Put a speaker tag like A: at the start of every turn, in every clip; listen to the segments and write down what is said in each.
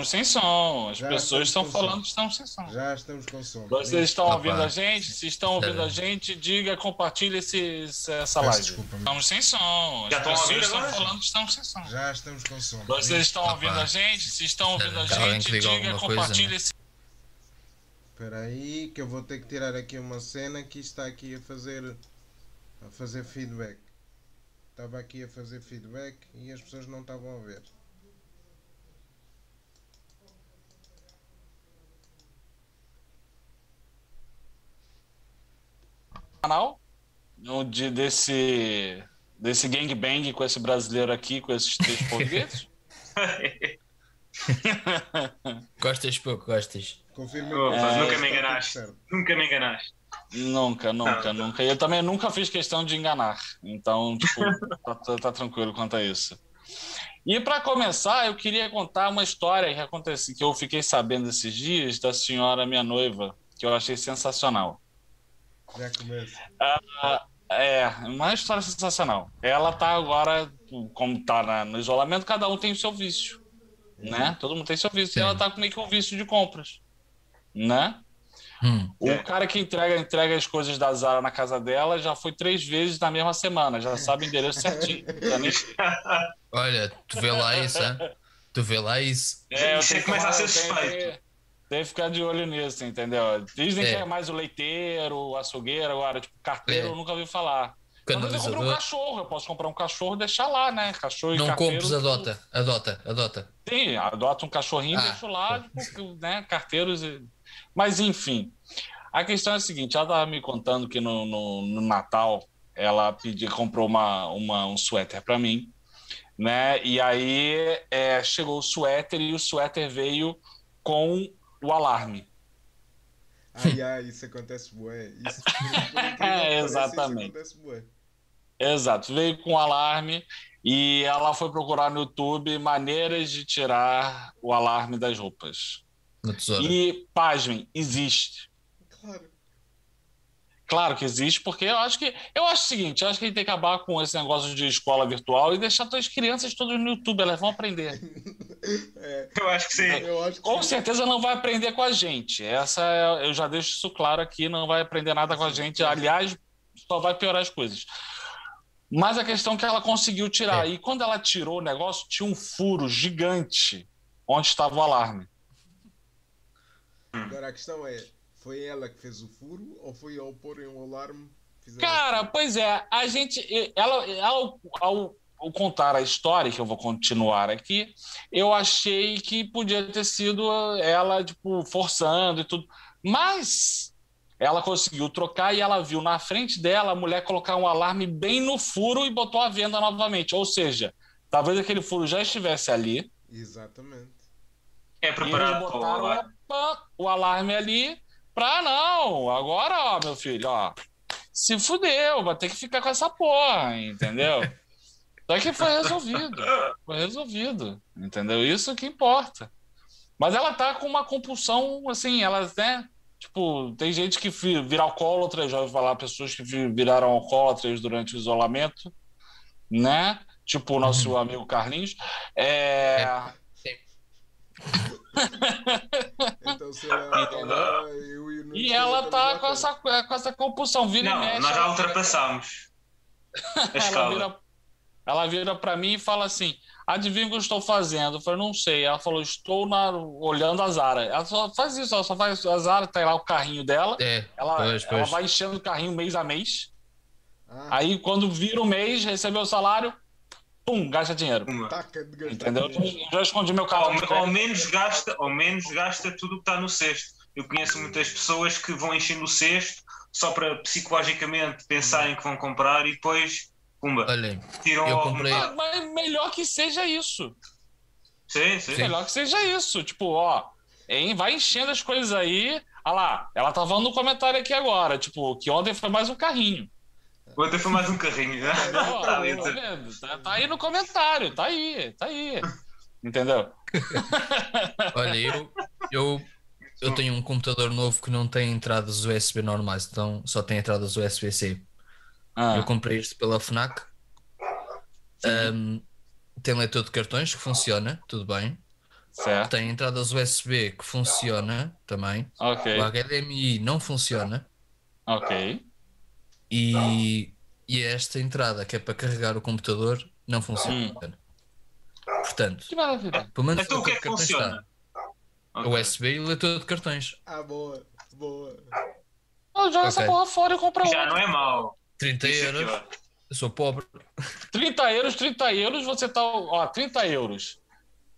A: Estamos sem som. As
B: Já
A: pessoas estão falando que estamos sem som.
B: Já estamos com som.
A: Vocês estão
C: Opa.
A: ouvindo a gente? Se estão ouvindo
C: É.
A: a gente, diga, compartilhe esse, essa
B: Peço
A: live.
B: desculpa.
A: Estamos sem som. As
D: Já estão a
A: pessoas estão
D: agora?
A: falando que estamos sem som.
B: Já estamos com som.
A: Vocês estão
C: Opa.
A: ouvindo a gente? Se estão ouvindo a gente,
C: diga
A: compartilhe
C: né?
A: esse.
B: Espera aí que eu vou ter que tirar aqui uma cena que está aqui a fazer a fazer feedback. Estava aqui a fazer feedback e as pessoas não estavam a ver.
A: canal no de, desse desse gangbang com esse brasileiro aqui, com esses três portugueses.
C: Gostas pouco, gostas.
B: Confirma
D: Oh,
A: mas
B: está
D: nunca me
B: tudo
D: enganaste. Nunca me enganaste.
A: nunca, nunca,
D: Não.
A: nunca. E eu também nunca fiz questão de enganar. Então, tipo, tá, tá- tá tranquilo quanto a isso. E para começar, eu queria contar uma história que aconteceu, que eu fiquei sabendo esses dias da senhora minha noiva, que eu achei sensacional.
B: Já começa.
A: É, uma história sensacional. Ela tá agora, como tá na- no isolamento, cada um tem o seu vício, né? Todo mundo tem seu vício. E
C: Sim.
A: ela tá com meio que um vício de compras, né?
C: Hum.
A: O
D: É.
A: cara que entrega, entrega as coisas da Zara na casa dela já foi três vezes na mesma semana, já sabe o endereço certinho. Tá nem-
C: Olha, tu vê lá isso, hein? Tu vê lá isso.
A: É, eu tenho que
D: começa a ser suspeito.
A: Tem que ficar de olho nisso, entendeu? Dizem que
C: É.
A: é mais o leiteiro, o açougueiro, agora, tipo, carteiro
C: É.
A: eu nunca ouvi falar. Talvez eu compre um cachorro, eu posso comprar um cachorro e deixar lá, né? Cachorro e
C: Não
A: carteiro.
C: compres, adota. Adota, adota.
A: Sim, adota um cachorrinho e
C: Ah,
A: deixo lá, tipo, né? Carteiros. e- Mas, enfim. A questão é a seguinte: ela estava me contando que no, no, no Natal ela pediu, comprou uma, uma, um suéter para mim, né? E aí é, chegou o suéter e o suéter veio com o alarme.
B: Ai, ai, isso acontece bué. Isso,
A: É,
B: pareça,
A: exatamente.
B: Isso acontece bué.
A: Exato, veio com alarme e ela foi procurar no YouTube maneiras de tirar o alarme das roupas. E, pasmem, existe.
B: Claro.
A: Claro que existe, porque eu acho que. Eu acho o seguinte, eu acho que a gente tem que acabar com esse negócio de escola virtual e deixar todas as crianças todas no YouTube, elas vão aprender.
B: É,
D: Eu acho que sim.
B: eu acho que
A: Com certeza não vai aprender com a gente. Essa é- eu já deixo isso claro aqui, não vai aprender nada com a gente. Aliás, só vai piorar as coisas. Mas a questão é que ela conseguiu tirar.
C: É.
A: E quando ela tirou o negócio, tinha um furo gigante onde estava o alarme.
B: Agora a questão é: foi ela que fez o furo ou foi ao porem o alarme? fizeram
A: Cara, pois é, a gente. Ela, ela ao, ao- ao contar a história, que eu vou continuar aqui, eu achei que podia ter sido ela, tipo, forçando e tudo. Mas ela conseguiu trocar e ela viu na frente dela a mulher colocar um alarme bem no furo e botou a venda novamente. Ou seja, talvez aquele furo já estivesse ali.
B: Exatamente.
D: É
A: E eles
D: preparado para o
A: botaram
D: alarme.
A: o alarme ali pra não. Agora, ó, meu filho, ó. Se fudeu, vai ter que ficar com essa porra, entendeu? Só que foi resolvido. Foi resolvido. Entendeu? Isso que importa. Mas ela tá com uma compulsão, assim, ela, né? Tipo, tem gente que vi- vira alcoólatra, já ouvi falar pessoas que vi- viraram alcoólatras durante o isolamento, né? Tipo o nosso amigo Carlinhos. É,
C: Sim.
B: Então se ela.
A: Entendeu?
B: ela- eu e
A: E ela
B: a
A: tá com essa, com essa compulsão. Vira e
D: Não,
A: mexe.
D: nós já a
A: ela
D: escala.
A: vira, ela vira para mim e fala assim: adivinha o que eu estou fazendo? Eu falei, não sei. Ela falou, estou na, olhando a Zara. Ela só faz isso, ela só faz a Zara, tá lá o carrinho dela.
C: É,
A: Ela,
C: pois,
A: ela
C: pois.
A: vai enchendo o carrinho mês a mês.
B: Ah,
A: Aí, quando vira o mês, recebeu o salário, pum, gasta dinheiro.
B: De gastar.
A: Entendeu? Eu já- escondi meu
D: Ao,
A: de
D: ao
A: crédito.
D: menos gasta, ao menos gasta tudo o que está no cesto. Eu conheço muitas pessoas que vão enchendo o cesto só para psicologicamente pensarem que vão comprar e depois, pumba,
C: Olhem,
D: tiram
C: eu comprei-.
A: Ah, Mas melhor que seja isso.
D: Sim, sim.
C: Sim.
A: Melhor que seja isso. Tipo, ó, hein, vai enchendo as coisas aí. Olha lá, ela tá falando no comentário aqui agora, tipo, que ontem foi mais um carrinho.
D: Ontem foi mais um carrinho. né? Tá
A: tá?
D: Tá,
A: tá aí no comentário, tá aí, tá aí. Entendeu?
C: olha, eu, eu eu tenho um computador novo que não tem entradas USB normais, então só tem entradas USB-C.
A: Ah,
C: Eu comprei isto pela Fnac. Um, tem leitor de cartões que funciona, tudo bem.
A: certo.
C: Tem entradas USB que funciona também.
A: Ok,
C: O HDMI não funciona.
A: ok.
C: E, e esta entrada que é para carregar o computador não funciona. Portanto,
A: Que maravilha.
C: pelo menos
D: Então o que é que
C: leitor de cartões
D: funciona?
C: está. USB e o leitor de cartões.
B: Ah, boa, boa.
A: Ah, joga essa
C: Ok.
A: porra fora e compra
D: Já não é mau.
C: 30
D: Isso aqui,
C: euros.
D: ó.
C: Eu sou pobre.
A: 30 euros, 30 euros, você tá. Ó, 30 euros.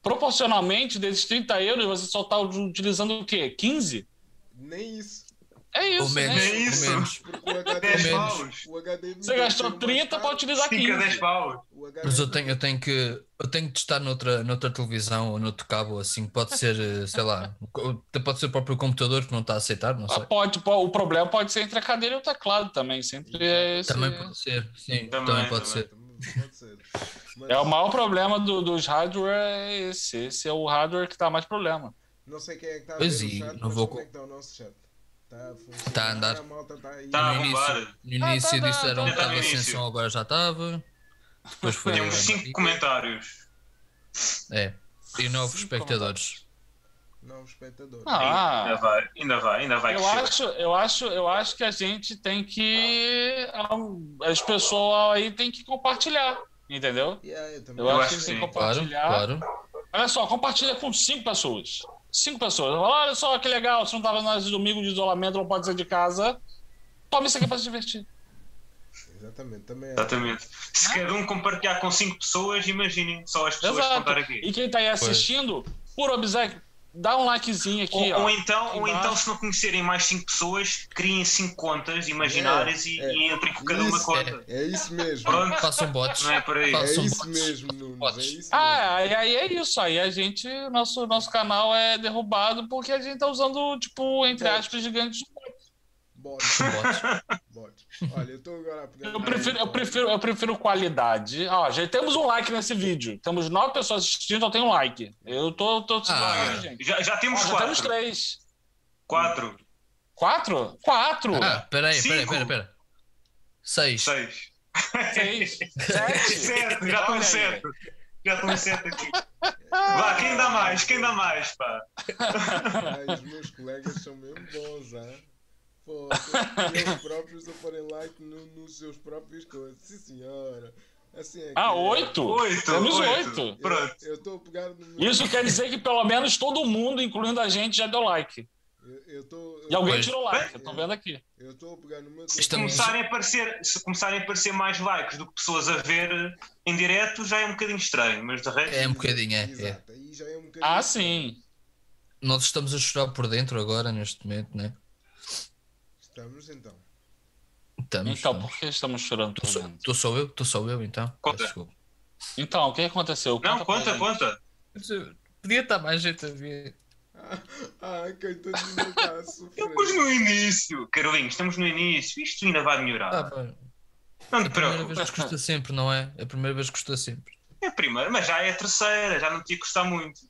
A: Proporcionalmente, desses 30 euros, você só tá utilizando o quê? 15?
B: Nem isso.
A: É isso,
C: Ou menos.
A: né?
D: É isso.
C: Ou menos.
B: Porque o HD,
D: 10
C: menos.
D: paus.
B: o HDMI
A: Você gastou
B: deve ser mais
A: 30 para utilizar
D: 5 a 10
A: 15.
D: paus.
C: Mas eu tenho, eu tenho que eu tenho que testar noutra, noutra televisão ou noutro cabo, assim, pode ser, eh, sei lá, pode ser o próprio computador que não está a aceitar, não
A: Ah,
C: sei.
A: pode, po- o problema pode ser entre a cadeira e o teclado também. Sempre é esse.
C: Também pode ser, sim,
D: Também,
C: também, pode
D: também.
C: ser.
B: Pode ser. Mas
A: É o maior problema do- dos hardware é esse. Esse é o hardware que dá mais problema.
B: não sei quem é que está a
C: Pois
B: ver o chat,
C: não vou
B: como é que está o nosso chat? Está a funcionar?
C: Tá a andar.
B: A malta está aí.
D: Tá. a
C: No
D: bombar.
C: início, no
A: Ah,
C: início
A: tá,
C: disse
A: tá,
C: um
A: tá.
C: de
D: tá no início.
C: ascensão, agora já estava. Depois foi.
D: Temos 5 comentários.
C: É. E novos espectadores.
B: Novos espectadores.
A: Ah,
D: Ainda vai, ainda vai, ainda vai
A: Eu acho, eu acho, eu acho que a gente tem que as pessoas aí tem que compartilhar, entendeu?
B: Yeah, eu.
A: Eu, acho, que
D: que
A: tem que
C: Claro,
A: compartilhar.
C: claro.
A: Olha só, compartilha com cinco pessoas. Cinco pessoas. Fala, olha só que legal, você não tava nos domingos de isolamento, não pode sair de casa. Toma isso aqui pra se divertir.
B: Exatamente, também é.
D: Exatamente. Se cada um compartilhar com 5 pessoas, imaginem só as pessoas
A: Exato.
D: estar aqui.
A: E quem tá aí assistindo, por obséquio, dá um likezinho aqui,
D: Ou,
A: ó.
D: ou então, ou então, se não conhecerem mais 5 pessoas, criem 5 contas imaginárias e,
B: é.
D: e entrem com cada uma
B: Isso,
D: conta.
B: É isso mesmo.
D: Pronto,
C: Façam bots.
D: não é por aí.
B: É isso
C: bots.
B: mesmo, Nunes. É
C: Bots.
B: isso mesmo.
A: Ah, e aí é isso. Aí a gente, nosso, nosso canal é derrubado porque a gente tá usando, tipo, entre
B: Bots.
A: aspas, gigantes.
B: Bot,
C: bots.
B: bot. Olha, eu estou agora.
A: Eu prefiro, eu prefiro, eu prefiro qualidade. Ó, já temos um like nesse vídeo. Temos nove pessoas assistindo, só tem um like. Eu tô, tô
C: Ah.
A: gente.
D: Já, já
A: Ó,
D: temos
A: já temos
D: 4.
A: três.
D: 4,
A: Quatro? Quatro?
C: Ah, peraí, peraí,
D: Cinco.
C: peraí, peraí. Seis.
D: 6.
A: Seis? Sete?
D: 7, já estão
A: aí.
D: 7. Já estão 7 aqui. Vá, quem dá mais? Quem dá mais, pá?
B: Os meus colegas são mesmo bons, ah? Pô, eles próprios a porem like no, nos seus próprios coisas. Sim, senhora. Assim é que
A: Ah,
B: é.
A: oito?
D: 8.
A: Temos oito.
D: Pronto.
B: Eu pegar no meu.
A: Isso quer dizer que pelo menos todo mundo, incluindo a gente, já deu like.
B: Eu- Eu estou.
A: E alguém tirou like, eu tô vendo aqui.
B: Eu estou a pegar no meu.
D: Se começarem, a aparecer, se começarem a aparecer mais likes do que pessoas a ver em direto, já é um bocadinho estranho, mas de resto.
C: É um bocadinho, é, é.
B: Exato, aí já é um bocadinho.
A: Ah, sim.
C: Nós estamos a chorar por dentro agora, neste momento, né?
B: Estamos então.
C: Estamos.
A: Então, por que estamos chorando
C: só,
A: dentro?
C: tô só eu? Tô só eu, então?
D: Conta.
C: Peço desculpa.
A: Então, o que aconteceu?
D: Não,
A: pra
D: conta, conta.
C: Podia estar mais gente a ver.
B: Ah, coitadinho está a sofrer.
D: Estamos no início. Carolinhos, estamos no início. Isto ainda vai melhorar.
C: Ah, pá,
D: não
C: é
D: te
C: a primeira vez que custa sempre, não é? É a primeira vez que custa sempre.
D: É a primeira, mas já é a terceira, já não te ia custar muito.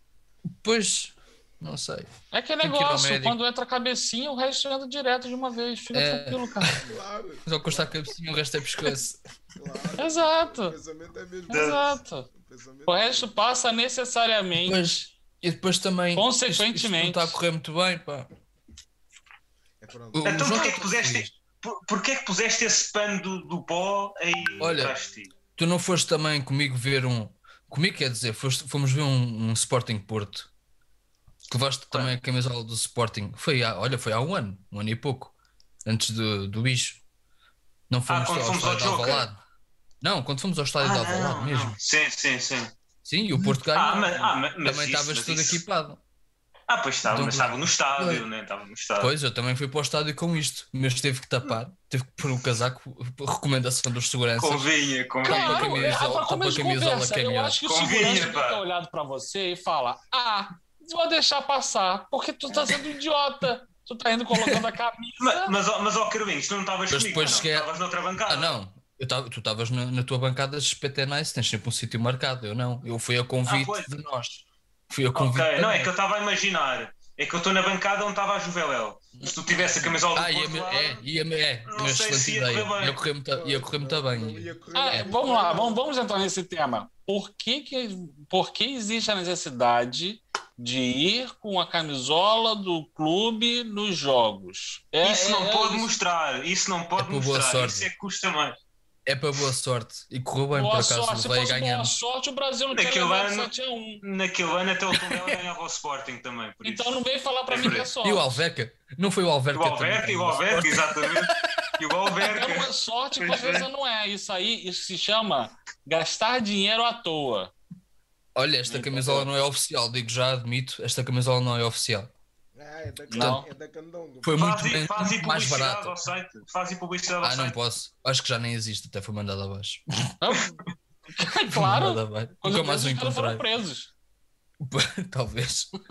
C: Pois, não sei.
A: É que
C: ao
A: negócio, quando entra a cabecinha, o resto anda direto de uma vez. Fica
C: É.
A: tranquilo, cara.
B: Claro,
C: Só custa a cabecinha, o resto é pescoço.
B: claro.
A: Exato.
B: O pensamento é mesmo.
A: Exato.
B: O
A: O resto passa necessariamente.
C: Depois, e depois também. isto- isto
A: Consequentemente.
C: não está a correr muito bem, pá.
B: É pronto.
C: O
D: Então porquê
C: tá
D: que puseste-. Por, porquê que puseste esse pano do, do pó aí
C: Olha? Tu não foste também comigo ver um. Comigo quer dizer, foste- fomos ver um, um Sporting Porto. Que levaste também a camisola do Sporting. Foi há, olha, foi há um ano, um ano e pouco. Antes do, do bicho. Não fomos
D: quando
C: ao
D: fomos ao
C: estádio de. Alvalade. Não, quando fomos ao estádio de
D: Ah,
C: Alvalade
D: não,
C: mesmo.
D: não. Sim, sim, sim.
C: Sim, e o Porto ganhou.
D: Ah, mas, ah, mas,
C: também estavas tudo
D: isso-
C: equipado.
D: Ah, pois estava,
C: Então,
D: mas estava no estádio,
C: Pois.
D: né? Estava no estádio.
C: Pois, eu também fui para o estádio com isto. Mas teve que tapar, teve que pôr um casaco, recomendação dos seguranças.
D: Convinha, convinha.
C: Tapa a
A: Claro,
C: camisola,
A: é,
C: tapa a
A: de
C: camisola é
A: eu acho que o
D: Convinha,
A: segurança
D: pá.
A: ter olhado pra você e fala: Ah, vou deixar passar, porque tu tá sendo idiota. Tu tá indo colocando a camisa.
D: Mas, mas, ó- mas ó, Carlinhos, tu não estavas comigo,
C: depois
D: não?
C: cheguei
D: Estavas noutra bancada.
C: Ah, não. Eu tava, tu estavas na, na tua bancada de PT Nice, tens sempre um sítio marcado. Eu não. Eu fui a convite
D: Ah,
C: de nós. Fui a convite
D: não é que eu estava a imaginar. é que eu estou na bancada onde estava a Juveléu. Se tu tivesse a camisola do
C: Ah, ia,
D: Porto lá,
C: é, ia, é,
D: Não
C: uma
D: sei
C: excelente
D: se ia
C: ideia.
D: correr bem.
C: Ia correr muito, ia correr muito bem.
B: ia correr
A: Ah,
B: bem.
A: vamos lá, vamos, vamos entrar nesse tema. Por que, que, por que existe a necessidade de ir com a camisola do clube nos jogos? É-
D: isso
A: é-
D: não
A: é
D: pode
A: isso.
D: mostrar, isso não pode
C: por boa
D: mostrar,
C: sorte.
D: isso é que custa mais.
C: É para boa sorte. E correu bem por
A: Boa
C: acaso,
A: sorte, se
C: vai
A: boa
C: ganhando.
A: sorte, o Brasil não tinha
D: Naquele
A: levado
D: ano-
A: 7 a 1.
D: Naquele ano até o Tondela ganhava o Sporting também, por
A: Então
D: isso.
A: não vem falar para
D: É
A: mim
D: por
A: que é sorte.
C: E o Alverca? Não foi o Alverca?
D: o Alverca, e o Alverca, exatamente. E o Alverca.
A: é sorte, com
D: Pois
A: certeza
D: é.
A: não é. Isso aí, isso se chama gastar dinheiro à toa.
C: Olha, esta
A: Entendeu?
C: camisola não é oficial, digo já, admito, esta camisola não é oficial.
B: Ah, é da,
A: Não.
B: é da.
C: Foi muito
D: Faz,
C: bem,
D: faz
C: muito mais
D: publicidade
C: barata.
D: ao site. Faz publicidade ao
C: Ah, não
D: site.
C: posso. Acho que já nem existe, até foi mandado abaixo.
A: Não? claro,
C: abaixo. Nunca mais o encontrei.
A: presos.
C: Talvez.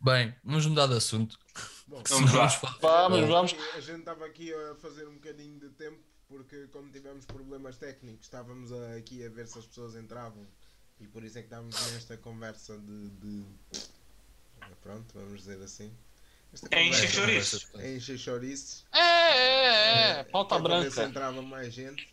C: Bem, vamos mudar de assunto.
B: Bom,
D: Vamos
A: Vamos, vamos.
B: A gente estava aqui a fazer um bocadinho de tempo porque como tivemos problemas técnicos estávamos aqui a ver se as pessoas entravam e por isso é que estávamos nesta conversa de, de- pronto, vamos dizer assim. Esta
D: É encher chouriços.
B: É encher chouriços.
A: É, é, é. Pauta
B: Para ver se
A: branca.
B: entrava mais gente,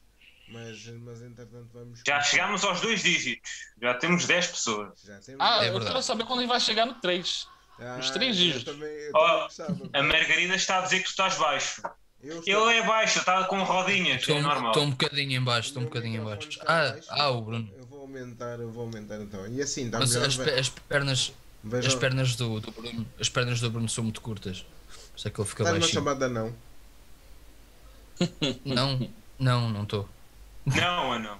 B: mas, mas entretanto vamos.
D: Já chegámos aos dois dígitos. Já temos 10 pessoas.
B: Já temos
A: Ah,
C: É
A: eu quero saber quando ele vai chegar no 3.
B: Ah,
A: os três
B: eu
A: dígitos.
B: também, eu também gostava.
D: A Margarida está a dizer que tu estás baixo.
B: Eu estou-
D: é baixo, está com rodinhas,
C: Estou
D: é normal.
C: estou um bocadinho em baixo, estou um bocadinho em baixo. Ah,
B: baixo.
C: ah, o Bruno.
B: Eu vou aumentar, eu vou aumentar então. E assim, está
C: Mas as, pe- as pernas, as
B: Vejam,
C: pernas do, do Bruno, as pernas do Bruno são muito curtas. Por isso é que ele fica
B: uma
C: baixinho.
B: chamada não.
C: Não, não, não estou.
D: Não, ou não.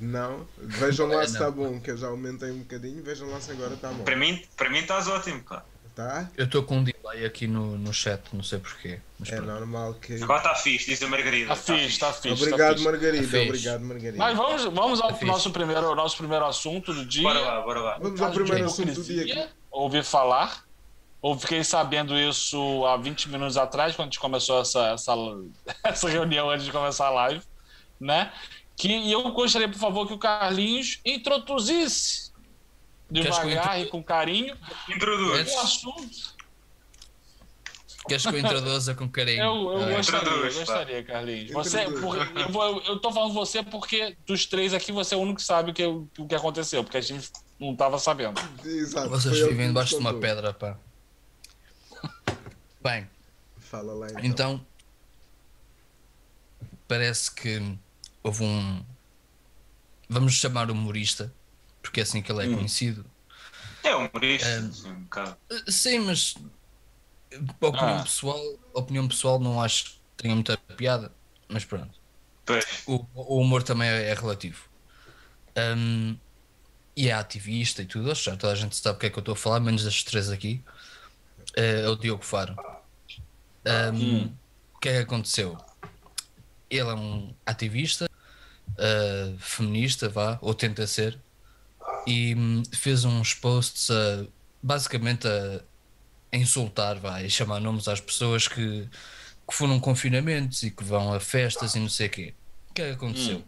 B: Não, vejam lá
C: É,
B: se
C: não.
B: está bom, que eu já aumentei um bocadinho, vejam lá se agora está bom.
D: Para mim, para mim estás ótimo, pá.
B: Tá?
C: Eu estou com um delay aqui no, no chat, não sei porquê. Mas
B: É
C: pronto.
B: normal que.
D: Agora está fixe, diz a Margarida.
A: Tá fixe, tá fixe.
B: Obrigado,
A: tá fixe.
B: Margarida.
C: Tá fixe.
B: Obrigado, Margarida.
A: Mas vamos, vamos ao
C: Tá
A: nosso primeiro, nosso primeiro assunto do dia.
D: Bora lá, bora lá.
B: Vamos ao primeiro assunto do dia. aqui.
A: Ouvi falar. Ou fiquei sabendo isso há 20 minutos atrás, quando a gente começou essa, essa, essa reunião antes de começar a live, né? Que e eu gostaria, por favor, que o Carlinhos introduzisse devagar e com carinho
D: Introduz.
A: o assunto.
C: Queres que eu introduza com carinho?
A: Eu, eu
C: Ah,
A: gostaria, eu gostaria, Carlinhos. Você, por- eu, vou- eu tô falando você porque dos três aqui você é o único que sabe o que, o que aconteceu, porque a gente não tava sabendo.
B: Exato.
C: Vocês vivem debaixo de uma pedra, pá. Bem,
B: Fala lá então.
C: então parece que houve um. Vamos chamar humorista, porque é assim que ele é
A: Hum.
C: conhecido.
D: É humorista,
C: É.
D: assim, um bocado.
C: Sim, mas opinião
A: Ah.
C: pessoal, opinião pessoal não acho que tenha muita piada, mas pronto. O, o humor também é, é relativo. Um, e é ativista e tudo, já toda a gente sabe o que é que eu estou a falar, menos das três aqui. Uh, é o Diogo Faro. Um,
A: Hum.
C: O que é que aconteceu? Ele é um ativista, uh, feminista, vá, ou tenta ser, e hum, fez uns posts a, basicamente a, a insultar, e chamar nomes às pessoas que, que foram confinamentos e que vão a festas e não sei o quê. O que é que aconteceu?
A: Hum.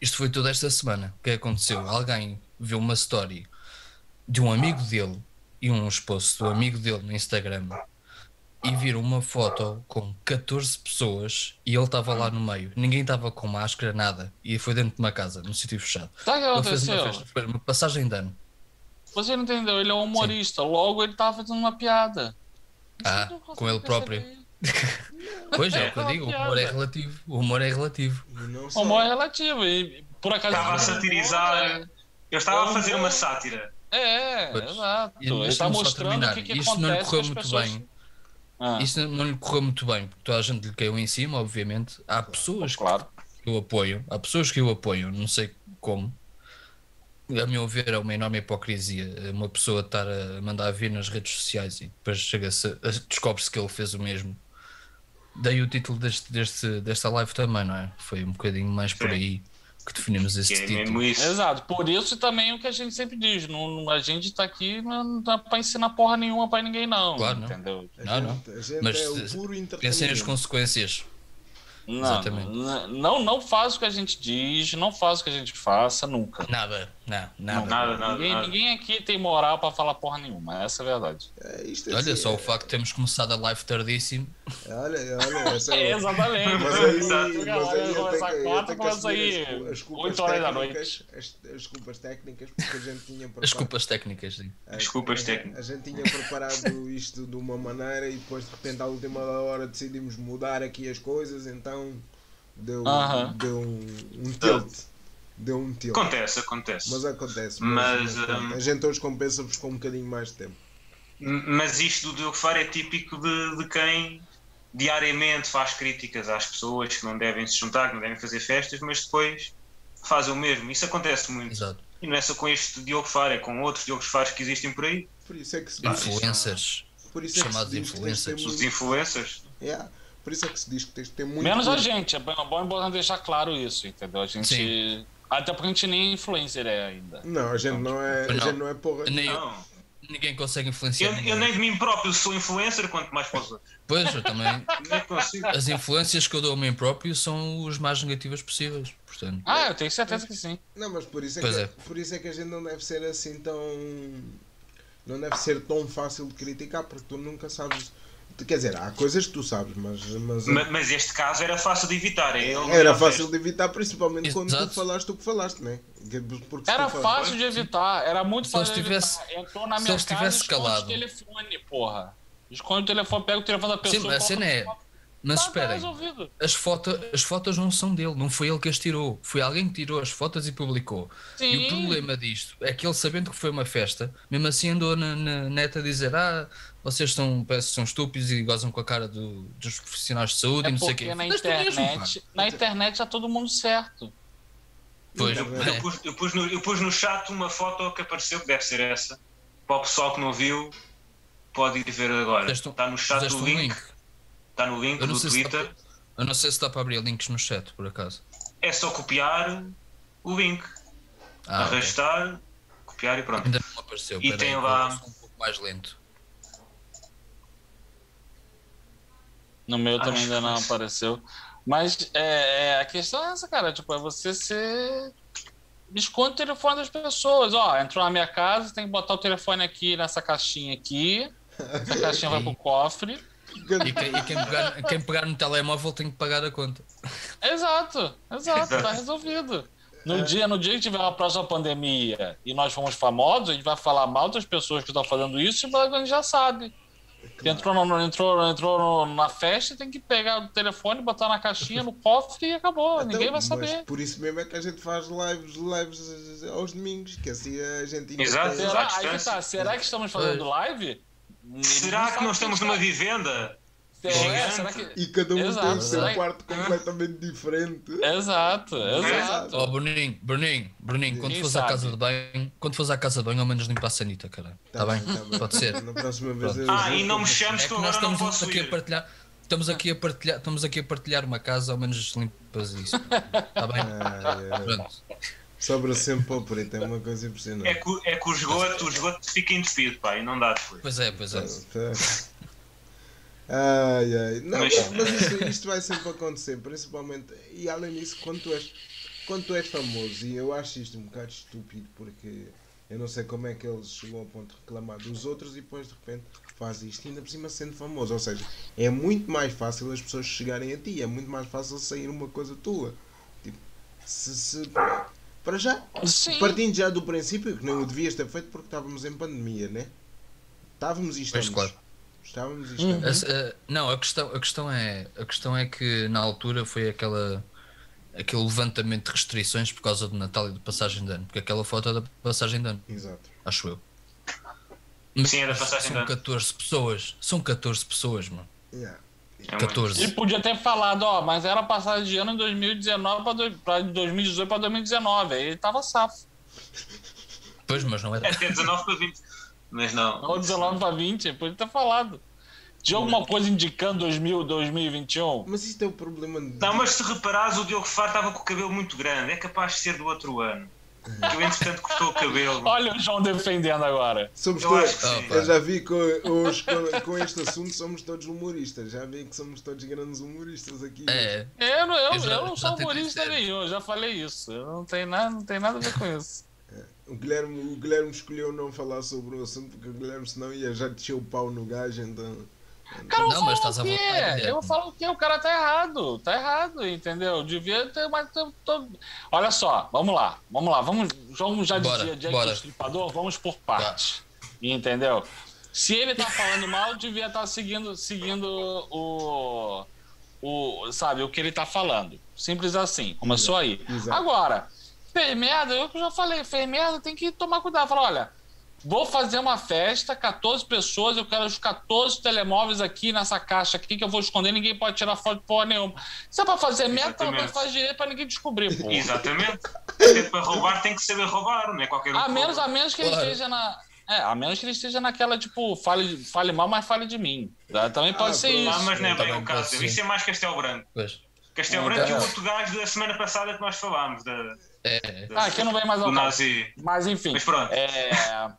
C: Isto foi toda esta semana. O que é que aconteceu? Alguém viu uma story de um amigo dele e uns posts do amigo dele no Instagram e viram uma foto com 14 pessoas e ele estava lá no meio. Ninguém estava com máscara, nada. E foi dentro de uma casa, num sítio fechado.
A: Que
C: Ele fez uma festa, foi uma passagem de ano.
A: Você não entendeu, ele é um humorista, logo ele tava fazendo uma piada.
C: Ah, com ele próprio. Pois é,
A: É
C: o que eu digo, o humor é relativo. O humor é relativo.
B: Não
A: O humor é relativo. E por acaso.
D: Estava a satirizar. Eu estava a fazer uma sátira.
A: É,
C: Pois.
A: exato. Ele está mostrando
C: terminar.
A: o que, que
C: Isto
A: acontece
C: não lhe correu muito
A: pessoas.
C: bem.
A: Ah,
C: Isso não lhe correu muito bem, porque toda a gente lhe caiu em cima, obviamente. Há pessoas
A: claro.
C: que o apoiam, há pessoas que o apoiam, não sei como. A meu ver, é uma enorme hipocrisia uma pessoa estar a mandar vir nas redes sociais e depois chega-se, a- descobre-se que ele fez o mesmo. Daí o título deste, deste, desta live também, não é? Foi um bocadinho mais por
D: Sim.
C: aí que definimos esse
D: é
C: título.
D: mesmo isso.
A: Exato. Por isso também é o que a gente sempre diz. Não, a gente tá aqui não dá pra ensinar porra nenhuma pra ninguém, não.
C: Claro, não.
A: Entendeu?
C: Não, não. Mas
B: é
C: Pensem
B: entretenimento.
C: consequências.
A: Não,
C: Exatamente.
A: não, não faz o que a gente diz, não faz o que a gente faça, nunca.
C: Nada, não, nada.
D: Nada, nada,
A: ninguém,
D: nada.
A: ninguém aqui tem moral pra falar porra nenhuma, essa é a verdade.
B: É, isto é
C: Olha,
B: assim,
C: só
B: é-
C: o facto de termos começado a live tardíssimo.
B: Olha, olha, essa
A: É,
B: é
A: exatamente.
B: Mas aí,
D: Exato.
B: mas aí
A: começa quatro, começa
B: as, as culpas
A: 8 horas da
B: técnicas, as, as culpas técnicas, porque a gente tinha preparado,
C: As culpas técnicas, sim.
B: a-
D: Desculpas
B: a-
D: técnicas.
B: A gente tinha preparado isto de uma maneira e depois de repente à última hora decidimos mudar aqui as coisas, então deu,
A: Aham.
B: deu um, um tilt. Deu um tilt.
D: Acontece, acontece.
B: Mas acontece.
D: Mas,
B: pronto,
D: hum,
B: a gente hoje compensa-vos com um bocadinho mais de tempo.
D: Mas isto do Diogo Faro é típico de, de quem diariamente faz críticas às pessoas que não devem se juntar, que não devem fazer festas, mas depois fazem o mesmo. Isso acontece muito.
C: Exato.
D: E não é só com este Diogo Faro, é com outros Diogos Faros que existem por aí,
B: Por isso é que se
C: Influencers.
B: por isso é
C: chamados influencers.
D: os
B: muito,
D: influencers.
B: Yeah, por isso é que se diz que tens de ter muito
A: Menos a gente, é bom, é bom deixar claro isso, entendeu? A gente.
C: Sim.
A: Até porque a gente nem é influencer é ainda.
B: Não, a gente não é, a
C: Não.
B: gente não é porra.
C: Nem,
D: Não.
C: Ninguém consegue influenciar.
D: Eu, eu nem de mim próprio sou influencer, quanto mais para os outros.
C: Pois, eu também.
D: Nem consigo.
C: As influências que eu dou a mim próprio são os mais negativas possíveis. Portanto,
A: Ah, eu tenho certeza que sim.
B: Não, mas por isso é,
C: Pois
B: que,
C: é.
B: por isso é que a gente não deve ser assim tão. Não deve ser tão fácil de criticar, porque tu nunca sabes. Quer dizer, há coisas que tu sabes, mas. mas
D: Ma- Mas este caso era fácil de evitar. É
B: era fácil
D: fez.
B: de evitar, principalmente quando tu
C: Exato.
B: falaste o que falaste, né? Que- Porque se
A: Era
B: falaste-
A: fácil de evitar, era muito
C: Se
A: fácil de
C: tivesse-
A: evitar. Entrou na
C: se
A: minha
C: eles
A: casa
C: calado.
A: o telefone, porra. Esconde o telefone, pega o telefone da pessoa.
C: sim, a
A: coloca
C: cena é. Mas
A: tá, tá
C: esperem, as, foto, as fotos não são dele, não foi ele que as tirou. Foi alguém que tirou as fotos e publicou. E o
A: Sim.
C: problema disto é que ele, sabendo que foi uma festa, mesmo assim andou na, na net a dizer: Ah, vocês são, parece que são estúpidos e gozam com a cara do- dos profissionais de saúde
A: É
C: e não sei o quê.
A: na
C: Mas tu mesmo,
A: internet, na internet tá todo mundo certo.
C: Pois,
B: Então,
D: Eu,
C: é.
D: pus, eu, pus no, eu pus no chat uma foto que apareceu, que deve ser essa. Para o pessoal que não viu, pode ir ver agora. Está no chat do
C: um
D: link.
C: link.
D: Está no link
C: Eu
D: do Twitter.
C: dá Eu não sei se dá para abrir links no chat, por acaso.
D: É só copiar o link.
C: Ah,
D: arrastar, copiar e pronto.
C: Ainda não apareceu.
D: E tem
C: que
D: lá-
C: eu um pouco mais lento.
A: No meu
D: Acho
A: também ainda não
D: foi.
A: apareceu. Mas é, é, a questão é essa, cara. Tipo, é você ser. Esconde o telefone das pessoas. Ó, entrou na minha casa, tem que botar o telefone aqui nessa caixinha aqui. Essa caixinha vai pro cofre.
C: E, quem, e quem pegar, quem pegar no telemóvel tem que pagar a conta.
A: Exato, exato, tá resolvido. No dia, no dia que tiver uma próxima pandemia e nós formos famosos, a gente vai falar mal das pessoas que estão fazendo isso e a gente já sabe. Que Entrou, no- entrou, entrou no- na festa, tem que pegar o telefone, botar na caixinha, no cofre e acabou. Ninguém
B: Então,
A: vai saber.
B: Mas por isso mesmo é que a gente faz lives, lives aos domingos, que assim a gente
D: Exato,
B: tem-
D: exato.
A: Será,
D: à
A: aí que
D: distância.
A: tá, será que estamos fazendo live?
D: Será que nós estamos numa
A: está-
D: vivenda?
A: É,
D: gigante?
A: será que...
B: E cada um
A: Exato,
B: tem o seu
A: que-
B: quarto completamente diferente.
A: Exato, exato.
C: Ó, Bruninho, Bruninho, Bruninho, quando fores à casa de banho, quando fores à casa de banho, ao menos limpa a sanita, cara. Está bem?
B: tá
C: Pode ser.
B: Na próxima vez eu-
D: Ah, e não me chames
C: É
D: que
C: nós
D: não
C: estamos
D: posso
C: aqui a
D: ir.
C: partilhar. Estamos aqui a partilhar, estamos aqui a partilhar uma casa, ao menos limpas isso. Está bem?
B: Ai, ai.
C: Pronto.
B: Sobra sempre para o preto, é uma coisa
D: É
B: impressionante.
D: que, é que o esgoto, o esgoto fica entupido, pá, e não dá depois.
C: Pois é, pois é.
B: Ai, ai. Não,
D: Mas-
B: mas, isto, isto vai sempre acontecer, principalmente. E além disso, quando tu, és, quando tu és famoso, e eu acho isto um bocado estúpido, porque eu não sei como é que eles chegam ao ponto de reclamar dos outros e depois de repente faz isto, ainda por cima sendo famoso. Ou seja, é muito mais fácil as pessoas chegarem a ti, é muito mais fácil sair uma coisa tua. Tipo, se. se para já,
A: Sim.
B: partindo já do princípio que não o devias ter feito porque estávamos em pandemia, né? Estávamos e
C: Pois,
B: estamos.
C: claro.
B: Estávamos e
A: Uhum.
B: estamos.
C: A- a- não, a questão, a, questão é, a questão é que na altura foi aquela, aquele levantamento de restrições por causa do Natal e de passagem de ano. Porque aquela foto é da passagem de ano,
B: Exato.
C: acho eu.
D: Sim, é da passagem de
C: São
D: ano.
C: 14 pessoas. São 14 pessoas, mano.
B: Yeah.
D: É muito.
C: 14.
A: Ele podia ter falado, ó, mas era passagem de ano em 2019 para 2018 para 2019. Aí ele tava safo.
C: Pois, mas não era.
D: É até 19 para 20. Mas não.
A: Ou 19 para 20, ele podia ter falado. Tinha alguma coisa indicando 2000, 2021?
B: Mas isto é o problema de...
D: Não, mas se reparares, o Diogo Faro estava com o cabelo muito grande. É capaz de ser do outro ano. que eu entretanto cortou o cabelo.
A: Olha o João defendendo agora.
B: Somos
D: Eu
B: todos.
C: Opa.
B: Eu já vi que hoje com, com este assunto somos todos humoristas. Já vi que somos todos grandes humoristas aqui.
C: É,
A: Eu, não- eu,
C: Eu
A: não sou humorista nenhum, eu já falei isso. Eu não tenho nada, não tem nada a ver com isso.
B: O, Guilherme, o Guilherme escolheu não falar sobre o assunto porque o Guilherme senão ia já descer o pau no gajo, então.
A: Cara,
C: Não, mas estás
A: quê?
C: vontade.
A: Eu falo o quê? O cara tá errado. Tá errado, entendeu? Devia ter mais. ter- ter- Olha só, vamos lá, vamos lá. Vamos, vamos já
C: Bora,
A: dizia Jack
C: bora.
A: do Estripador, vamos por partes. Entendeu? Se ele tá falando mal, devia estar seguindo, seguindo o, o. Sabe, o que ele tá falando. Simples assim. Começou aí.
B: Exato.
A: Agora, fez merda, eu já falei, fez merda, tem que tomar cuidado. Falar, olha, vou fazer uma festa, 14 pessoas, eu quero os 14 telemóveis aqui nessa caixa aqui que eu vou esconder, ninguém pode tirar foto de porra nenhuma. Se é pra fazer merda, pelo menos
D: Exatamente.
A: faz direito pra ninguém descobrir, pô.
D: Exatamente. Até para roubar tem que saber roubar, não é qualquer um.
A: A menos, a menos que ele
C: Claro.
A: esteja na. É, a menos que ele esteja naquela, tipo, fale, fale mal, mas fale de mim. Tá? Também pode
B: Ah,
A: ser
B: pronto.
D: Ah,
A: isso.
D: mas não é bem o caso. Isso é mais Castelo Branco.
C: pois.
D: Castelo Branco e o outro gajo da semana passada que nós falámos, da,
C: É,
A: Ah, aqui não vem mais ao.
D: Nazi.
A: Mas enfim.
D: Mas pronto.
A: É.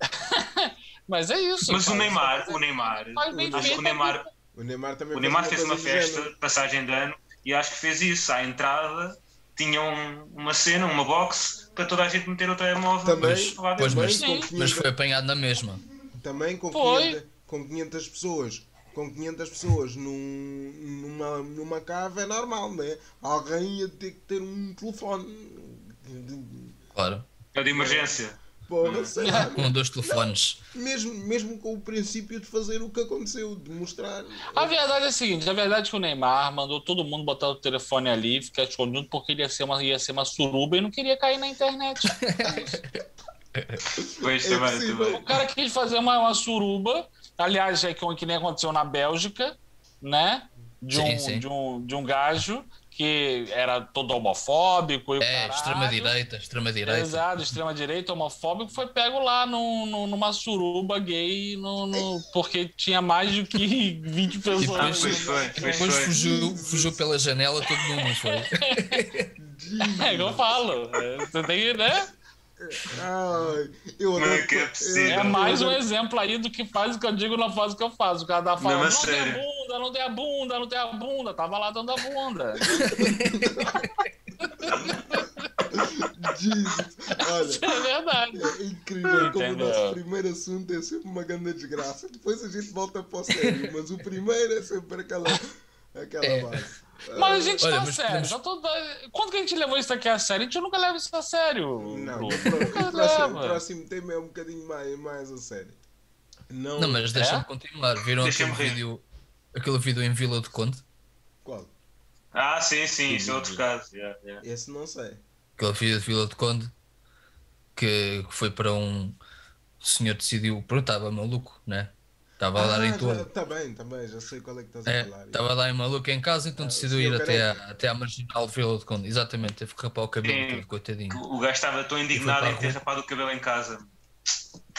A: mas é isso.
D: Mas o
A: cara.
D: Neymar, o Neymar,
A: Faz bem
D: acho que o Neymar,
B: O Neymar também
D: o Neymar fez uma festa,
B: género.
D: passagem de ano, e acho que fez isso. À entrada tinham uma cena, uma box, para toda a gente meter o telemóvel.
B: Também,
D: lá
C: pois, mas-
B: com
A: Sim.
B: 500
C: mas foi apanhado na mesma.
B: Também com
A: Foi.
B: 500, com 500 pessoas. Com 500 pessoas num, numa, numa cave é normal, né? Alguém ia ter que ter um telefone.
C: Claro.
D: É de emergência.
B: Porra, sei lá.
C: Com dois telefones.
B: Mesmo, mesmo com o princípio de fazer o que aconteceu, de mostrar.
A: A verdade é a seguinte: a verdade é que o Neymar mandou todo mundo botar o telefone ali, ficar escondido, porque ele ia ser uma, ia ser uma suruba e não queria cair na internet.
D: Pois
B: É
D: também, também.
A: O cara quis fazer uma, uma suruba, aliás, é que, que nem aconteceu na Bélgica, né? De
C: Sim,
A: um,
C: sim.
A: De, um, de um gajo que era todo homofóbico. E
C: É, extrema-direita, extrema-direita.
A: Exato, extrema-direita, homofóbico, foi pego lá no, no- numa suruba gay, no, no- porque tinha mais do que 20 pessoas.
C: Depois- Depois
D: foi.
C: fugiu, fugiu pela janela todo mundo, foi?
A: É que eu falo. é, Você tem, né?
B: Ai, eu
D: é é possível?
A: É mais um exemplo aí do que faz o que eu digo, não faz o que eu faço. O cara tá falando,
D: Não,
A: não,
D: é
A: tem a bunda, não tem a bunda, não tem a bunda. Tava lá dando a bunda.
B: Jesus. Olha,
A: Isso é verdade.
B: é incrível como o
A: Entendeu?
B: nosso primeiro assunto é sempre uma grande desgraça. Depois a gente volta para o sério, mas o primeiro é sempre aquela, aquela
C: É.
B: base.
A: Mas a gente
C: Olha,
A: tá
C: mas
A: sério.
C: podemos-
A: Já tô... Quando que a gente levou isso aqui a sério? A gente nunca leva isso a sério.
B: Não, o pro-
A: Nunca
B: o próximo, o próximo tema é um bocadinho mais, mais a sério. Não,
C: Não, mas deixa-me
A: É?
C: continuar. Viram
D: Deixa-me
C: aquele vídeo, aquele vídeo em Vila do Conde?
B: Qual?
D: Ah, sim, sim, isso é outro caso. yeah, yeah.
B: Esse não sei.
C: Aquele vídeo de Vila do Conde que que foi para um. O senhor decidiu. Pronto, estava maluco, né? Estava a dar em.
B: Está bem, tá bem, já sei qual é que estás a
C: É,
B: falar.
C: estava a dar em maluco em casa, então
B: Ah,
C: decidiu ir até
B: careca.
C: à, até à marginal de Vila do Conde. Exatamente, teve que rapar o cabelo
D: Sim.
C: todo, coitadinho.
D: O gajo estava tão indignado
C: a
D: em ter rapado o cabelo em casa.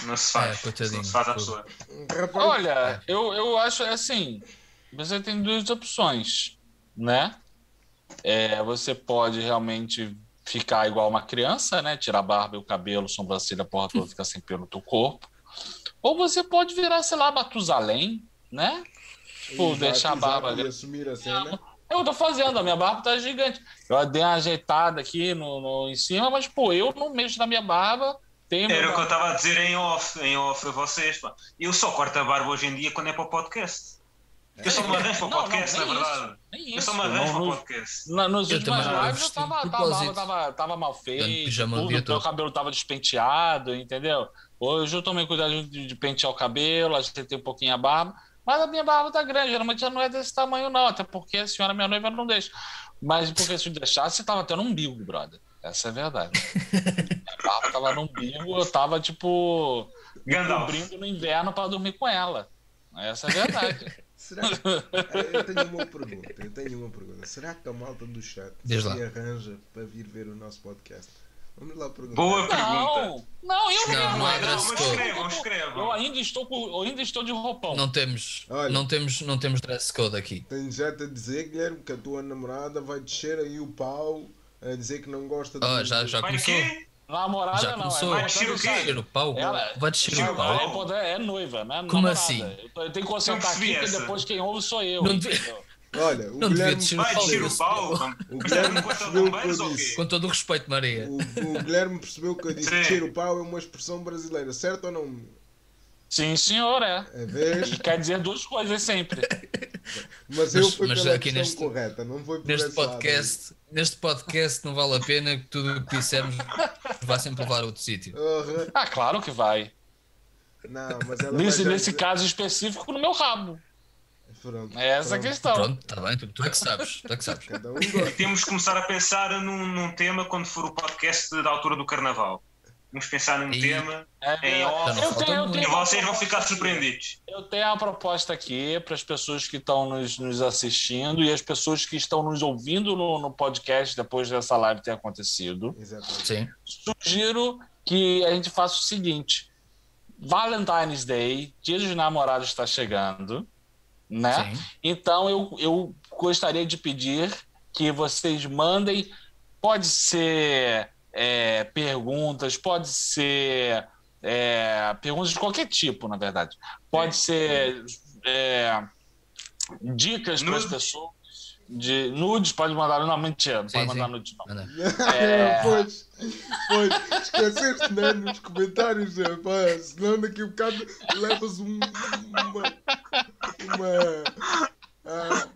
D: Não se faz.
C: É, coitadinho.
D: não se faz à
C: Tudo.
D: pessoa.
B: Rapaz,
A: Olha, eu, eu acho assim, você tem duas opções, né? É, você pode realmente ficar igual uma criança, né? Tirar a barba e o cabelo, sobrancelha, a porra toda, ficar sem pelo no teu corpo. Ou você pode virar, sei lá, Matusalém, né? Pô, deixar a barba grande.
B: assumir a cena.
A: Eu tô fazendo, a minha barba tá gigante. Eu dei uma ajeitada aqui no, no- em cima, mas, pô, eu não mexo na minha barba. Tenho
D: Era o que eu estava a dizer em off, em off a vocês. Pá. Eu só corto a barba hoje em dia quando é para o podcast. Eu só me arranjo para o
A: Não, não,
D: podcast,
A: nem
D: na verdade.
A: isso,
D: Eu só
A: isso.
D: me arranjo para
A: Não-
D: o
A: não-
D: podcast.
A: Na, nos
C: Eu
A: últimas lives eu tava, tava, tava, tava mal feito,
C: o
A: tudo, meu cabelo tava despenteado, entendeu? Hoje eu tomei cuidado de, de pentear o cabelo, ajeitei um pouquinho a barba, mas a minha barba tá grande, geralmente ela não é desse tamanho não, até porque a senhora minha noiva não deixa. Mas porque se eu deixasse, tava até no umbigo, brother. Essa é a verdade. a barba tava no umbigo, eu tava, tipo,
D: Gandalf.
A: cobrindo no inverno para dormir com ela. Essa é a verdade.
B: Será que... Eu tenho uma pergunta, eu tenho uma pergunta. Será que a malta do chat
C: Diz
B: se
C: lá.
B: arranja para vir ver o nosso podcast? Vamos lá perguntar.
D: Boa pergunta.
A: Não, não, eu
C: Não,
A: não,
C: não
A: eu-
C: dress
A: eu-
C: code.
D: Escrevam,
A: Eu
D: escrevam.
A: ainda estou, com, eu ainda estou de roupão.
C: Não temos,
B: Olha.
C: não temos, não temos dress code aqui.
B: Tenho já te a dizer, Guilherme, que a tua namorada vai descer aí o pau a dizer que não gosta de.
C: Oh, já, já
D: Vai
C: começou?
A: Namorada
C: Já
A: não,
C: começou.
A: é
D: Vai descer o quê?
C: o pau.
A: Ela-
C: Vai descer
A: Ela
C: o pau.
A: é, poder- é noiva, né?
C: Como
A: Namorada.
C: assim?
A: Eu eu tenho que concentrar
D: percebi
A: aqui, porque depois quem ouve sou eu.
C: Não
A: entendeu?
B: Olha, o
C: Não
B: Guilherme,
D: Vai descer o pau.
B: o Guilherme percebeu o que eu disse.
D: quê?
C: Com todo o respeito, Maria.
B: O, o Guilherme percebeu que eu disse
D: Sim.
B: descer o pau é uma expressão brasileira, certo ou não?
A: Sim, senhor, é.
B: É vez,
A: E quer dizer duas coisas sempre.
B: mas eu
C: Mas-
B: fui
C: mas
B: pela
C: aqui neste-
B: correta, não foi por
C: Neste
B: lado.
C: podcast, neste podcast não vale a pena que tudo o que dissermos vai sempre levar a outro sítio.
B: Aham.
A: Ah, claro que vai.
B: Não, mas ela
A: Nesse,
B: vai
A: nesse
B: dizer-
A: caso específico, no meu rabo.
B: Pronto,
A: É essa a questão.
C: Pronto, está bem, tu, tu é que sabes. Tu é que sabes.
B: Cada um.
D: Temos que começar a pensar num, num tema quando for o podcast da altura do Carnaval. Vamos pensar num
C: E-
D: tema
A: É,
D: em off
A: eu tenho, eu tenho
D: e vocês vão ficar surpreendidos.
A: Eu tenho uma proposta aqui para as pessoas que estão nos, nos assistindo e as pessoas que estão nos ouvindo no, no podcast depois dessa live ter acontecido.
B: Exatamente.
C: Sim.
A: Sugiro que a gente faça o seguinte: Valentine's Day, Dia dos Namorados está chegando, né?
C: Sim.
A: Então eu, eu gostaria de pedir que vocês mandem, pode ser é, perguntas, pode ser é, perguntas de qualquer tipo, na verdade. Pode ser é, dicas para as pessoas. De nudes, pode mandar. Não, mentira, não
C: Sim,
A: pode
C: sim.
A: mandar nudes, não. É.
B: pois, pois, esqueceste né, nos comentários, rapaz, senão daqui a um bocado levas um, uma. Uma. Ah,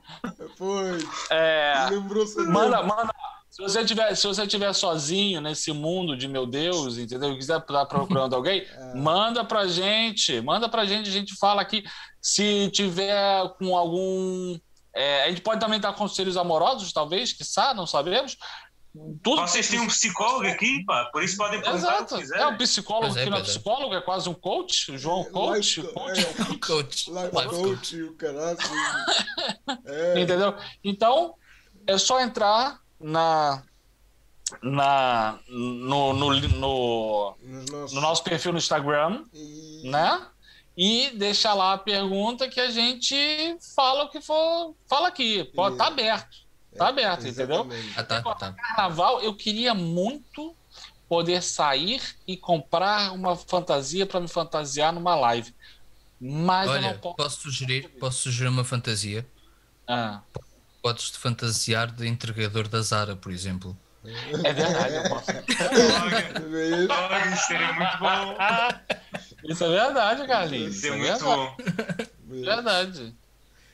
B: pois,
A: É,
B: lembrou-se
A: Manda,
B: dele.
A: manda. Se você tiver, se você tiver sozinho nesse mundo de meu Deus, entendeu? E quiser estar procurando alguém, manda pra gente, manda pra gente, a gente fala aqui. Se tiver com algum, é, a gente pode também dar conselhos amorosos, talvez, que não sabemos. Tudo
D: Vocês têm um psicólogo aqui, pá, por isso podem perguntar o
A: Exato.
D: que
A: É um psicólogo
C: é,
A: que não é psicólogo, é quase um coach. O João coach,
B: Life-
A: coach
B: é,
C: Coach.
B: Life
C: Life
B: coach e o caralho. É,
A: Entendeu? Então, é só entrar na, na, no, no, no, no nosso perfil no Instagram,
B: E-
A: né? E deixar lá a pergunta que a gente fala o que for. Fala aqui. Pode, tá aberto. Tá aberto, entendeu?
C: Ah, tá, tá.
A: Carnaval, eu queria muito poder sair e comprar uma fantasia para me fantasiar numa live. Mas eu
C: Olha,
A: não posso.
C: posso sugerir, posso sugerir uma fantasia.
A: Ah,
C: Podes te fantasiar de entregador da Zara, por exemplo.
A: é verdade, eu posso.
D: Olha, isso seria muito bom.
A: Isso é verdade, Carlinhos.
D: Isso
A: Isso
D: é
A: é
D: muito
A: verdade.
D: bom.
A: verdade.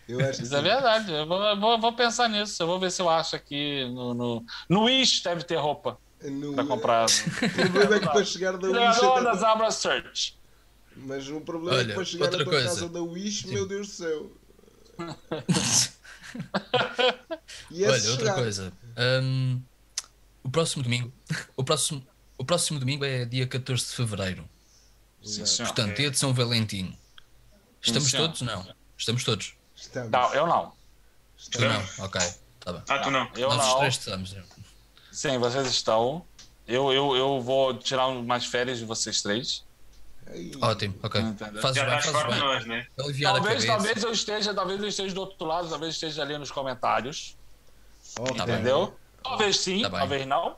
B: Eu acho que
A: Isso é verdade. Eu vou, eu vou, eu vou pensar nisso. Eu vou ver se eu acho aqui no. No, no Wish deve ter roupa
B: No-
A: pra comprar.
B: O problema é que para chegar da Wish.
A: Entregador
B: até-
A: da Zabra Search.
B: Mas o problema é que
C: Olha,
B: para chegar
C: outra coisa.
B: casa da Wish,
C: Sim.
B: meu Deus do céu. E é
C: Olha,
B: chegar.
C: outra coisa. Hum, o próximo domingo. O próximo, o próximo domingo é dia 14 de fevereiro.
A: Sim.
C: Portanto, dia de São Valentim. Estamos
A: Sim.
C: todos? Não. Estamos todos.
B: Estamos.
A: Não, eu não.
C: Tu não? Ok. Tá bem.
D: Ah, tu não.
A: Eu
C: Nós
A: não.
C: três estamos.
A: Sim, vocês estão. Eu, eu, eu vou tirar umas férias de vocês três.
C: Ótimo, ok.
A: Entendeu?
C: Fazes
D: Já
C: bem, fazes bem.
D: nós, né?
A: Talvez, talvez eu esteja, talvez eu esteja do outro lado, talvez esteja ali nos comentários.
C: Tá
A: entendeu? Talvez sim,
C: Tá
A: talvez não.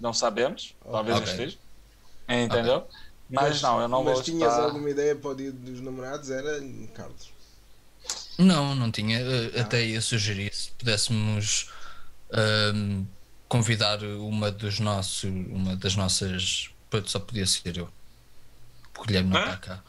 A: Não sabemos. Talvez
C: Ok.
A: eu esteja. Entendeu? Mas não, eu não
B: mas
A: vou
B: tinhas
A: estar...
B: alguma ideia para o dia dos namorados? Era Carlos.
C: Não, não tinha. Eh, Até ia sugerir se pudéssemos ahm, convidar uma dos nossos, uma das nossas. Só podia ser eu. O Guilherme não está cá.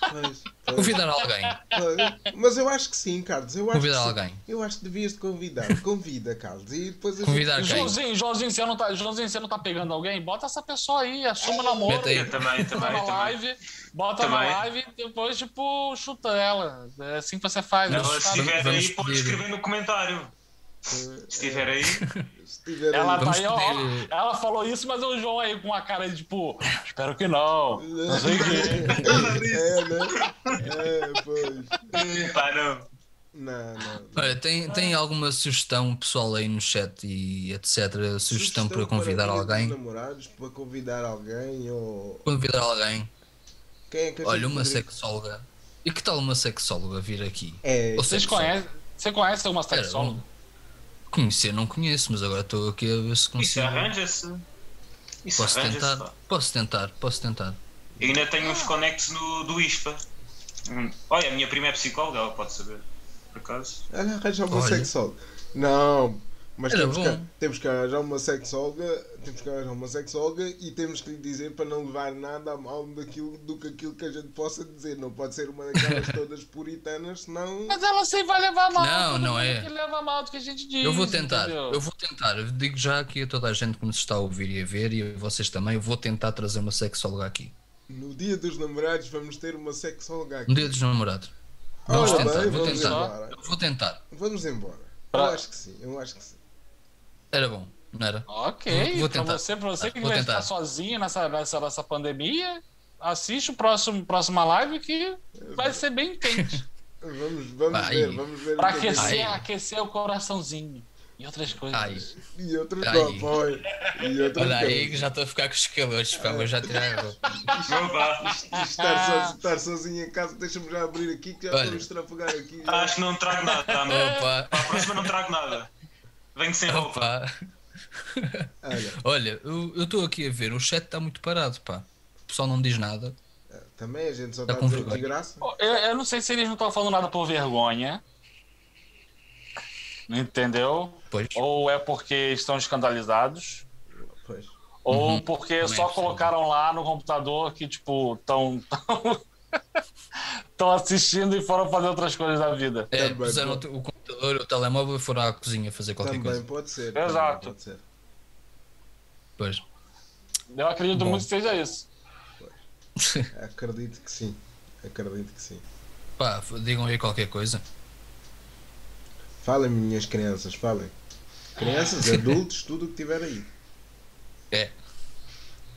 B: Pois, pois,
C: Convidar alguém.
B: pois. Mas eu acho que sim, Carlos. Eu acho
C: Convidar alguém.
B: Eu acho que devias te convidar. Convida, Carlos. E depois a gente-
C: Convidar quem?
A: Joãozinho, Joãozinho, você não, tá, Joãozinho, você não tá pegando alguém? Bota essa pessoa aí, assuma o namoro.
C: Meta aí.
D: Eu também,
A: Bota
D: também,
A: na live, bota
D: Também.
A: na live e depois, tipo, chuta ela. É assim que você faz. Né?
D: se estiver aí, pode escrever no comentário. Se estiver aí,
B: Se tiver
A: Ela
B: aí-
A: tá aí, ó, Ela falou isso, mas o João aí com uma cara de tipo, espero que não. Não sei o quê.
B: É, né? É, pois.
D: pá, não.
B: Não, não.
C: Olha, tem, tem alguma sugestão pessoal aí no chat e etc? Sugestão, para convidar
B: dos
C: alguém?
B: namorados, para convidar alguém ou.
C: Convidar alguém.
B: Quem é que a
C: Olha, uma
B: poderia-
C: sexóloga. E que tal uma sexóloga vir aqui?
B: É,
A: Vocês
C: sexóloga?
A: conhecem, você conhece uma sexóloga?
C: um- Conhecer não conheço, mas agora estou aqui a ver se
D: Isso
C: consigo.
D: arranja-se. Isso
C: Posso
D: arranja-se,
C: tentar,
D: pá.
C: posso tentar, posso tentar.
D: Eu ainda tenho uns conectos no, do ISPA. Hum. Olha, a minha prima é psicóloga, ela pode saber. Por acaso.
B: Olha, arranjar uma sexóloga. Não, mas
C: Era
B: temos que, temos que arranjar uma sexóloga, temos que arranjar uma sexóloga e temos que lhe dizer para não levar nada a mal daquilo, do que aquilo que a gente possa dizer. Não pode ser uma daquelas todas puritanas, senão.
A: Mas ela sempre vai levar mal.
C: Não, não é.
A: Que leva mal do que a gente diz.
C: Eu vou tentar,
A: entendeu?
C: eu vou tentar. Eu digo já aqui a toda a gente que nos está a ouvir e a ver, e a vocês também, eu vou tentar trazer uma sexóloga aqui.
B: No dia dos namorados vamos ter uma sexóloga aqui.
C: Um dia dos namorados. Vamos tentar,
B: bem,
C: vou
B: vamos
C: tentar.
B: embora.
C: Eu vou tentar.
B: Vamos embora. Eu acho que sim, eu acho que sim.
C: Era bom, não era?
A: Ok,
C: Vou
A: pra
C: tentar.
A: você, pra você que
C: Vou
A: vai
C: tentar.
A: ficar sozinho nessa, nessa, nessa pandemia, assiste o próximo próxima live que vai ser bem quente.
B: Vamos, vamos
C: Vai.
B: ver, vamos ver.
A: pra
B: que que-
A: aquecer, aquecer o coraçãozinho. E outras coisas.
C: Ai,
B: E não, foi. E outras
C: olha aí
B: coisas.
C: que já estou a ficar com os calores, pá, vou já tirar
B: Estar, so, estar sozinho em casa, deixa-me já abrir aqui que já
C: Olha.
B: estou a estrafagar aqui. já.
D: Acho que não trago nada.
C: Opa,
D: Para a próxima não trago nada. Venho sem roupa.
B: Olha,
C: Olha, eu eu estou aqui a ver, o chat está muito parado, pá. O pessoal não diz nada.
B: também a gente só
C: Tá
B: está a
C: com
B: dizer
C: vergonha.
B: desgraça.
A: Eu, eu não sei se eles não estão falando nada por vergonha. Entendeu?
C: Pois.
A: Ou é porque estão escandalizados.
B: Pois.
A: Ou
C: Uhum.
A: porque só
C: é
A: colocaram lá no computador que, tipo, estão. Estão assistindo e foram fazer outras coisas da vida.
C: É,
B: Também,
C: puseram o computador, o telemóvel e foram à cozinha fazer qualquer
B: Também
C: coisa.
B: pode ser.
A: Exato.
B: Pode ser.
C: Pois.
A: Eu acredito
C: Bom.
A: muito que seja isso.
B: Acredito que sim. Acredito que sim.
C: Pá, digam aí qualquer coisa.
B: Falem, minhas crianças, falem. Crianças, adultos, tudo o que tiver aí.
C: É,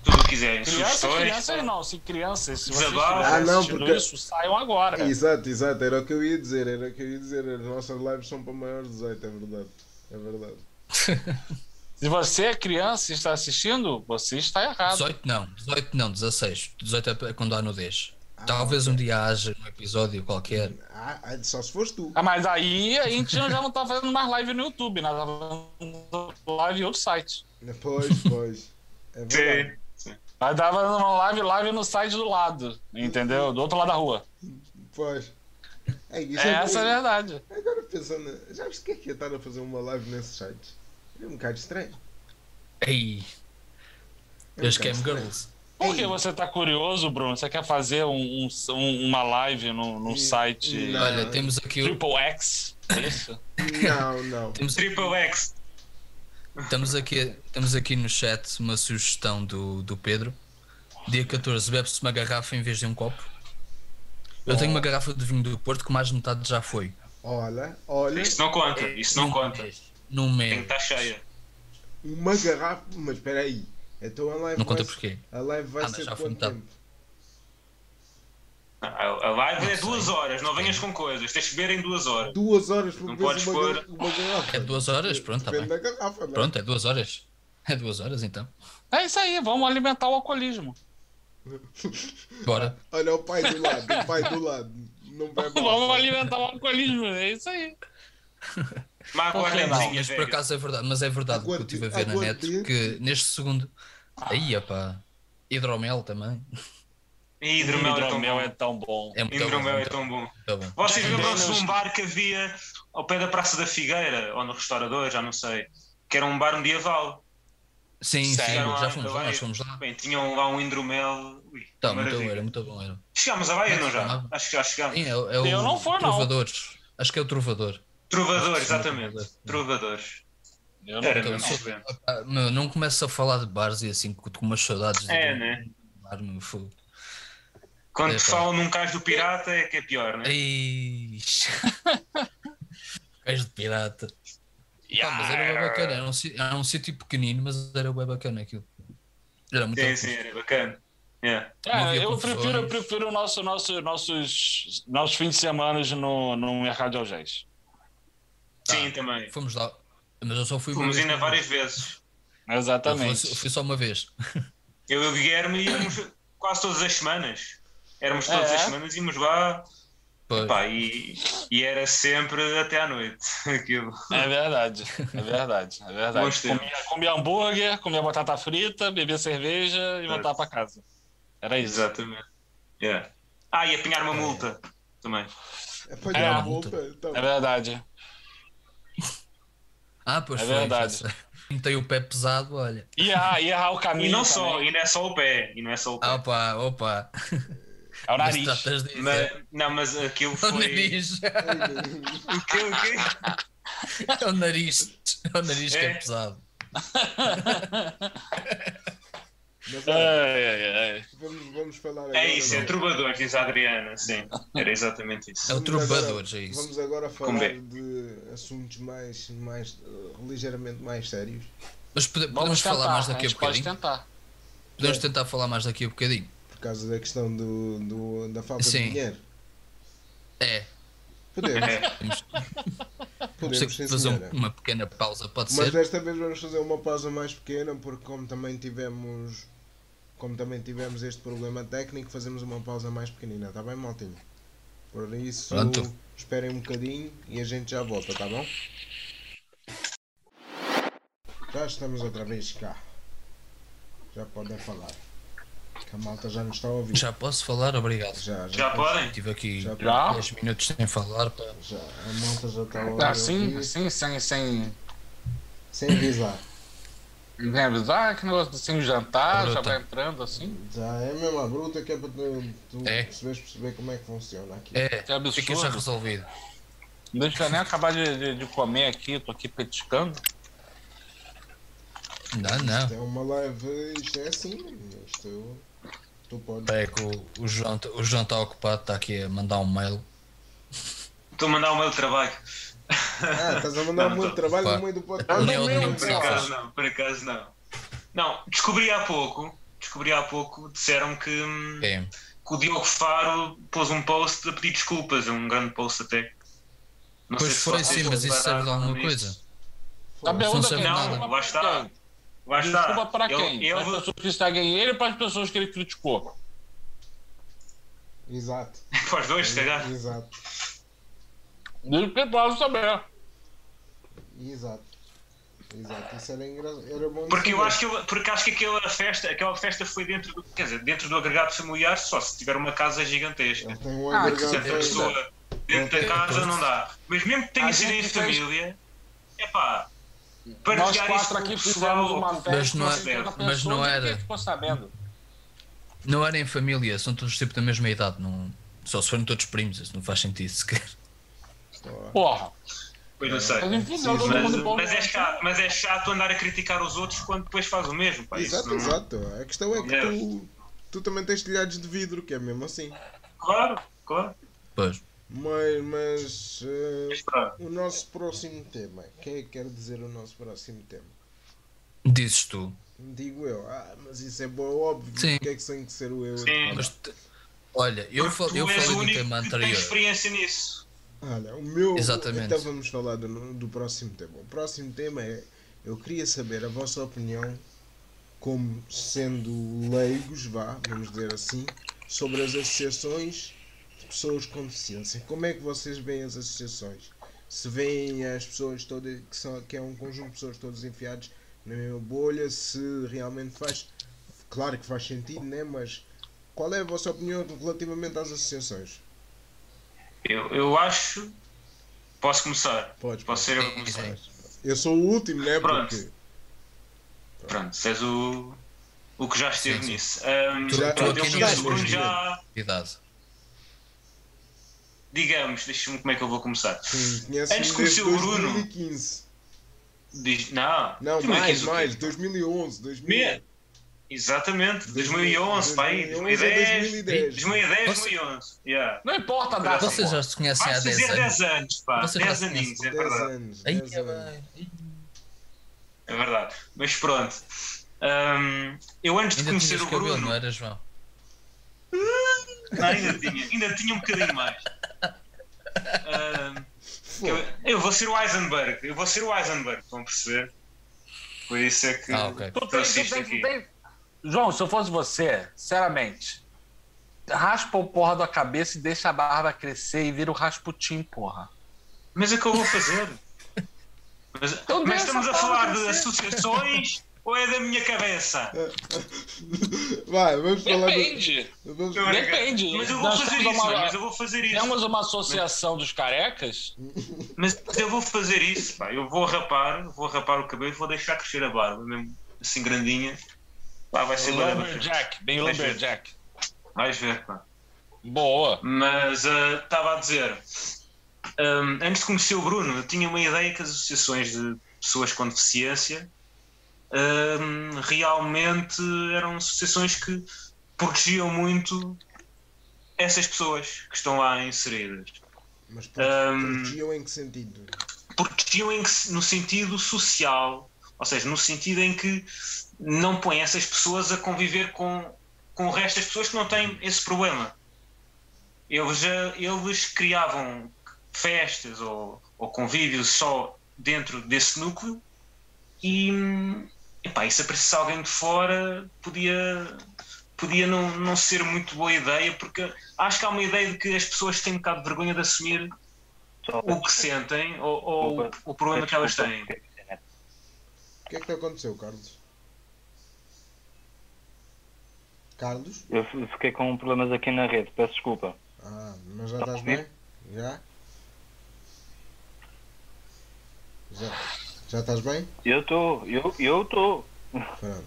D: Tudo o que quiserem.
A: Crianças,
D: Sugestões.
A: crianças não. Se crianças, se vocês
B: Ah, não, porque-
A: isso, saiam agora.
B: Exato, exato, era o que eu ia dizer, era o que eu ia dizer. As nossas lives são para maiores de 18, é verdade. É verdade.
A: Se você é criança e está assistindo, você está errado.
C: 18 não, 18 não, 16. 18 é quando há nudez.
B: Ah,
C: Talvez um dia haja um episódio qualquer.
B: Ah, ah, só se foste tu.
A: Ah, mas aí a gente já não tá fazendo mais live no YouTube, nós tá fazendo live em outro site.
B: Pois, pois. É verdade.
D: Sim.
A: Tava fazendo uma live, live no site do lado, entendeu? Do outro lado da rua.
B: Pois. É, isso
A: É, essa é a verdade.
B: Agora pensando, já viste o que é que estar a fazer uma live nesse site? É um bocado estranho.
C: Ei,
B: É um
C: as
B: bocado
C: Cam
B: estranho.
C: Girls.
A: Por que você tá curioso, Bruno? Você quer fazer um- um- uma live no, no
B: Hum,
A: site
B: não.
C: Olha, temos aqui, o-
A: Triple X? É isso?
B: Não, não.
C: temos,
D: Triple X.
C: estamos, aqui, temos aqui no chat uma sugestão do, do Pedro. Dia 14, bebe-se uma garrafa em vez de um copo. Eu tenho uma garrafa de vinho do Porto que mais de metade já foi.
B: Olha, olha,
D: Isso não conta. Isso não
C: Num
D: conta.
C: mês. Num
D: Tem
C: mês.
D: que estar cheia.
B: uma garrafa. Mas espera aí. Então a live
C: Não conta
B: vai,
C: porquê.
B: a live vai
C: Ah,
B: ser
C: já
B: de
C: foi
B: quanto
C: metade.
B: tempo?
D: A, a live é duas horas. Não venhas com coisas. Tens que beber em duas horas.
B: Duas horas
D: Não podes
B: uma,
D: pôr-
B: uma garrafa.
C: É duas horas? Pronto, tá bem.
B: garrafa, não é?
C: Pronto, é duas horas. É duas horas então.
A: É isso aí, vamos alimentar o alcoolismo.
C: Bora.
B: Olha o pai do lado, o pai do lado. Não vai mal.
A: Vamos alimentar o alcoolismo, é isso aí.
D: Mas
A: Por que
D: agora
A: não?
C: Mas por acaso é verdade, mas é verdade o que eu estive a ver na net que neste segundo. Aí, pá. Hidromel também.
D: E hidromel é tão
A: Hidromel
D: bom.
A: é tão bom.
C: É muito bom.
D: Hidromel é tão bom.
C: muito bom.
D: Vocês lembram-se de um bar que havia ao pé da Praça da Figueira, ou no restaurador, já não sei, que era um bar medieval.
C: Sim, sim, já fomos lá, nós fomos lá.
D: Bem, tinham lá um hidromel. Ui,
C: Tá, muito bom, era muito bom. Era.
D: Chegámos a Baia,
C: Como é
D: não já?
C: chamava?
D: Acho que já chegámos.
C: Sim, é, o- é o
A: Eu não não.
C: Trovadores. Acho que é o Trovador. Sim,
D: exatamente.
C: Trovador.
D: Trovadores.
A: Eu não,
D: Era
C: Então, sou-
D: excelente.
C: Ah, não começo a falar de bares e assim com umas saudades de
D: É,
C: de-
D: né?
C: bar, meu, fogo.
D: Quando
C: É,
D: falam num cais do pirata é que é pior, né?
C: Ei. Cais de pirata. Pá, mas era bem bacana, era um, era um sítio pequenino, mas era bem bacana aquilo. Era muito
D: Sim, sim, era bacana. Yeah.
C: Não
A: É,
C: havia
A: eu prefiro, eu prefiro o nosso, nosso, nossos, nossos fins de semana no, no mercado de Algés.
D: Sim, também.
C: Fomos lá. Mas eu só fui
D: Fomos ainda várias
C: vez.
D: vezes.
C: Eu
A: Exatamente.
C: fui, fui só uma vez.
D: Eu e o Guilherme íamos quase todas as semanas. Éramos todas
A: É?
D: as semanas, íamos lá.
C: Pois.
D: Pá, e, e era sempre até à noite. Aquilo.
A: É verdade, é verdade, é verdade. Comia, comia hambúrguer, comia batata frita, bebia cerveja e voltava para casa. Era isso.
D: Exatamente. Yeah. Ah, e apanhar uma multa também.
B: Apanhar
A: É,
B: a
C: multa.
B: Então,
A: É verdade.
C: Ah, pois
A: É
C: foi.
A: verdade.
C: Metei o pé pesado, olha.
A: E errar, e errar o caminho.
D: E não só,
A: também.
D: e não é só o pé. E não é só o pé.
C: Ah, opa, opa.
A: É o
C: Mas
A: nariz.
D: Mas- não, mas aquilo
C: O
D: foi.
C: nariz.
D: O quê? O quê?
C: É o nariz. É o nariz que é
D: É.
C: pesado.
B: Mas
A: Ai, ai, ai.
B: vamos, vamos falar agora.
D: É isso, é
B: do-
D: trovador, diz a Adriana. Sim, era exatamente
C: É
D: isso.
C: o
B: Vamos
C: trovador,
B: agora-
C: é isso.
B: Vamos agora falar
D: é?
B: de assuntos mais, mais eh, ligeiramente mais sérios.
C: Mas pode- podemos
A: tentar,
C: falar mais daqui a bocadinho?
A: tentar.
C: Podemos
B: É.
C: tentar falar mais daqui a bocadinho.
B: Por causa da questão do, do- da falta
C: Sim.
B: de dinheiro.
C: É,
B: Podemos,
D: É,
B: podemos
C: fazer
B: senhora.
C: uma pequena pausa, pode
B: Mas
C: ser?
B: desta vez vamos fazer uma pausa mais pequena porque como também tivemos como também tivemos este problema técnico, fazemos uma pausa mais pequenina, tá bem, maltinho? Por isso,
C: Pronto.
B: esperem um bocadinho e a gente já volta, tá bom? Já estamos outra vez cá. Já podem falar. Que a malta já nos está a ouvir.
C: Já posso falar? Obrigado.
B: já,
D: já
B: posso-
D: podem?
C: Estive aqui
B: Já,
A: Já?
C: 10 minutos sem falar. Pá.
B: já. A malta já está a ouvir.
A: Assim, assim, sem, sem,
B: Sem avisar.
A: sem avisar, que negócio sem jantar, já vai entrando assim.
B: Já é mesmo a bruta que é para tu, tu
C: É.
B: perceberes perceber como é que funciona aqui.
C: É,
A: Que absurdo.
C: fica já resolvido.
A: Não deixa eu nem acabar de, de, de comer aqui, tô aqui petiscando.
C: Não, não.
B: Isto é uma live, isto é assim. Isto tu podes.
C: É que o, o João o João está ocupado, está aqui a mandar um mail.
D: Estou a mandar o meu trabalho.
B: Ah, estás a mandar
D: Não,
B: muito
D: tô-
B: trabalho
C: Pá.
B: no meio do podcast.
C: Nem é o domingo
D: Por
C: Não,
D: acaso não, por acaso não. Não, descobri há pouco, descobri há pouco, disseram que, hum, que o Diogo Faro pôs um post a pedir desculpas, um grande post até. Não
C: Pois
D: se
C: foi, sim, mas isso serve de alguma coisa.
A: Tá
C: Não
A: pergunta
C: serve
A: quem?
C: nada.
A: Desculpa
D: Lá está.
A: pra quem?
D: Lá está.
A: Desculpa para
D: Eu-
A: quem?
D: eu
A: Para
D: vou-
A: as pessoas que seguem ele ou para as pessoas que ele criticou?
B: Exato.
D: Para os dois, se calhar.
B: Exato.
A: Diz que posso saber.
B: Exato. Exato. Isso era, engra... era bom.
D: Porque eu acho que, ele- porque acho que aquela festa, aquela festa foi dentro do, quer dizer, dentro do agregado familiar, só se tiver uma casa gigantesca.
B: Ele tem um
A: Ah,
B: agregado
D: Se a
B: feito.
D: pessoa dentro da casa não dá. Mas mesmo que tenha sido em família, é pá,
A: Nós quatro aqui fizemos
D: pessoal.
A: uma
C: Mas
A: festa.
C: não é- mas não era.
A: ficou sabendo.
C: Não era em família, são todos tipo da mesma idade. Não... Só se forem todos primos, isso não faz sentido sequer.
A: Porra.
D: Pois não sei.
A: Mas
D: Mas, mas é chato, mas é chato andar a criticar os outros quando depois faz o mesmo. Pá, isso
B: Exato,
D: não-
B: exato. A questão é que tu, tu também tens telhados de vidro, que é mesmo assim.
D: Claro, claro.
C: Pois.
B: Mas, mas
D: pronto.
B: o nosso próximo tema. Quem é que quer dizer o nosso próximo tema?
C: Dizes tu.
B: Digo eu. Ah, mas isso é bom, óbvio.
C: Sim.
B: Porque é que tem que ser o eu?
D: Sim.
C: Mas te- olha, eu, fal-
D: tu
C: eu
D: és
C: falei
D: o
C: no
D: único
C: tema
D: que tem
C: anterior.
D: experiência nisso.
B: Olha, o meu.
C: Exatamente.
B: Então vamos falar do, do próximo tema. O próximo tema é. Eu queria saber a vossa opinião, como sendo leigos, vá, vamos dizer assim, sobre as associações pessoas com deficiência. Como é que vocês veem as associações? Se veem as pessoas todas, que, são, que é um conjunto de pessoas todos enfiados na mesma bolha, se realmente faz. Claro que faz sentido, né? Mas qual é a vossa opinião relativamente às associações?
D: Eu, eu acho. Posso começar?
B: Podes,
D: Posso ser eu começar?
B: Eu sou o último, né?
D: Pronto.
B: Porque.
D: Pronto, se és o, o que já esteve
C: Sim, sim.
D: nisso. Pronto,
B: aqui
D: eu Bruno
B: mais
D: já. Digamos, deixa-me como é que eu vou começar.
B: Sim,
D: Antes de conhecer o Bruno.
B: 2015.
D: Diz, não,
B: Não,
D: 2015
B: mais,
D: o quê?
B: mais, 2011, 2000.
D: Me- Exatamente, 2011, pai,
B: 2011
D: 2010,
B: a 2010.
D: 2010,
C: Você-
D: 2011. Yeah.
A: Não importa a data.
C: Vocês já se conhecem há
D: Vai
C: 10
D: fazer
C: anos.
D: 10 anos, pá,
C: Vocês já
D: 10
C: se
D: aninhos, é
B: 10
D: verdade.
B: anos.
C: Ai,
B: 10 anos.
C: bem.
D: É verdade. Mas pronto. Ahm, eu antes de
C: Ainda
D: conhecer
C: tinhas
D: o
C: cabelo,
D: Bruno.
C: não era, João?
D: Não, ainda tinha, ainda tinha um bocadinho mais. Eu, eu vou ser o Eisenberg, eu vou ser o Eisenberg, a perceber? Por isso é que
C: Ah, ok.
A: Tu tu tu tem- João, se eu fosse você, sinceramente, raspa o porra da cabeça e deixa a barba crescer e vira o Rasputin, porra.
D: Mas é que eu vou fazer. Mas,
A: Então
D: mas estamos a falar de associações ou é da minha cabeça?
B: Vai, vamos falar do.
A: Depende.
B: Vamos...
D: Eu-
A: Depende.
D: Mas eu vou
A: Nós
D: fazer isso,
A: uma-
D: mas eu vou fazer isso.
A: Temos uma associação dos carecas.
D: Mas eu vou fazer isso, pá. Eu vou rapar, vou rapar o cabelo e vou deixar crescer a barba, mesmo assim grandinha. Pá, vai ser.
A: Lumberjack, bem. Lumberjack.
D: Vais ver, pá.
A: Boa.
D: Mas ah, estava a dizer, hum, antes de conhecer o Bruno, eu tinha uma ideia que as associações de pessoas com deficiência realmente eram associações que protegiam muito essas pessoas que estão lá inseridas.
B: Mas protegiam em que sentido?
D: protegiam em que- no sentido social, ou seja, no sentido em que não põem essas pessoas a conviver com, com o resto das pessoas que não têm esse problema. Eles, eles criavam festas ou, ou convívios só dentro desse núcleo e, epá, e se aparecesse alguém de fora podia, podia não, não ser muito boa ideia, porque acho que há uma ideia de que as pessoas têm um bocado de vergonha de assumir o que sentem ou, ou o problema que elas têm.
B: O que é que te aconteceu, Carlos? Carlos?
E: Eu fiquei com problemas aqui na rede, peço desculpa.
B: Ah, mas já estás bem? Já? Já, já estás bem?
E: Eu estou, eu eu estou.
B: Pronto.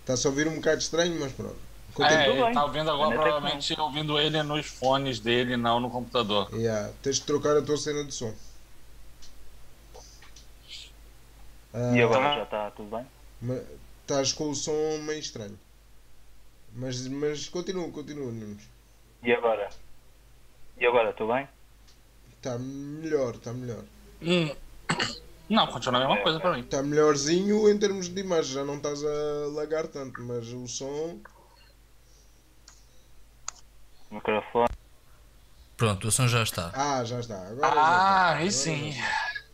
B: Está-se a ouvir um bocado estranho, mas pronto.
A: É,
B: Continua.
E: tudo
A: ele
E: bem.
A: tá ouvindo agora, provavelmente ouvindo ele nos fones dele, não no computador.
B: Yeah, tens de trocar a tua cena de som. Ah,
E: E agora
D: Tá.
E: já está tudo bem?
B: Estás com o som meio estranho. Mas, mas continua, continua, Nunes.
E: E agora? E agora, estou bem?
B: Está melhor, está melhor.
A: Hum. Não, continua a mesma coisa pra mim.
B: Está melhorzinho em termos de imagem, já não estás a lagar tanto, mas o som.
E: Microfone.
C: Pronto, o som já está.
B: Ah, já está. Agora já está.
A: Ah,
B: Agora
A: aí sim.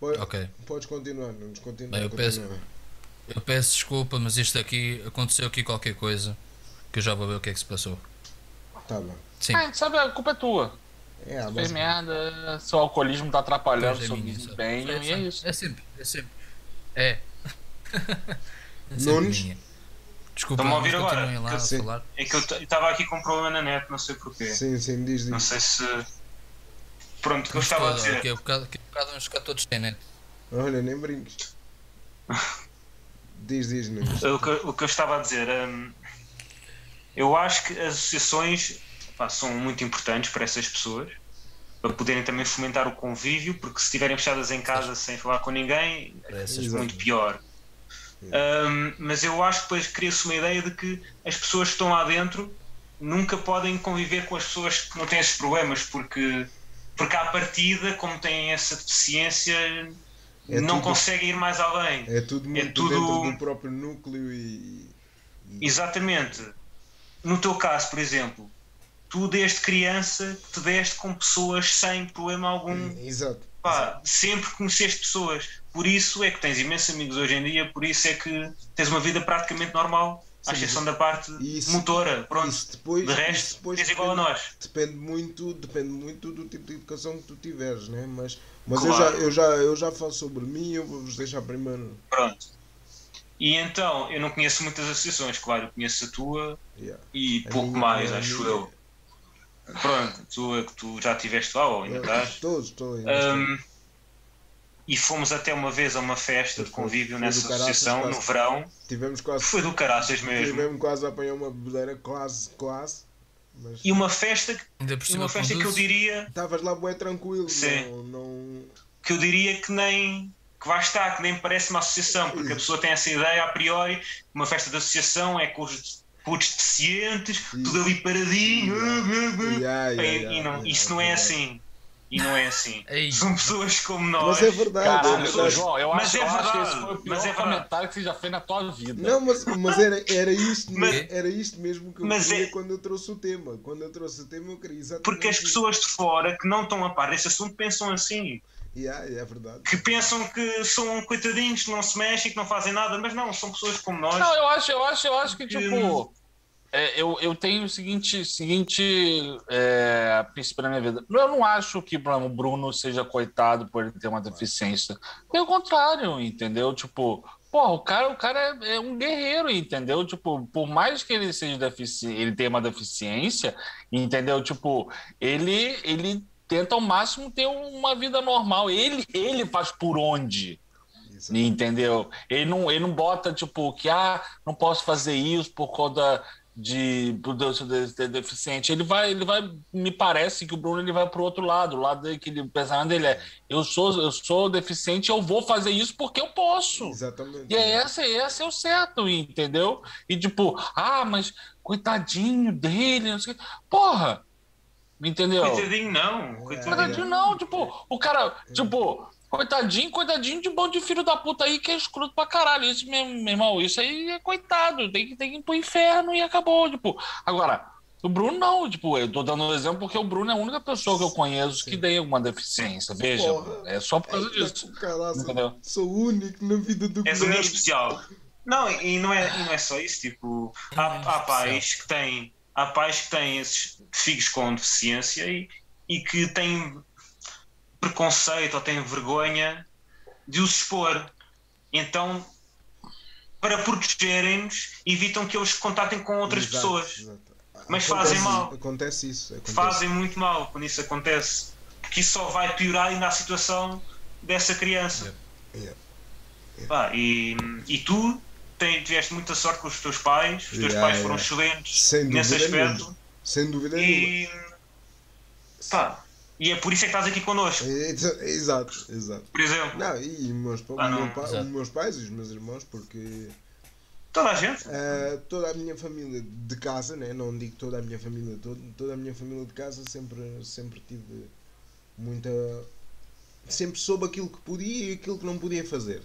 C: Ok.
B: Podes continuar, Nunes, continua.
C: Bem, eu
B: continua.
C: peço- Eu peço desculpa, mas isto aqui aconteceu aqui qualquer coisa que eu já vou ver o que é que se passou.
B: Tá bom.
C: Sim,
A: Ah, sabe, a culpa é tua.
B: É,
A: Fez
B: base-
A: merda, seu alcoolismo tá atrapalhando
C: é
A: seu desempenho e é isso.
C: É sempre, é sempre. É. é sempre
B: Nunes?
C: Desculpa,
D: Estão-me a ouvir
C: mas
D: agora?
C: lá falar.
D: É que eu estava aqui com um problema na net, não sei porquê.
B: Sim, sim, diz,
D: Não
B: diz.
D: sei se. Pronto, o que eu
C: Mas
D: estava a dizer.
C: Daqui a bocado, daqui a bocado vamos ficar todos sem net.
B: Olha, nem brinques. Diz, diz, Nunes.
D: O que, o que eu estava a dizer, hum, eu acho que as associações pá, são muito importantes para essas pessoas, para poderem também fomentar o convívio, porque se estiverem fechadas em casa sem falar com ninguém, é muito pior. Hum, mas eu acho que depois cria-se uma ideia de que as pessoas que estão lá dentro nunca podem conviver com as pessoas que não têm esses problemas, porque, porque à partida, como têm essa deficiência,
B: É
D: não
B: tudo-
D: conseguem ir mais além.
B: É tudo muito
D: tudo-
B: dentro do próprio núcleo e-
D: Exatamente. No teu caso, por exemplo, tu desde criança te deste com pessoas sem problema algum.
B: Exato.
D: Pá, sempre conheceste pessoas. Por isso é que tens imensos amigos hoje em dia, por isso é que tens uma vida praticamente normal, à
B: Sim,
D: exceção da parte
B: isso-
D: motora. Pronto.
B: Isso depois,
D: de resto,
B: depois
D: és igual a nós.
B: Depende muito, depende muito do tipo de educação que tu tiveres, né? Mas, mas
D: Claro.
B: eu, já, eu, já, eu já falo sobre mim, eu vou-vos deixar primeiro.
D: Pronto. E então, eu não conheço muitas associações, claro, eu conheço a tua
B: Yeah.
D: e
B: A
D: pouco
B: minha-
D: mais, acho eu. Pronto, tu é que tu já estiveste lá ou ainda estás?
B: Estou, estou. ainda estou.
D: Um, e fomos até uma vez a uma festa de convívio
B: foi
D: nessa associação no
B: quase.
D: verão.
B: Tivemos quase,
D: Foi do caraças mesmo.
B: tivemos quase a apanhar uma bebedeira, quase, quase. Mas
D: E uma festa, que-
C: Ainda por cima
D: uma festa que eu diria
B: estavas lá bué tranquilo.
D: Sim.
B: Não, não...
D: que eu diria que nem que vai estar, que nem parece uma associação, porque a pessoa tem essa ideia a priori, uma festa de associação é com os putos deficientes, tudo ali paradinho,
B: Yeah, yeah,
D: e,
B: yeah,
D: e não,
B: yeah,
D: isso não é assim. E não é assim.
C: Ei.
D: São pessoas como nós.
B: Mas é verdade. é
A: Caralho,
B: verdade.
A: João, eu
D: Mas
A: acho,
D: é
A: eu acho que
D: verdade,
A: esse foi o pior
D: mas é verdade.
A: comentário que você já fez na tua vida.
B: Não, mas, mas era, era, isto,
D: Mas-
B: mesmo- era isto mesmo que eu
D: Mas
B: queria
D: é-
B: quando eu trouxe o tema. Quando eu trouxe o tema, eu queria exatamente.
D: Porque as pessoas de fora que não estão a par desse assunto pensam assim.
B: Yeah, é verdade.
D: que pensam que são coitadinhos, que não se mexem, que não fazem nada, mas não, são pessoas como nós.
A: Não, eu acho, eu acho, eu acho que, tipo, é, eu, eu tenho o seguinte, seguinte é, princípio na minha vida. Eu não acho que o Bruno seja coitado por ele ter uma deficiência. Pelo contrário, entendeu? Tipo, porra, o cara, o cara é, é um guerreiro, entendeu? Tipo, por mais que ele seja deficiente, ele tenha uma deficiência, entendeu? Tipo, ele, ele tenta ao máximo ter uma vida normal. Ele, ele faz por onde. Entendeu? Ele não, ele não bota, tipo, que ah, não posso fazer isso por conta de Deus de ser deficiente. Ele vai, ele vai, me parece que o Bruno ele vai pro outro lado, o lado dele, que ele, o pensamento dele é eu sou, eu sou deficiente, eu vou fazer isso porque eu posso.
B: Exatamente.
A: E é esse, esse é o certo, entendeu? E tipo, ah, mas coitadinho dele, não sei o quê. Porra! Entendeu?
D: Coitadinho não. Coitadinho.
A: Coitadinho não, tipo, o cara, tipo, coitadinho, coitadinho de bom de filho da puta aí que é escroto pra caralho. Isso mesmo, meu irmão, isso aí é coitado, tem que, tem que ir pro inferno e acabou, tipo. Agora, o Bruno não, tipo, eu tô dando um exemplo porque o Bruno é a única pessoa que eu conheço que
B: Sim.
A: tem alguma deficiência, veja,
B: Porra.
A: é só por causa
B: Eita,
A: disso.
B: caralho,
A: Entendeu?
B: sou o único na vida do
D: És um amigo especial. Não, e não é, e não é só isso, tipo, há, há pais que têm, há pais que têm esses filhos com deficiência e, e que têm preconceito ou têm vergonha de os expor. Então, para protegerem-nos, evitam que eles contactem com outras
B: Exato,
D: pessoas.
B: exato.
D: Mas
B: Acontece-
D: fazem mal.
B: Acontece isso. Acontece.
D: Fazem muito mal quando isso acontece. Porque isso só vai piorar ainda a situação dessa criança.
B: Yeah.
D: Pá, e, e tu tem- tiveste muita sorte com os teus pais, os teus
B: Yeah,
D: pais foram
B: yeah.
D: excelentes nesse aspecto.
B: nenhuma. Sem dúvida nenhuma.
D: E, pá, e é por isso é que estás aqui connosco,
B: Exa- Exato, exato.
D: por exemplo.
B: Não, e meus,
D: Ah, não.
B: meu pa- os meus pais e os meus irmãos, porque
D: Toda a gente.
B: eh, toda a minha família de casa, né? não digo toda a minha família, todo, toda a minha família de casa sempre, sempre tive muita. Sempre soube aquilo que podia e aquilo que não podia fazer.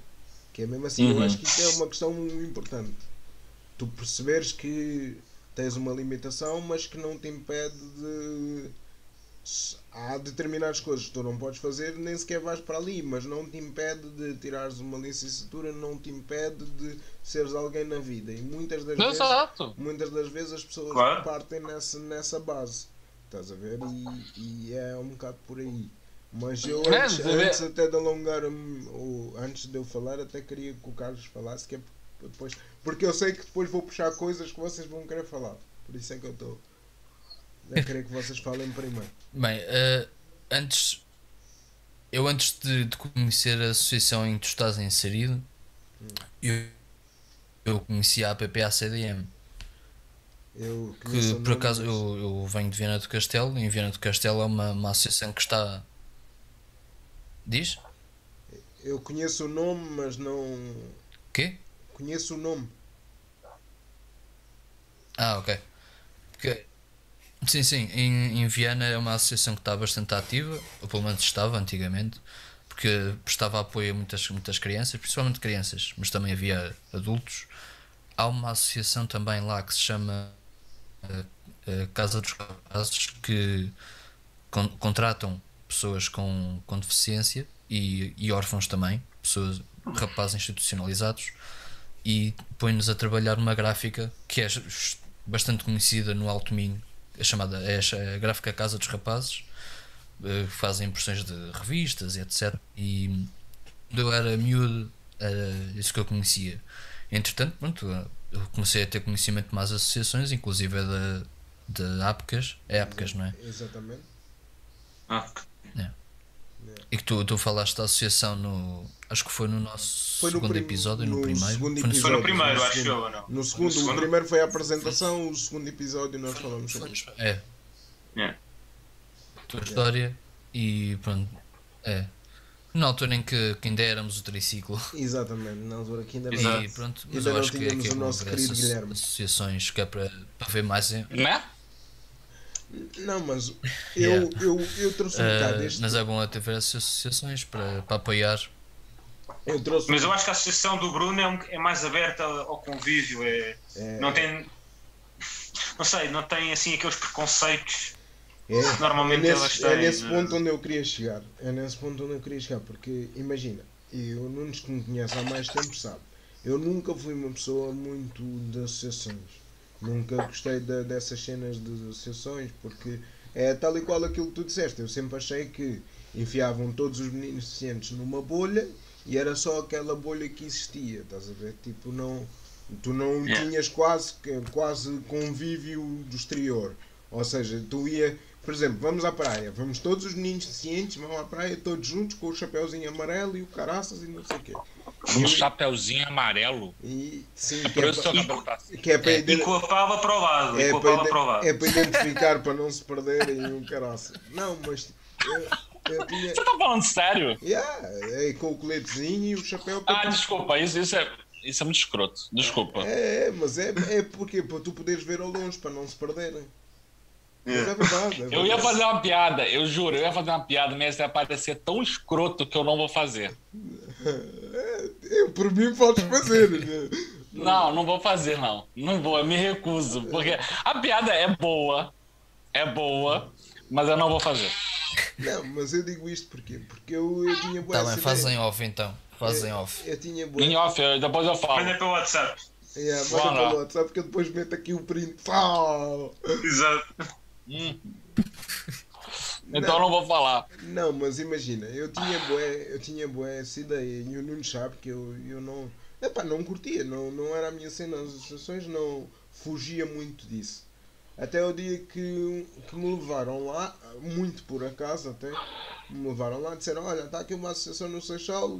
B: Que é mesmo assim, eu
A: Uhum.
B: acho que isso é uma questão importante. Tu perceberes que tens uma limitação, mas que não te impede de. Se- Há determinadas coisas que tu não podes fazer, nem sequer vais para ali, mas não te impede de tirares uma licenciatura, não te impede de seres alguém na vida. E muitas das vezes muitas das vezes as pessoas
D: Claro.
B: partem nessa, nessa base. Estás a ver? E, e é um bocado por aí. Mas eu antes, antes até de alongar o, antes de eu falar, até queria que o Carlos falasse que é depois. Porque eu sei que depois vou puxar coisas que vocês vão querer falar. Por isso é que eu estou a querer que vocês falem primeiro.
C: Bem, eh, antes. Eu antes de, de conhecer a associação em que tu estás inserido, eu, eu conheci a APPA-CDM.
B: Eu
C: Que por acaso eu, eu venho de Viana do Castelo, e em Viana do Castelo é uma, uma associação que está. Diz?
B: Eu conheço o nome, mas não.
C: Quê?
B: Conheço o nome.
C: Ah, ok. Porque, sim, sim, em, em Viana é uma associação que está bastante ativa, ou pelo menos estava antigamente, porque prestava apoio a muitas, muitas crianças, principalmente crianças, mas também havia adultos. Há uma associação também lá que se chama eh, eh, Casa dos Rapazes, que con- contratam pessoas com, com deficiência e, e órfãos também, pessoas, rapazes institucionalizados, e põe-nos a trabalhar numa gráfica que é bastante conhecida no Alto Minho, a chamada é a gráfica Casa dos Rapazes, eh, que fazem impressões de revistas e etc. E eu era miúdo, era isso que eu conhecia. Entretanto, pronto, eu comecei a ter conhecimento de mais associações, inclusive a da, da APCAS, é APCAS, não é?
B: Exatamente.
D: Ah,
C: E que tu, tu falaste da associação no. Acho que foi no nosso
B: Foi no
C: segundo
B: prim-
C: episódio, no,
B: no
C: primeiro.
B: segundo
C: Foi no
B: episódio.
D: foi no
B: no
D: primeiro, acho
B: segundo.
D: eu, ou não?
B: No segundo, o primeiro foi a apresentação, o segundo episódio nós falamos sobre
C: no- É.
D: É.
C: Tua história e pronto. É. Na altura em que, que ainda éramos o triciclo.
B: Exatamente, na altura que ainda não.
C: E pronto, mas
B: Ainda
C: eu
B: não
C: acho que é, que é
B: o nosso querido Guilherme.
C: associações que é para, para ver mais. em-
A: Né?
B: Não, mas eu,
C: Yeah.
B: eu, eu trouxe um bocado este.
C: mas é bom até ver essas associações para, para apoiar.
B: Eu trouxe
D: Mas eu acho que a associação do Bruno é, um- é mais aberta ao convívio, é,
B: é,
D: não tem. Não sei, não tem assim aqueles preconceitos.
B: é,
D: normalmente
B: é
D: elas
B: nesse,
D: têm,
B: é nesse ponto onde eu queria chegar. É nesse ponto onde eu queria chegar, porque imagina, e o Nunes que me conhece há mais tempo sabe, eu nunca fui uma pessoa muito de associações. Nunca gostei de- dessas cenas de associações porque é tal e qual aquilo que tu disseste. Eu sempre achei que enfiavam todos os meninos deficientes numa bolha e era só aquela bolha que existia, estás a ver? Tipo, não, tu não
D: Yeah.
B: tinhas quase, quase convívio do exterior. Ou seja, tu ia, por exemplo, vamos à praia, vamos todos os meninos deficientes, vão à praia todos juntos com o chapéuzinho amarelo e o caraças e não sei o quê.
A: Um chapeuzinho amarelo.
B: E sim, que é, que é para
D: E a pava para o lado. e
B: é
D: com a
B: para é para identificar para não se perderem e um caraças. Não, mas eu, eu tinha.
A: Você tá falando sério?
B: Yeah, é com o coletezinho e o chapéu
A: Ah, desculpa, isso, isso, é, isso é muito escroto. Desculpa.
B: É, mas é, é porque para tu poderes ver ao longe, para não se perderem. Mas é verdade. é
A: Eu ia
B: verdade.
A: fazer uma piada, eu juro, eu ia fazer uma piada, mas ia parecer tão escroto que eu não vou fazer.
B: É, eu, por mim podes fazer. né?
A: Não, não vou fazer, não. Não vou, eu me recuso. Porque a piada é boa, é boa, mas eu não vou fazer.
B: Não, mas eu digo isto porquê? Porque eu, eu tinha boa
C: Tá bem,
B: ideia.
C: off então. Fazem
B: Eu-
C: off.
B: Eu tinha boa.
A: Em off, eu- depois eu falo.
D: Manda para o WhatsApp.
B: Yeah, manda pelo WhatsApp que eu depois meto aqui o print. Pau!
D: Exato.
A: Hum. Então eu não vou falar.
B: Não, mas imagina, eu tinha bué, eu tinha bué essa ideia e o Nuno sabe que eu, eu não. Epá, não curtia, não, não era a minha cena nas associações, não fugia muito disso. Até o dia que, que me levaram lá, muito por acaso até, me levaram lá e disseram, olha, está aqui uma associação no Seixal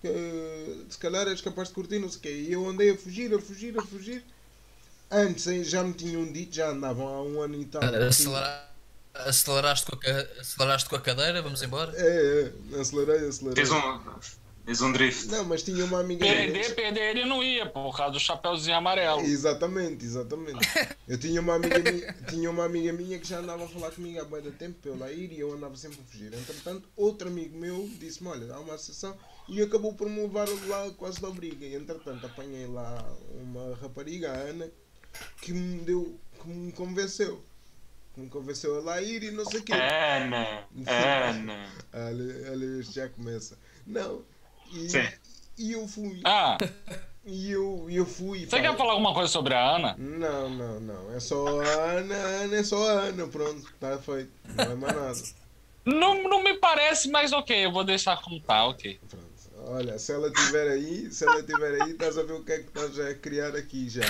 B: que se calhar és capaz de curtir, não sei o quê. E eu andei a fugir, a fugir, a fugir. Antes já me tinham dito, já andavam há um ano e tal.
C: Acelerar- Aceleraste com, a, aceleraste com a cadeira, vamos embora?
B: É, é, acelerei, acelerei.
D: Fez um, fez um drift.
B: Não, mas tinha uma amiga minha.
A: Perder, perder ele não ia, por causa do chapeuzinho amarelo.
B: Exatamente, exatamente. Eu tinha uma amiga minha, tinha uma amiga minha que já andava a falar comigo há de tempo para eu lá ir e eu andava sempre a fugir. Entretanto, outro amigo meu disse-me, olha, há uma sessão e acabou por me levar lá quase da briga. E entretanto apanhei lá uma rapariga, a Ana, que me deu, que me convenceu. Que me convenceu a lá ir e não sei o quê.
D: Ana, Ana.
B: Olha, este já começa. Não. E,
D: Sim.
B: e eu fui.
A: Ah,
B: E eu, e eu fui.
A: você quer falar alguma coisa sobre a Ana?
B: Não, não, não. É só a Ana, a Ana é só a Ana, pronto, está feito. Não é mais nada.
A: Não, não me parece, mas ok, eu vou deixar como tá, ok.
B: Pronto. Olha, se ela estiver aí, se ela estiver aí, estás a ver o que é que estás a criar aqui já.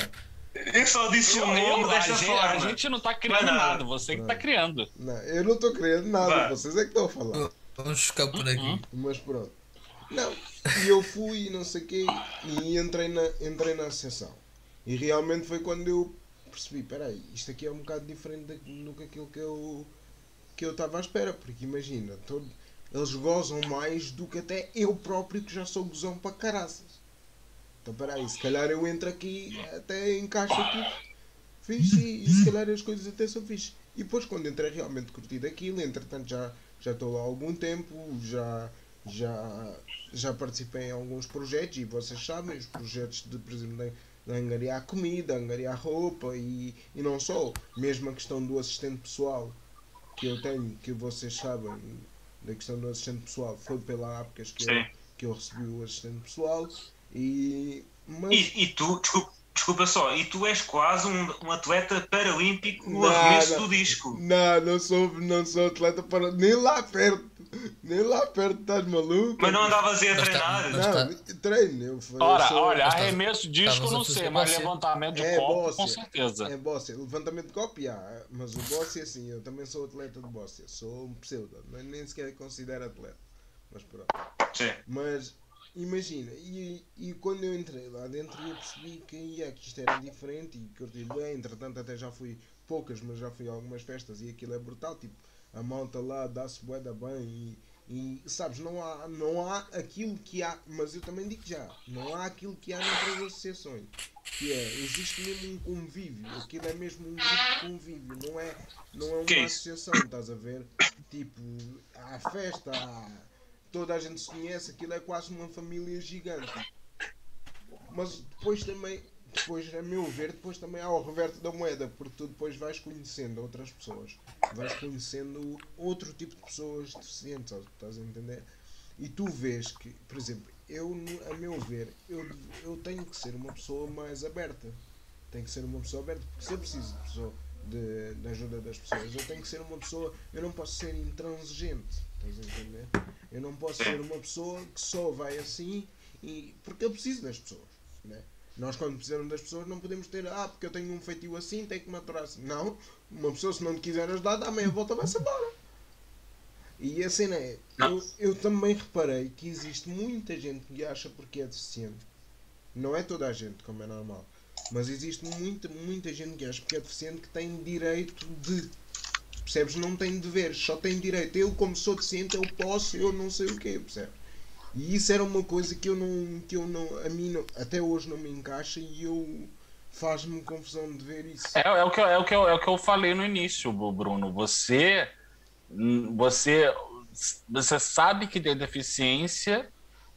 D: Eu só disse o
A: Eu-
D: nome
A: eu- a,
D: desta
A: gente,
D: forma.
A: a gente não tá criando
D: Vai nada.
A: nada, você que tá criando.
B: Não, eu não estou criando nada,
D: Vá.
B: vocês é que estão a falar.
C: Vamos ficar por aqui.
B: Mas pronto. Não, e eu fui e não sei o quê e entrei na, entrei na associação. E realmente foi quando eu percebi, peraí, isto aqui é um bocado diferente do que aquilo que eu que eu estava à espera, porque imagina, todo, eles gozam mais do que até eu próprio que já sou gozão para caraças. Então peraí, se calhar eu entro aqui até encaixo aqui fixe e, e se calhar as coisas até são fixe. E depois quando entrei realmente curti daquilo, entretanto já já estou lá há algum tempo, já já já participei em alguns projetos e vocês sabem, os projetos de, por exemplo, de, de angariar comida, angariar roupa e, e não só, mesmo a questão do assistente pessoal que eu tenho, que vocês sabem da questão do assistente pessoal, foi pela APCAS que eu, que eu recebi o assistente pessoal e mas
D: E, e tu, desculpa, desculpa só, e tu és quase um, um atleta paralímpico no arremesso do disco.
B: não, não sou, não sou atleta para nem lá perto, nem lá perto, estás maluco?
D: Mas não andavas aí a
C: tá-
D: treinar.
C: mas-
B: Não, treino, eu, eu
A: Ora,
B: sou-
A: olha,
C: Estavas-
A: arremesso disco não sei, mas
C: bóssia?
A: levantamento de
B: É,
A: copo com certeza.
B: É Bóssia, levantamento de copo, já, mas o Bóssia sim, eu também sou atleta de Bóssia, sou um pseudo, nem, nem sequer considero atleta, mas pronto.
D: Sim.
B: Mas imagina, e, e quando eu entrei lá dentro eu percebi que, ia, que isto era diferente e curti bem, entretanto até já fui poucas, mas já fui a algumas festas e aquilo é brutal, tipo, a malta lá dá-se bué da bem e, e sabes, não há, não há aquilo que há, mas eu também digo já, não há aquilo que há noutras associações, que é, existe mesmo um convívio, aquilo é mesmo um grupo de convívio, não é, não é uma
D: Que é isso?
B: associação, estás a ver? Tipo, há festa, há, toda a gente se conhece, aquilo é quase uma família gigante. Mas depois também, depois, a meu ver, depois também há o reverto da moeda, porque tu depois vais conhecendo outras pessoas, vais conhecendo outro tipo de pessoas deficientes, estás a entender? E tu vês que, por exemplo, eu, a meu ver, eu, eu tenho que ser uma pessoa mais aberta. Tem que ser uma pessoa aberta, porque se eu preciso de, pessoa, de, de ajuda das pessoas, eu tenho que ser uma pessoa. Eu não posso ser intransigente. Estás a entender? Eu não posso ser uma pessoa que só vai assim e. Porque eu preciso das pessoas. Né? Nós, quando precisamos das pessoas, não podemos ter. Ah, porque eu tenho um feitio assim, tenho que me aturar assim. Não. Uma pessoa, se não te quiser ajudar, dá meia volta, vai-se embora. E a cena é. Eu, eu também reparei que existe muita gente que acha porque é deficiente. Não é toda a gente, como é normal. Mas existe muita, muita gente que acha porque é deficiente que tem direito de. Percebes? Não tem deveres, só tem direito. Eu, como sou deficiente, eu posso, eu não sei o quê, percebes? E isso era uma coisa que eu não. que eu não. a mim não, até hoje não me encaixa e eu. faz-me confusão de ver isso.
A: É, é, o que, eu- é, o que eu, é o que eu falei no início, Bruno. Você, hum, você, você sabe que tem deficiência,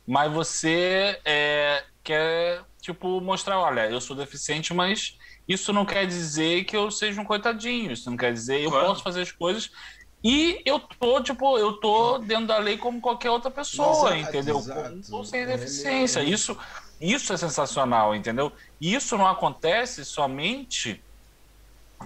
A: mas você é, quer tipo mostrar, olha, eu sou deficiente, mas isso não quer dizer que eu seja um coitadinho. Isso não quer dizer eu
D: Claro.
A: posso fazer as coisas e eu tô tipo eu tô dentro da lei como qualquer outra pessoa,
B: Exato,
A: entendeu?
B: exato.
A: Ou sem
B: É,
A: deficiência.
B: é.
A: Isso isso é sensacional, entendeu? E Isso não acontece somente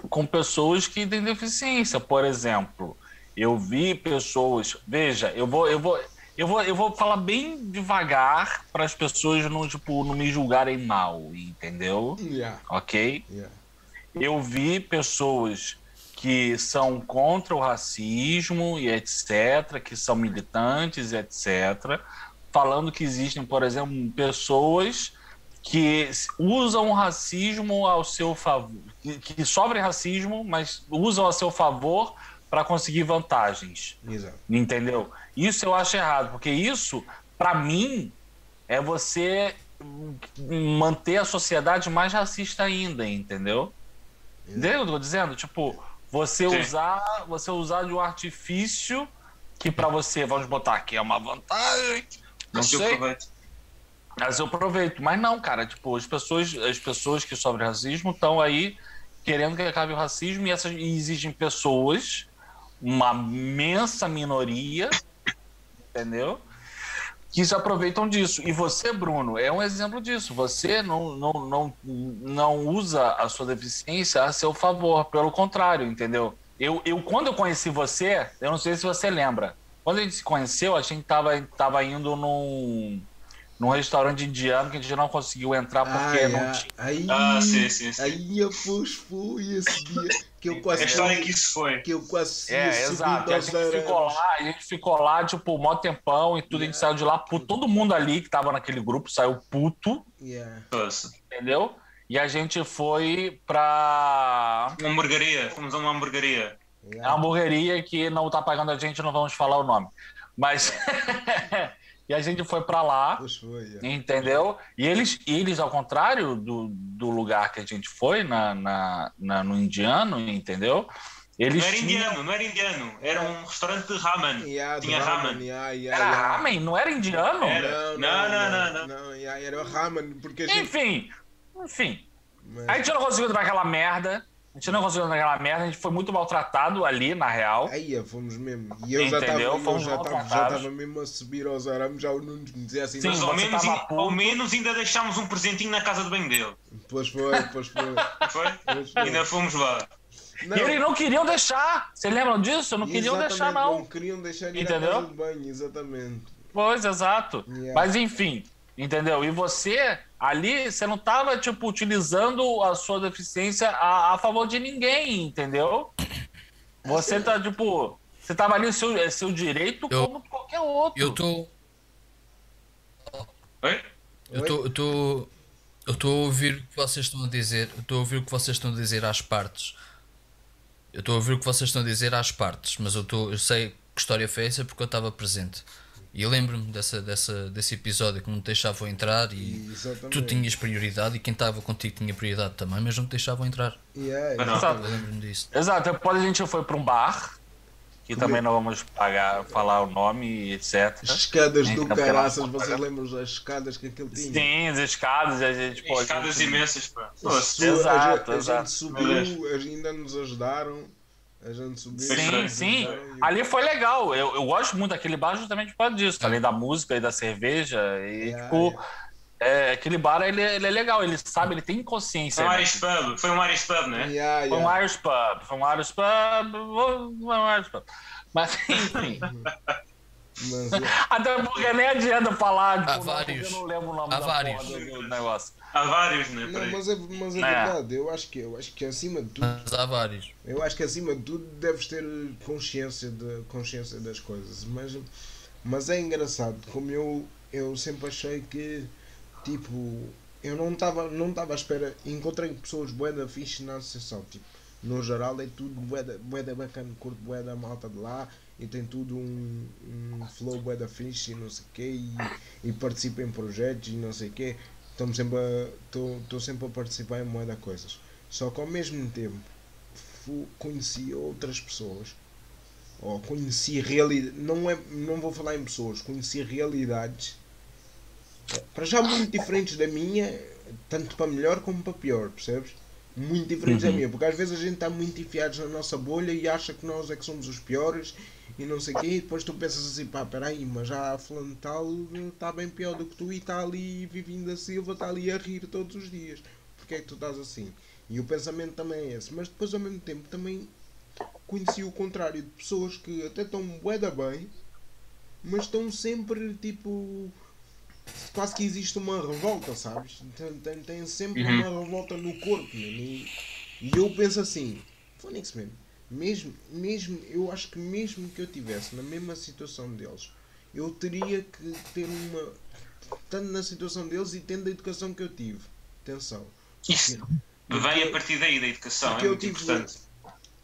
A: com pessoas que têm deficiência. Por exemplo, eu vi pessoas. Veja, eu vou, eu vou, eu vou, eu vou falar bem devagar para as pessoas não, tipo, não me julgarem mal, entendeu?
B: Yeah,
A: Ok?
B: yeah.
A: Eu vi pessoas que são contra o racismo e etc., que são militantes e etc., falando que existem, por exemplo, pessoas que usam o racismo ao seu favor, que, sofrem racismo, mas usam a seu favor para conseguir vantagens.
B: Exato.
A: Entendeu? Isso eu acho errado, porque isso, para mim, é você manter a sociedade mais racista ainda, entendeu? Entendeu o que eu tô dizendo? Tipo, você
D: Sim.
A: usar, você usar de um artifício que para você, vamos botar aqui, é uma vantagem. Não
D: Mas eu
A: sei.
D: aproveito.
A: Mas eu aproveito. Mas não, cara, tipo, as pessoas, as pessoas que sofrem racismo estão aí querendo que acabe o racismo e, essas, e existem pessoas, uma imensa minoria, entendeu? Que se aproveitam disso. E você, Bruno, é um exemplo disso. Você não, não, não, não usa a sua deficiência a seu favor, pelo contrário, entendeu? Eu, eu, quando eu conheci você, eu não sei se você lembra, quando a gente se conheceu, a gente tava, tava indo num, num restaurante indiano que a gente não conseguiu entrar porque
B: Ah,
A: não
B: yeah.
A: tinha.
B: Aí,
D: Ah, sim, sim, sim.
B: aí eu pus, foi esse dia que eu
D: É
B: quase
D: a história que isso foi.
B: que eu quase
A: É, exato. A gente ficou lá, a gente ficou lá, tipo, mó tempão e tudo. A gente saiu de lá, pu- todo mundo ali que tava naquele grupo saiu puto,
B: Yeah.
A: Entendeu? E a gente foi pra
D: Uma hamburgueria. Fomos a uma hamburgueria.
A: a
B: Yeah.
A: hamburgueria que não tá pagando a gente, não vamos falar o nome. Mas. e a gente foi pra lá.
B: Yeah.
A: Entendeu? E eles, eles ao contrário do, do lugar que a gente foi, na, na, na- no indiano, entendeu? Eles
D: Não era
A: tinham-
D: indiano, não era indiano. Era um restaurante de ramen.
B: Yeah,
D: Tinha
B: do
D: ramen.
B: yeah, yeah,
A: Era
B: yeah.
A: ramen, não era indiano?
D: Era. Não, não, não, não.
B: yeah, era ramen, porque a gente.
A: Enfim, enfim.
B: Mas-
A: A gente não conseguiu entrar naquela merda. A gente não conseguiu naquela merda. A gente foi muito maltratado ali, na real.
B: Aí é, fomos mesmo. E eu já
A: Entendeu?
B: estava eu
A: Fomos
B: já estava já estava mesmo a subir aos arames, já o Nunes me dizia assim,
A: Sim,
D: Mas
B: não,
D: ao menos, ao menos ainda deixámos um presentinho na casa de banho dele.
B: pois foi, pois foi.
D: Foi?
B: Pois foi.
D: Ainda fomos lá.
B: Não,
A: E eles não queriam deixar. Vocês lembram disso? Não queriam
B: exatamente,
A: deixar, não.
B: Não queriam deixar ir
A: Entendeu?
B: banho, exatamente.
A: Pois, exato.
B: Yeah.
A: Mas enfim, entendeu? E você, ali, você não tava, tipo, utilizando a sua deficiência a, a favor de ninguém, entendeu? Você tá, tipo, você tava ali, seu, é seu direito
C: Eu-
A: como qualquer outro.
C: Eu estou.
D: Oi?
C: Eu estou. Eu estou. Eu estou a ouvir o que vocês estão a dizer. Eu estou a ouvir o que vocês estão a dizer às partes. Eu estou a ouvir o que vocês estão a dizer às partes, mas eu, estou, eu sei que história foi essa porque eu estava presente. E eu lembro-me dessa, dessa, desse episódio que não te deixavam entrar e
B: Exatamente.
C: tu tinhas prioridade e quem estava contigo tinha prioridade também, mas não te deixavam entrar.
B: Yeah.
A: Exato.
C: Lembro-me disso.
A: Exato, depois a gente foi para um bar, que também não vamos pagar, falar o nome e etc.
B: As escadas do caraças, vocês lembram das escadas que aquele tinha?
A: Sim, as escadas, a gente pode.
D: Escadas imensas, pá.
B: A,
A: Exato,
B: a
A: exato.
B: gente subiu, ainda nos ajudaram. A gente subiu.
A: Sim,
B: nos
A: sim.
B: e-
A: Ali foi legal. Eu, eu gosto muito daquele bar justamente por causa disso. Além da música e da cerveja. E,
B: Yeah,
A: tipo. É, aquele bar ele, ele é legal, ele sabe, ele tem consciência.
D: Foi um
A: né?
D: Irish Pub, foi um Irish Pub, né?
B: Yeah,
A: Foi um. Irish Pub, foi um Irish Pub, foi um Irish Pub. Mas enfim,
B: Mas, é,
A: até porque nem adianta falar, tipo,
C: Há
A: não,
C: vários.
A: porque eu não lembro o nome do, negócio.
D: Há vários, né?
B: não, mas é, mas é
A: É.
B: verdade, eu acho que eu acho que acima de tudo,
C: Mas há vários.
B: eu acho que acima de tudo deves ter consciência de consciência das coisas, mas mas é engraçado como eu eu sempre achei que tipo eu não estava não estava à espera, encontrei pessoas bué da fixe na associação, tipo, no geral é tudo bué da, bué da bacana, curto bué da malta de lá e tem tudo um, um flow da fixe e não sei o quê e, e participa em projetos e não sei o quê. Estou sempre, a- sempre a participar em bué da coisas. Só que ao mesmo tempo conheci outras pessoas ou conheci realidade não é não vou falar em pessoas conheci realidades eh, para já muito diferentes da minha tanto para melhor como para pior percebes muito diferentes da
A: Uhum.
B: minha porque às vezes a gente está muito enfiados na nossa bolha e acha que nós é que somos os piores e não sei o quê e depois tu pensas assim pá peraí mas já a fulano tal está bem pior do que tu e está ali Vivinho da Silva está ali a rir todos os dias porque é que tu estás assim e o pensamento também é esse mas depois ao mesmo tempo também conheci o contrário de pessoas que até estão bué da bem, mas estão sempre tipo. Quase que existe uma revolta, sabes? Tem, tem, tem sempre
D: Uhum.
B: uma revolta no corpo. E, e eu penso assim, Phoenix, man, mesmo, mesmo, eu acho que mesmo que eu estivesse na mesma situação deles, eu teria que ter uma. Estando na situação deles e tendo a educação que eu tive. Atenção.
D: Isso vem a partir daí da educação, é muito
B: tive-
D: importante.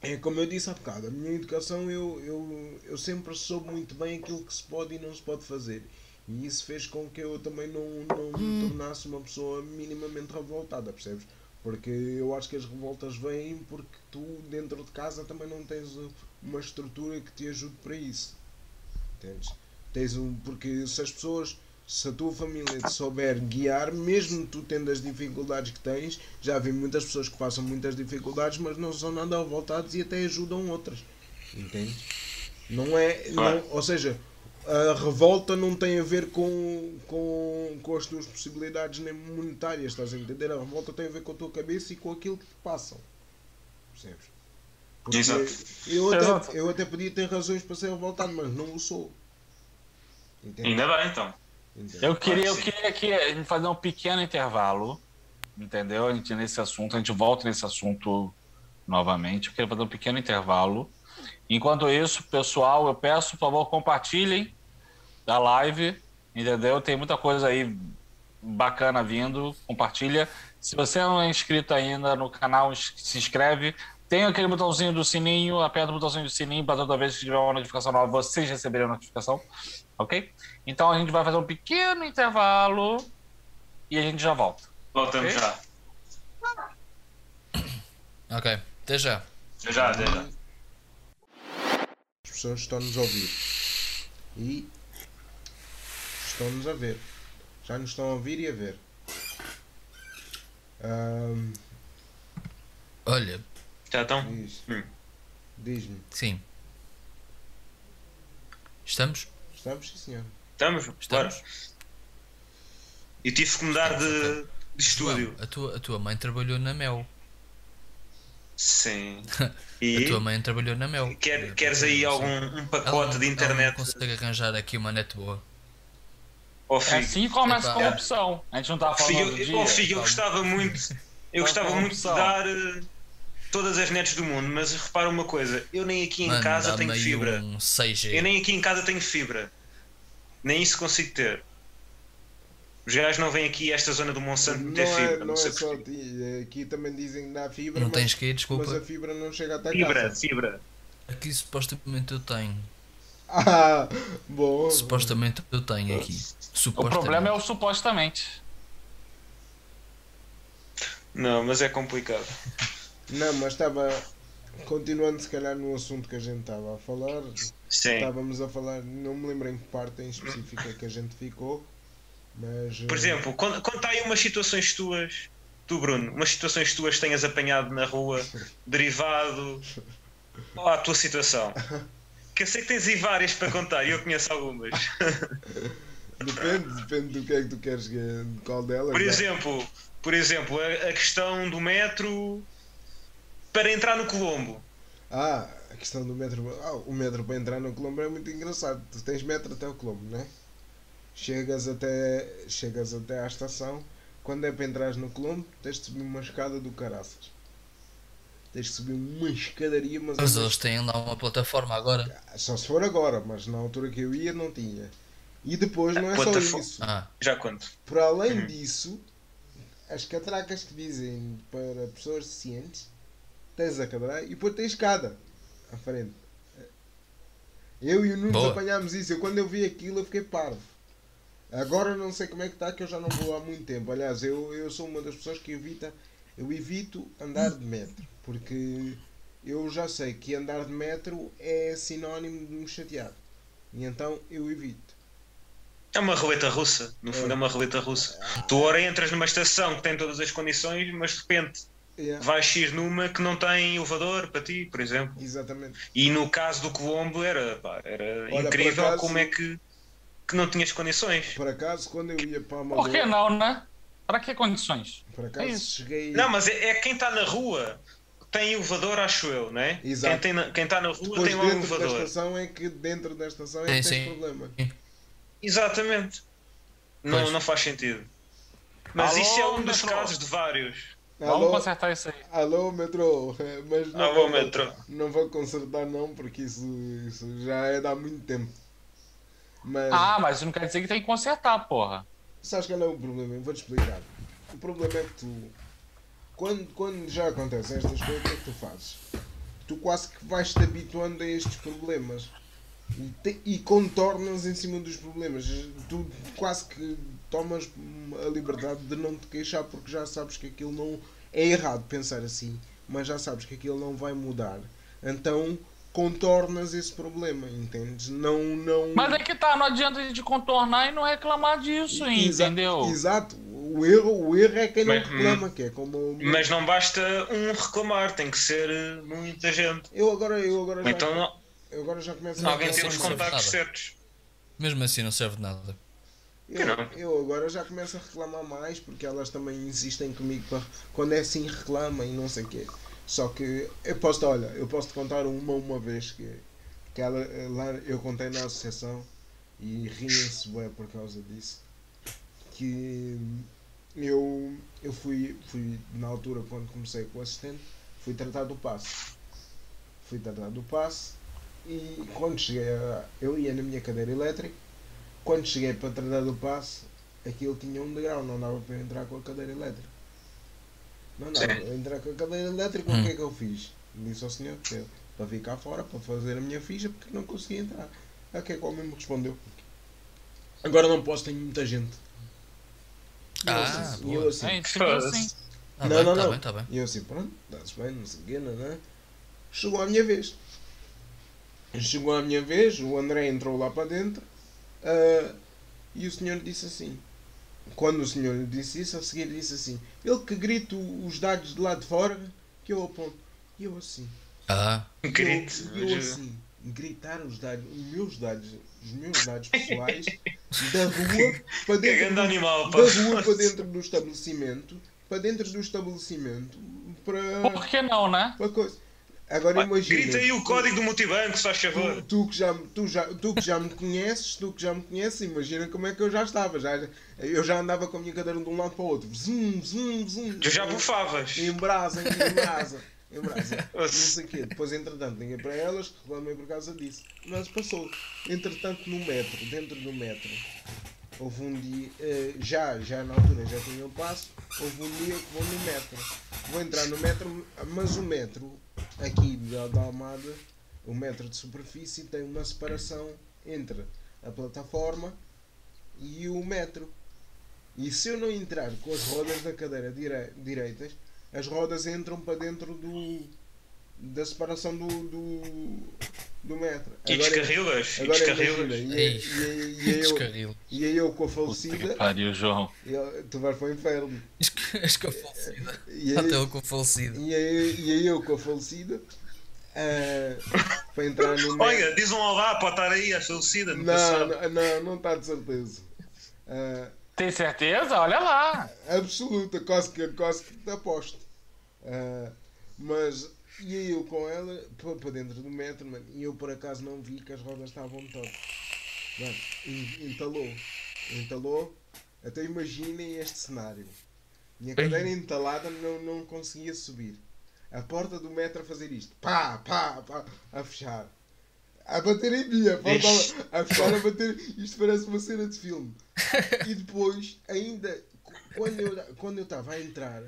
B: É como eu disse há bocado, a minha educação eu, eu, eu sempre soube muito bem aquilo que se pode e não se pode fazer. E isso fez com que eu também não, não me tornasse uma pessoa minimamente revoltada, percebes? Porque eu acho que as revoltas vêm porque tu dentro de casa também não tens uma estrutura que te ajude para isso. Entendes? Tens um, porque se as pessoas, se a tua família te souber guiar, mesmo tu tendo as dificuldades que tens, já vi muitas pessoas que passam muitas dificuldades, mas não são nada revoltados e até ajudam outras. Entende? Não é. Não, ou seja, a revolta não tem a ver com, com, com as tuas possibilidades nem monetárias, estás a entender? A revolta tem a ver com a tua cabeça e com aquilo que te passam. Percebes? Porque
D: Exato.
B: Eu até,
A: Exato.
B: eu até podia ter razões para ser revoltado, mas não o sou. Entende?
D: Ainda bem então.
B: Entende?
A: Eu queria, eu queria que a gente fazer um pequeno intervalo, entendeu? A gente nesse assunto, a gente volta nesse assunto novamente. Eu queria fazer um pequeno intervalo. Enquanto isso, pessoal, eu peço, por favor, compartilhem da live, entendeu? Tem muita coisa aí bacana vindo, compartilha. Se você não é inscrito ainda no canal, se inscreve. Tem aquele botãozinho do sininho, aperta o botãozinho do sininho para toda vez que tiver uma notificação nova, vocês receberem a notificação, ok? Então a gente vai fazer um pequeno intervalo e a gente já volta.
D: Voltamos
A: Ok.
D: já.
C: Ok, até já.
D: Já, já, já.
B: As pessoas estão-nos a ouvir e estão-nos a ver. Já nos estão a ouvir e a ver. Ahm,
C: Olha,
D: Já estão?
B: diz-
D: Hum.
B: Diz-me,
C: sim. Estamos?
B: estamos sim senhor.
D: Estamos?
C: Estamos?
D: Bora. Eu tive que mudar de, de estúdio.
C: João, a tua, a tua mãe trabalhou na Mel.
D: Sim.
C: A
D: E
C: tua mãe trabalhou na Mel.
D: quer, queres aí algum um
C: Ela
D: pacote
C: não-
D: de
C: ela
D: internet
C: não consegue arranjar aqui uma net boa.
A: É
D: Figo?
A: assim começa a
C: Epá.
A: corrupção. A gente não tá
D: Figo,
A: falando do
D: eu,
A: dia.
D: oh, Figo, eu gostava muito, eu
A: Tá
D: gostava
A: com
D: muito de
A: opção.
D: dar eh, todas as nets do mundo, mas repara uma coisa, eu nem aqui em
C: Mano,
D: casa tenho fibra.
C: um 6G.
D: Eu nem aqui em casa tenho fibra. Nem isso consigo ter. Os gajos não vêm aqui a esta zona do Monsanto
B: Não
D: ter
B: é,
D: fibra.
B: não
D: Não,
B: é só
D: porquê.
B: ti. Aqui também dizem que dá fibra,
C: Não
B: mas,
C: tens que ir,
B: mas
C: desculpa.
B: a fibra não chega até
D: Fibra,
B: casa.
D: fibra.
C: Aqui supostamente eu tenho.
B: Ah, bom.
C: Supostamente eu tenho aqui.
A: O
C: Supostamente.
A: problema é o supostamente.
D: Não, mas é complicado.
B: Não, mas estava. Continuando se calhar no assunto que a gente estava a falar,
D: Sim.
B: estávamos a falar, não me lembro em que parte em específica que a gente ficou, mas.
D: Por
B: eh,
D: exemplo, está aí umas situações tuas, tu Bruno, umas situações tuas que tenhas apanhado na rua, derivado ou à tua situação. Que eu sei que tens aí várias para contar e eu conheço algumas.
B: Depende, depende do que é que tu queres, qual delas.
D: Por
B: é.
D: exemplo, por exemplo a, a questão do metro para entrar no Colombo.
B: Ah, a questão do metro. Ah, o metro para entrar no Colombo é muito engraçado. Tu tens metro até o Colombo, não é? Chegas até, chegas até à estação. Quando é para entrar no Colombo, tens de subir uma escada do caraças. Tens de subir uma escadaria, mas,
C: Mas eles têm lá uma plataforma agora.
B: Só se for agora, mas na altura que eu ia não tinha. E depois não é só isso.
C: Ah,
D: Já conto.
B: Por além
D: Uhum.
B: disso, as catracas que dizem para pessoas cientes, tens a cadeira e depois tens escada à frente. Eu e o Nunes
C: Boa.
B: apanhámos isso. Eu, quando eu vi aquilo, eu fiquei parvo. Agora não sei como é que está, que eu já não vou há muito tempo. Aliás, eu, eu sou uma das pessoas que evita, eu evito andar de metro. Porque eu já sei que andar de metro é sinónimo de me chatear. E então eu evito.
D: É uma roleta russa, no fundo é uma roleta russa. Tu ora entras numa estação que tem todas as condições, mas de repente
B: É,
D: vais X numa que não tem elevador para ti, por exemplo.
B: exatamente.
D: E no caso do Colombo era, pá, era
B: Olha,
D: incrível
B: acaso-
D: como é que, que não tinhas condições.
B: Por acaso, quando eu ia para Amador,
A: Por que não, né? Para que condições?
B: por acaso
A: É
B: cheguei.
D: Não, mas é, é quem está na rua tem elevador, acho eu, não é?
B: Exato.
D: Quem, tem quem está na rua
B: Depois
D: tem um
B: dentro da
D: elevador.
B: estação é que dentro da estação é
C: Sim,
B: que
C: sim.
B: problema.
D: Exatamente. Não,
C: Pois.
D: não faz sentido. Mas
A: Alô,
D: isso é um dos
A: metrô?
D: casos de vários.
A: Vamos
B: Alô,
A: consertar isso aí.
B: alô, metrô. Mas não,
D: Alô,
B: vou,
D: metrô.
B: não vou consertar não, porque isso, isso já é de há muito tempo. Mas
A: Ah, mas isso não quer dizer que tem que consertar, porra.
B: sabes qual é o problema? Eu vou-te explicar. O problema é que tu, quando, quando já acontecem estas coisas, o que é que tu fazes? Tu quase que vais-te habituando a estes problemas e, te, e contornas em cima dos problemas. Tu quase que tomas a liberdade de não te queixar porque já sabes que aquilo não é errado pensar assim, mas já sabes que aquilo não vai mudar. Então contornas esse problema, entendes? Não, não.
A: Mas é que tá, não adianta de contornar e não reclamar disso,
B: Exa-
A: entendeu?
B: Exato. O erro, o erro é quem não
D: Mas-
B: reclama, que é como
D: Mas não basta um reclamar, tem que ser eh, muita gente.
B: eu agora eu agora já,
D: Então não-
B: eu agora já começo
C: Não,
B: a
D: alguém tem os contactos certos.
C: mesmo assim não serve de nada.
B: eu,
D: não.
B: eu agora já começo a reclamar mais porque elas também insistem comigo para quando é assim reclama e não sei o quê. Só que eu posso olha, eu posso te contar uma uma vez que, que ela, lá eu contei na associação e riem-se bué por causa disso. Que eu, eu fui, fui na altura quando comecei com o assistente, fui tratar do passe. Fui tratar do passe e quando cheguei a, eu ia na minha cadeira elétrica, quando cheguei para tratar do passe, aquilo tinha um degrau, não dava para eu entrar com a cadeira elétrica. Não dava para eu entrar com a cadeira elétrica, o que é que eu fiz? Disse ao senhor que eu, para vir cá fora, para fazer a minha ficha, porque não conseguia entrar. A que é que o homem me respondeu? Agora não posso, tenho muita gente. E eu
C: Ah,
B: eu assim,
A: É, assim.
C: Tá
B: Não,
C: bem,
B: não,
C: tá
B: não.
C: bem, tá bem.
B: E eu assim, pronto, está-se bem, não sei o quê, não, não. Chegou a minha vez. Chegou a minha vez, o André entrou lá para dentro ah, e o senhor disse assim. Quando o senhor lhe disse isso, a seguir disse assim: Ele que grita os dados de lá de fora, que eu aponto. E eu assim.
C: Ah,
B: e eu-. E eu, assim, gritar os dados, os meus dados, os meus dados pessoais da rua para dentro do-
D: animal,
B: da rua para dentro do estabelecimento, para dentro do estabelecimento, para,
A: Por que não, né?
B: para coisa. Agora
D: Vai,
B: imagina.
D: Grita aí o código do multibanco, se faz
B: Tu,
D: favor.
B: tu, que já, tu, já, tu que já me conheces, tu que já me conheces, imagina como é que eu já estava. Já, eu já andava com a minha cadeira de um lado para o outro. Zum, zum, zum.
D: Tu já bufavas.
B: Em brasa, em brasa. Em brasa. Não sei o quê. Depois, entretanto, liguei para elas, reclamei por causa disso. Mas passou. Entretanto, no metro, dentro do metro, houve um dia, eh, já, já na altura já tinha o passo, houve um dia que vou no metro. Vou entrar no metro, mas o metro, aqui da, da Almada, o metro de superfície tem uma separação entre a plataforma e o metro. E se eu não entrar com as rodas da cadeira dire- direitas, as rodas entram para dentro do da separação do, do, do metro.
D: E descarrilas. E
B: agora
D: descarrilas.
B: e,
C: Ei.
B: e, e, e, eu, e eu com a falecida,
A: pariu, João.
B: eu- tu vais para o inferno.
C: És com a falecida.
B: E
C: Até
B: aí,
C: eu com a falecida.
B: e aí, e aí eu com a falecida, ah, para entrar no metro.
D: Olha, diz um olá, pode estar aí a falecida.
B: Não, não, não, não está de certeza. Ah,
A: Tem certeza? Olha lá.
B: absoluta, quase que, quase que aposto. Ah, mas ia eu com ela para dentro do metro, mano, e eu por acaso não vi que as rodas estavam todas. Mano, en- entalou. Entalou. Até imaginem este cenário. Minha cadeira entalada não, não conseguia subir. A porta do metro a fazer isto. Pá, pá, pá, a fechar. A bater em mim, a, faltava, a fechar, a bater. Isto parece uma cena de filme. E depois, ainda, quando eu quando eu estava a entrar,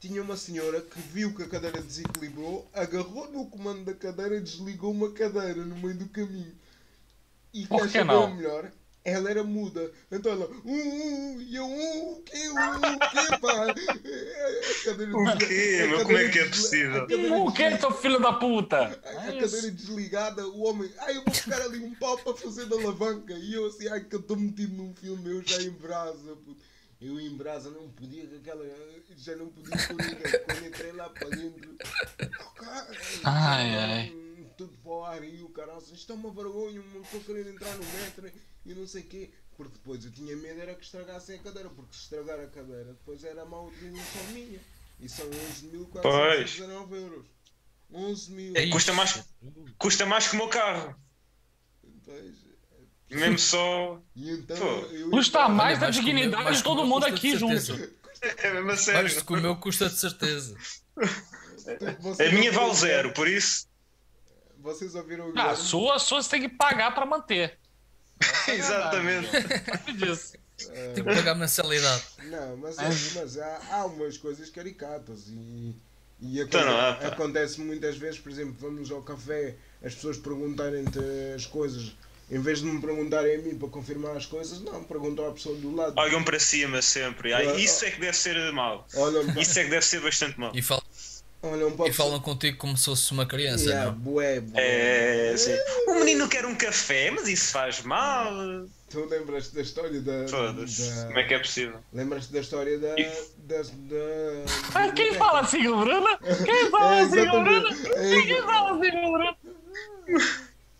B: tinha uma senhora que viu que a cadeira desequilibrou, agarrou no comando da cadeira e desligou uma cadeira no meio do caminho. E
A: Por que não?
B: melhor? Ela era muda. Então ela, um, um, e eu, um, o quê, um, o quê, pá? A cadeira
D: O quê?
B: a
D: Mas como é que é possível?
B: a
A: O que,
B: desli-
A: seu filho da puta?
B: a
A: É
B: cadeira desligada, o homem, ai eu vou buscar ali um pau para fazer da alavanca. E eu assim, ai que eu estou metido num filme, eu já em brasa. puto. Eu em brasa não podia, com aquela, já não podia com ninguém. Quando entrei lá para dentro, cara,
A: Ai, ai.
B: tudo para o ar e o caralho, isto é uma vergonha, uma pessoa querer entrar no metro e não sei o quê. Porque depois eu tinha medo era que estragassem a cadeira, porque se estragar a cadeira, depois era má utilização minha. E são 11.419 euros. 11 mil.
C: É
D: Custa mais, custa mais que o meu carro.
B: Pois,
D: Mesmo só.
B: E então
A: Custa mais da dignidade de todo mundo aqui junto.
D: É mesmo a sério.
C: o meu custa de certeza.
D: A minha
B: ouviram-
D: vale zero, por isso.
B: Vocês ouviram o
A: Ah,
B: Guilherme?
A: a sua, a sua você tem que pagar pra manter.
D: Exatamente.
A: Sabe disso.
C: Tenho que pagar mensalidade.
B: Não, mas, é-
A: Mas-
B: mas há, há umas coisas caricatas e, e
D: Então
B: aconte-
D: não
B: acontece muitas vezes, por exemplo, vamos ao café, as pessoas perguntarem-te as coisas, em vez de me perguntarem a mim para confirmar as coisas, não, perguntam à pessoa do lado.
D: Olham para cima sempre. Ah, Isso é que deve ser mau.
B: Olham, pa-
D: Isso é que deve ser bastante mau.
C: E, fal
B: para
C: e falam contigo como se fosse uma criança,
B: Yeah,
C: não?
B: bué, bué.
D: É, assim. O menino quer um café, mas isso faz mal.
B: Tu lembras-te da história da.
D: Foda-se.
B: da-
D: Como é que é possível?
B: Lembras-te da história da.
D: E-
B: da, da
A: Ah, Quem fala assim, Bruno? Quem fala assim.
B: É,
A: Quem fala assim, Bruno?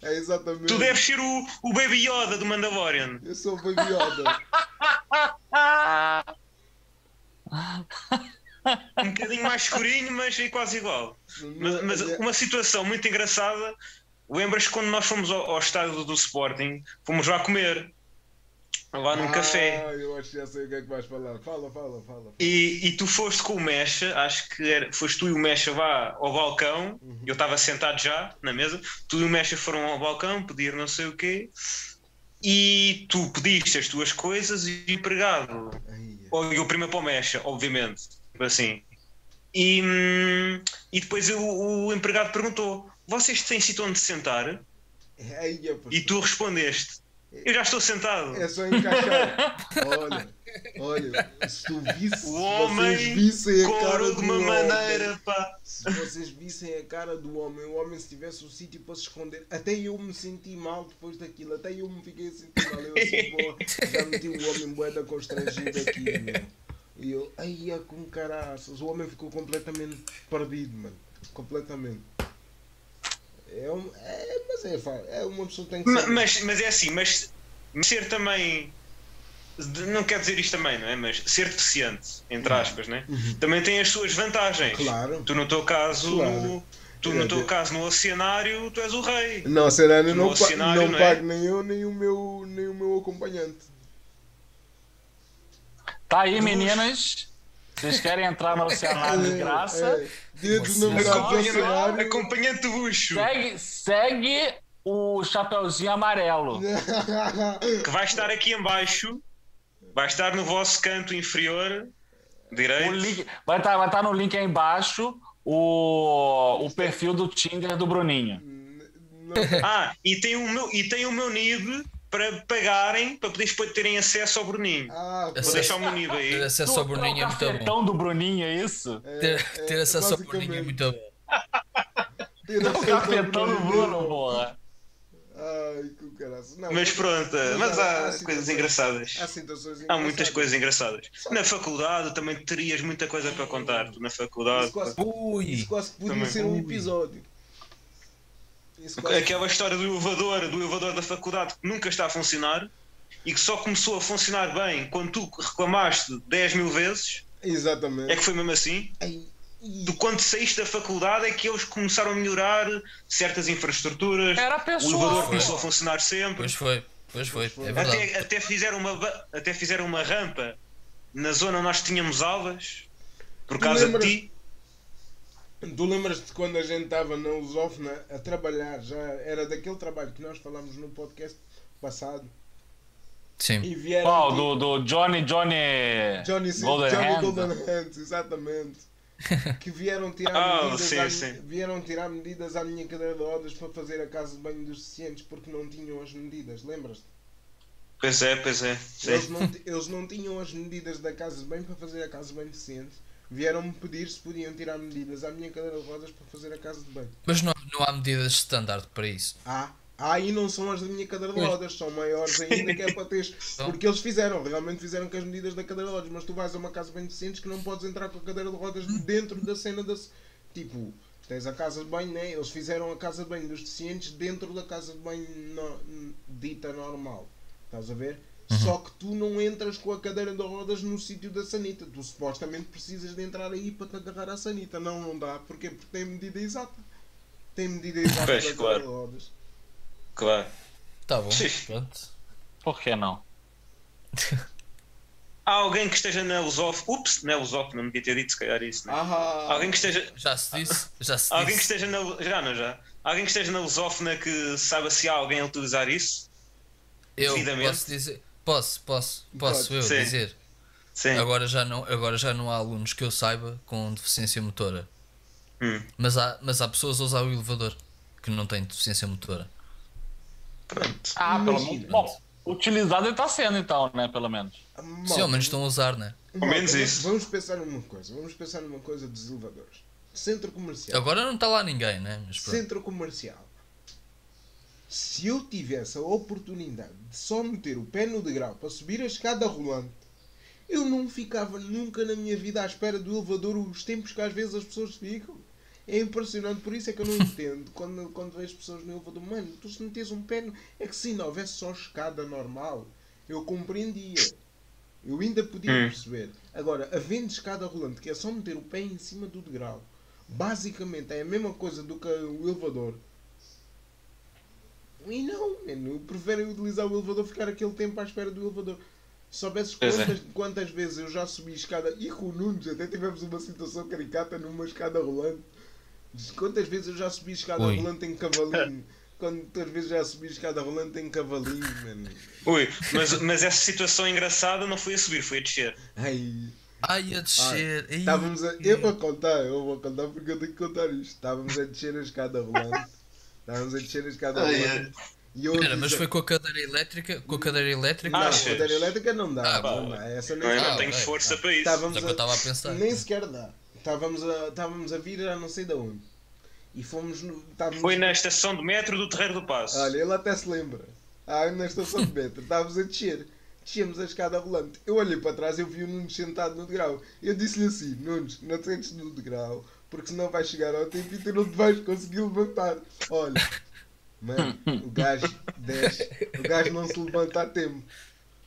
B: É exatamente.
D: Tu deves ser o, o Baby Yoda do Mandalorian.
B: Eu sou o Baby Yoda.
D: Um bocadinho mais escurinho, mas é quase igual. Mas, mas uma situação muito engraçada. Lembras quando nós fomos ao, ao estádio do Sporting, fomos lá comer, lá num café.
B: Ah, eu acho que já sei o que é que vais falar. Fala, fala, fala.
D: E, e tu foste com o Mecha, acho que era, foste tu e o Mecha lá ao balcão, eu estava sentado já na mesa, tu e o Mecha foram ao balcão pedir não sei o quê, e tu pediste as tuas coisas e o empregado, ou eu primeiro para o Mecha, obviamente, assim. E, hum, e depois o, o empregado perguntou: Vocês têm sítio onde sentar?
B: é,
D: E tu respondeste: Eu já estou sentado.
B: É só encaixar. olha, olha, se tu visse,
D: O
B: se
D: homem
B: vocês vissem a cara
D: de uma
B: homem,
D: maneira, pá.
B: Se vocês vissem a cara do homem, o homem se tivesse um sítio para se esconder, até eu me senti mal depois daquilo, até eu me fiquei a sentir mal. Eu assim, pô, já meti o homem boeda constrangido aqui, meu. E eu, ai, é com caraças. O homem ficou completamente perdido, mano. Completamente. É, um, é mas é, é uma pessoa que tem que saber.
D: Mas, mas é assim, mas ser também. Não quer dizer isto também, não é? Mas ser deficiente, entre aspas, né? também tem as suas vantagens.
B: Claro.
D: Tu, no teu caso,
B: Claro.
D: no, tu,
B: É,
D: no teu
B: de-
D: caso, no oceanário, tu és o rei.
B: Não, Serena,
D: No
B: não, pa
D: cenário,
B: não
D: não é?
B: pago nem eu, nem o meu, nem o meu acompanhante.
A: Tá aí, meninas. Vocês querem entrar no oceanário de graça?
B: É, dia dos namorados cenário.
D: Acompanhante do bucho.
A: Segue, segue o chapeuzinho amarelo.
D: Que vai estar aqui em baixo. Vai estar no vosso canto inferior.
A: O
D: Direito.
A: link, vai estar vai tá no link aí embaixo o, o perfil do Tinder do Bruninho.
D: Ah, e tem o meu, e tem o meu NIB para pagarem, para poderes depois terem acesso ao Bruninho.
B: ah,
D: Vou
C: Acesso-
D: deixar o meu NIB aí.
C: Ter acesso ao
A: é
C: Bruninho é muito bom.
A: cafetão do Bruninho, é isso?
B: é,
C: Ter,
B: é,
C: ter acesso ao Bruninho é muito bom.
A: O cafetão do Bruno, porra.
B: Ai, que. Não,
D: Mas pronto, mas há coisas
B: situações-
D: engraçadas.
B: Há situações
D: Há muitas
B: engraçadas.
D: coisas engraçadas. Na faculdade também terias muita coisa para contar. Tu na faculdade.
B: Isso quase,
C: Ui!
B: isso quase que podia
D: Também.
B: ser um
C: Ui.
B: episódio.
D: Aquela história do elevador, do elevador da faculdade que nunca está a funcionar. e que só começou a funcionar bem quando tu reclamaste 10 mil vezes,
B: Exatamente.
D: é que foi mesmo assim.
B: E-
D: Tu, quando saíste da faculdade, é que eles começaram a melhorar certas infraestruturas,
A: Era
D: o
A: pessoal.
D: elevador começou a funcionar sempre.
C: Pois foi, pois foi, é verdade.
D: Até, até, fizeram uma, até fizeram uma rampa na zona onde nós tínhamos aulas por causa de ti.
B: Tu lembras-te quando a gente estava na Lusófona a trabalhar, já era daquele trabalho que nós falámos no podcast passado,
C: Sim.
B: e vieram.
A: Qual? Do, do Johnny Johnny.
B: Johnny, Sim-
A: Golden
B: Johnny
A: Hand?
B: Golden Hands, exatamente. Que vieram tirar,
D: Ah,
B: medidas
D: sim,
B: à,
D: sim.
B: vieram tirar medidas à minha cadeira de rodas para fazer a casa de banho dos deficientes porque não tinham as medidas, lembras-te?
D: Pois é, pois é.
B: Eles não, eles não tinham as medidas da casa de banho para fazer a casa de banho decente. Vieram-me pedir se podiam tirar medidas à minha cadeira de rodas para fazer a casa de banho.
C: Mas não, não há medidas standard para isso.
B: Ah, ah, e não são as da minha cadeira de rodas, são maiores ainda que é para teres. Porque eles fizeram, realmente fizeram com as medidas da cadeira de rodas, mas tu vais a uma casa bem decente que não podes entrar com a cadeira de rodas dentro da cena da. Tipo, tens a casa de banho, né? Eles fizeram a casa de banho dos deficientes dentro da casa de banho no- dita normal. Estás a ver? Só que tu não entras com a cadeira de rodas no sítio da sanita. Tu supostamente precisas de entrar aí para te agarrar à sanita. Não, não dá. Porquê? Porque tem medida exata. Tem medida exata
D: Pois,
B: da
D: claro.
B: cadeira de rodas.
D: Claro.
C: Tá bom, pronto.
A: Por que não?
D: Há alguém que esteja na Lusof. Ups, na Lusof, não me devia ter dito se calhar isso. Né?
B: Ah,
D: Alguém que esteja.
C: Já se disse, já se
D: Alguém que
C: disse.
D: esteja na. Já, não já. Alguém que esteja na lusófona que saiba se há alguém a utilizar isso?
C: Eu posso dizer, posso, posso, posso
B: Pode.
C: eu
D: Sim.
C: dizer.
D: Sim.
C: Agora já, não, agora já não há alunos que eu saiba com deficiência motora.
D: Hum.
C: Mas há, mas há pessoas a usar o elevador que não têm deficiência motora.
D: Pronto.
A: Ah, pelo menos. Bom, utilizado ele tá sendo então, né? Pelo menos.
B: malta,
C: Sim, ao menos estão a usar, né?
B: malta,
D: menos
B: vamos-
D: isso.
B: Vamos pensar numa coisa. Vamos pensar numa coisa dos elevadores. Centro comercial.
C: Agora não está lá ninguém, né?
B: Centro comercial. Se eu tivesse a oportunidade de só meter o pé no degrau para subir a escada rolante, eu não ficava nunca na minha vida à espera do elevador os tempos que às vezes as pessoas ficam. É impressionante, por isso é que eu não entendo quando, quando vejo pessoas no elevador. Mano, tu se metes um pé no... É que se não houvesse só escada normal, eu compreendia. Eu ainda podia
D: Hum.
B: perceber. Agora, havendo escada rolante, que é só meter o pé em cima do degrau, basicamente é a mesma coisa do que o elevador. E não, mano, eu prefiro utilizar o elevador, ficar aquele tempo à espera do elevador. Se soubesses
D: Pois é.
B: quantas, quantas vezes eu já subi escada, e com o Nunes até tivemos uma situação caricata numa escada rolante. Quantas vezes eu já subi escada
C: Ui.
B: rolante em cavalinho? Quantas vezes já subi escada rolante em cavalinho, mano?
D: Ui, mas, mas essa situação engraçada não foi a subir, foi a descer.
B: Ai,
C: Ai, a descer. Ai,
B: estávamos a. Eu vou contar, eu vou contar porque eu tenho que contar isto. Estávamos a descer a escada rolante. Estávamos a descer a escada
D: Ai,
B: rolante. E eu a
C: Espera, mas foi com a cadeira elétrica? Com a cadeira elétrica?
B: Não,
D: Ah,
B: a
D: achas?
B: cadeira elétrica não dá.
C: Ah,
B: não dá. Essa nem
D: Não, eu
B: sequer
D: não
C: Ah,
D: tenho
C: ok.
D: força para isso.
B: Estávamos
C: Mas é o que eu estava a pensar.
B: Nem sequer dá. Estávamos a, estávamos a vir a não sei de onde. E fomos no. Estávamos...
D: Foi na estação de metro do Terreiro do Passo.
B: Olha, ele até se lembra. Ah, na estação de metro. Estávamos a descer. Descemos a escada rolante. Eu olhei para trás e eu vi o Nunes sentado no degrau. Eu disse-lhe assim: Nunes, não te sentes no degrau, porque senão vais chegar ao tempo e tu não te vais conseguir levantar. Olha, mano, o gajo desce, o gajo não se levanta a tempo.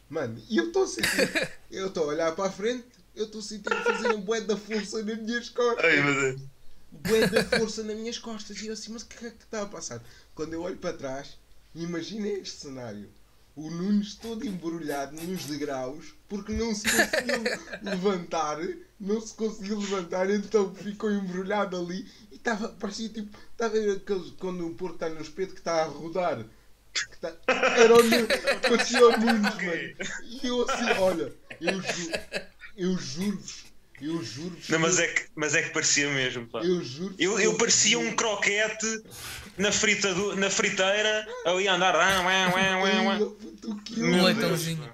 B: Mano, e eu estou a sentir, eu estou a olhar para a frente, eu estou a sentir fazer um bué da força nas minhas costas
D: Ai, meu Deus.
B: bué da força nas minhas costas. E eu assim, mas o que é que está a passar? Quando eu olho para trás, imaginei este cenário. O Nunes todo embrulhado nos degraus, porque não se conseguiu levantar, não se conseguiu levantar, então ficou embrulhado ali e estava, parecia tipo, estava a ver aqueles, quando o porco está no espeto que está a rodar. Que tá- era o Nunes, parecia o Nunes, mano. E eu assim, olha, eu juro, eu juro-vos, eu juro-vos.
D: Não, mas é, que, mas é que parecia mesmo. Pá.
B: Eu juro
D: Eu, eu parecia um croquete na, frita do, na friteira, ali a andar. Ué, ué, ué, ué.
B: O que eu,
C: Um leitãozinho.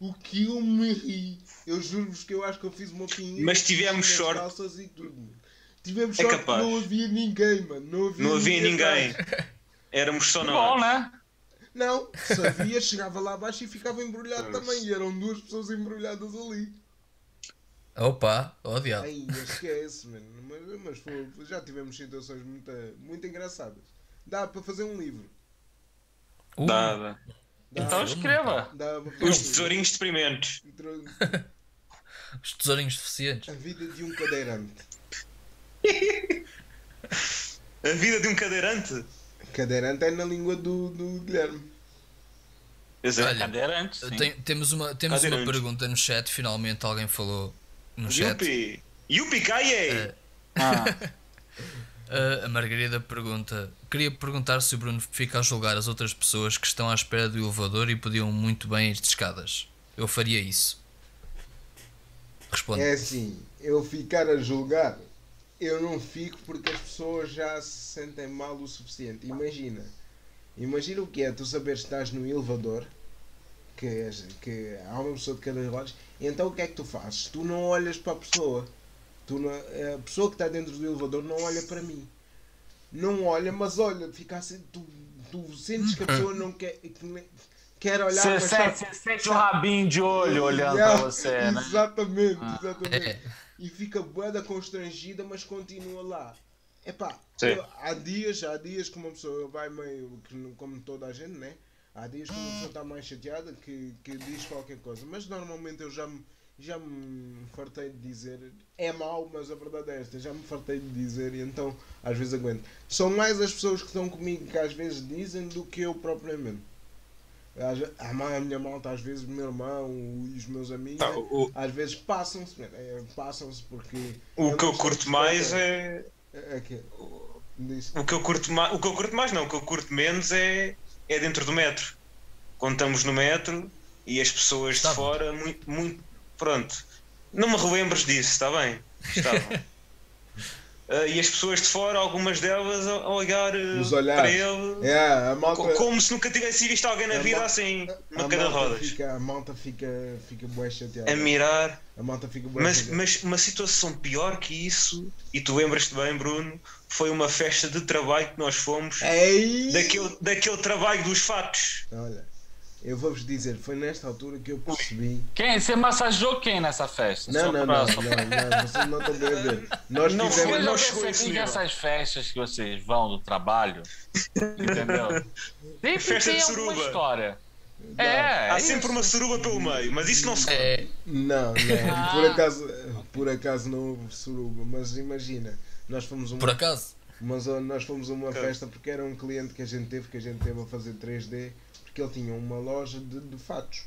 B: O que eu me ri. Eu juro-vos que eu acho que eu fiz uma pinha.
D: Mas tivemos sorte.
B: calças e tudo. Tivemos
D: É
B: sorte
D: capaz.
B: não havia ninguém, mano. Não havia,
D: Não havia ninguém. Éramos só
A: Bom,
D: nós.
A: né?
B: Não, se havia, chegava lá abaixo e ficava embrulhado também. E eram duas pessoas embrulhadas ali.
C: Opa, ó diabo.
B: Ai, esquece, mano. Mas, mas foi- já tivemos situações muito, muito engraçadas. Dá para fazer um livro.
C: Uh,
D: Dá, dá.
B: Dá-
A: Então escreva.
B: dá-
D: Os tesourinhos experimentes.
C: Os tesourinhos deficientes.
B: A vida de um cadeirante.
D: A vida de um cadeirante.
B: Cadeirante é na língua do, do Guilherme.
D: Exato.
C: Olha,
A: Cadeirante, sim.
C: Tem- temos uma, temos uma
D: Cadeirante.
C: pergunta no chat, finalmente alguém falou no chat.
D: Yupi! Yupi, caie!
C: É.
A: Ah,
C: a Margarida pergunta: Queria perguntar se o Bruno fica a julgar as outras pessoas que estão à espera do elevador e podiam muito bem ir de escadas. Eu faria isso. Responde.
B: É assim, eu ficar a julgar, eu não fico porque as pessoas já se sentem mal o suficiente. Imagina, imagina o que é tu saberes que estás no elevador, que, que há uma pessoa de cada lado, então o que é que tu fazes? Tu não olhas para a pessoa. Tu não- a pessoa que está dentro do elevador não olha para mim. Não olha, mas olha, fica assim, tu, tu sentes que a pessoa não quer, que quer olhar
A: Você sente, você sente o rabinho de olho olhando
B: Yeah,
A: pra você, né?
B: Exatamente,
A: Ah.
B: exatamente.
C: É.
B: E fica boeda constrangida, mas continua lá. Epá, eu- há dias, há dias que uma pessoa vai meio, que não- como toda a gente, né? Há dias que uma pessoa está mais chateada que, que diz qualquer coisa. Mas normalmente eu já me, já me fartei de dizer, é mau, mas a verdade é esta, já me fartei de dizer e então às vezes aguento. São mais as pessoas que estão comigo que às vezes dizem do que eu propriamente. A ma- a minha malta, às vezes, o meu irmão e os meus amigos, né,
D: o,
B: às vezes passam-se, é, passam-se porque.
D: o
B: eu
D: que eu curto mais é.
B: É, é que. Diz.
D: O que eu curto mais. O que eu curto mais não, o que eu curto menos é, é dentro do metro. Estamos no metro e as pessoas de fora, muito, muito. Pronto. Não me relembres disso, está bem? Estavam. Ah, e as pessoas de fora, algumas delas, a, olhar
B: olhares.
D: para ele.
B: A malta.
D: co- Como se nunca tivesse visto alguém na vida assim,
B: a
D: no cada
B: malta
D: rodas.
B: Fica, a malta fica, fica bué chateada.
D: A mirar.
B: A malta fica bué
D: Mas, mas uma situação pior que isso, e tu lembras-te bem, Bruno, foi uma festa de trabalho que nós fomos,
B: Ei!
D: daquele, daquele trabalho dos fatos.
B: Olha, eu vou-vos dizer, foi nesta altura que eu percebi.
A: Quem? Você massageou quem nessa festa?
B: Não, não, não, não, não, vocês não estão bem a ver. Nós
D: Não
A: já
D: não
A: percebi que essas festas que vocês vão do trabalho, entendeu? Sempre
D: Festa
A: tem
D: de
A: alguma
D: suruba.
A: história.
B: Não,
A: É,
D: Há
A: é
D: sempre
A: isso.
D: uma suruba pelo meio, mas isso não se.
C: É,
B: Não, não,
A: Ah.
B: por acaso, por acaso não houve suruba, mas imagina, nós fomos uma
C: por acaso.
B: Mas nós fomos a uma festa porque era um cliente que a gente teve, que a gente teve a fazer 3D, porque ele tinha uma loja de, de fatos.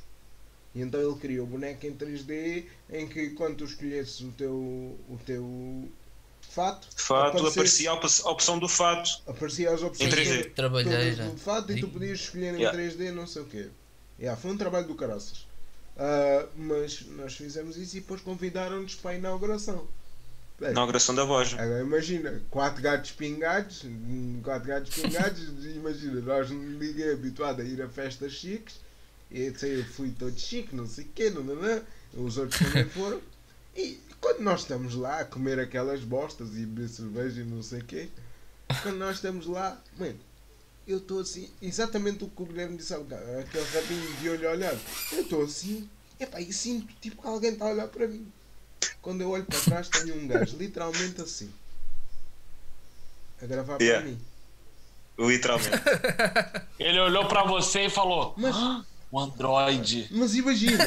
B: E então ele criou boneco em 3D em que quando tu escolhesses o teu, o teu fato,
D: De fato, aparecia a op- a opção do fato.
B: aparecia as opções
D: Em 3D.
B: todas-
C: Trabalheira.
B: todas do fato e tu podias escolher em
D: Yeah.
B: 3D não sei o quê. Yeah, foi um trabalho do caraças. Ah, mas nós fizemos isso e depois convidaram-nos para a inauguração. Bem,
D: Inauguração da loja.
B: Agora imagina, quatro gatos pingados, quatro gatos pingados, imagina, nós ninguém é habituado a ir a festas chiques, e eu sei, eu fui todo chique, não sei o quê, não, não, não, os outros também foram, e quando nós estamos lá a comer aquelas bostas e beber cerveja e não sei o quê, quando nós estamos lá, mano, eu estou assim, exatamente o que o Guilherme disse aquele rabinho de olho olhado, eu estou assim, epá, e sinto tipo que alguém está a olhar para mim. Quando eu olho para trás tenho um gajo literalmente assim. A gravar
D: Yeah.
B: para mim.
D: Literalmente.
A: Ele olhou pra você e falou:
B: Mas-
A: "Ah, o Android.
B: Mas imagina,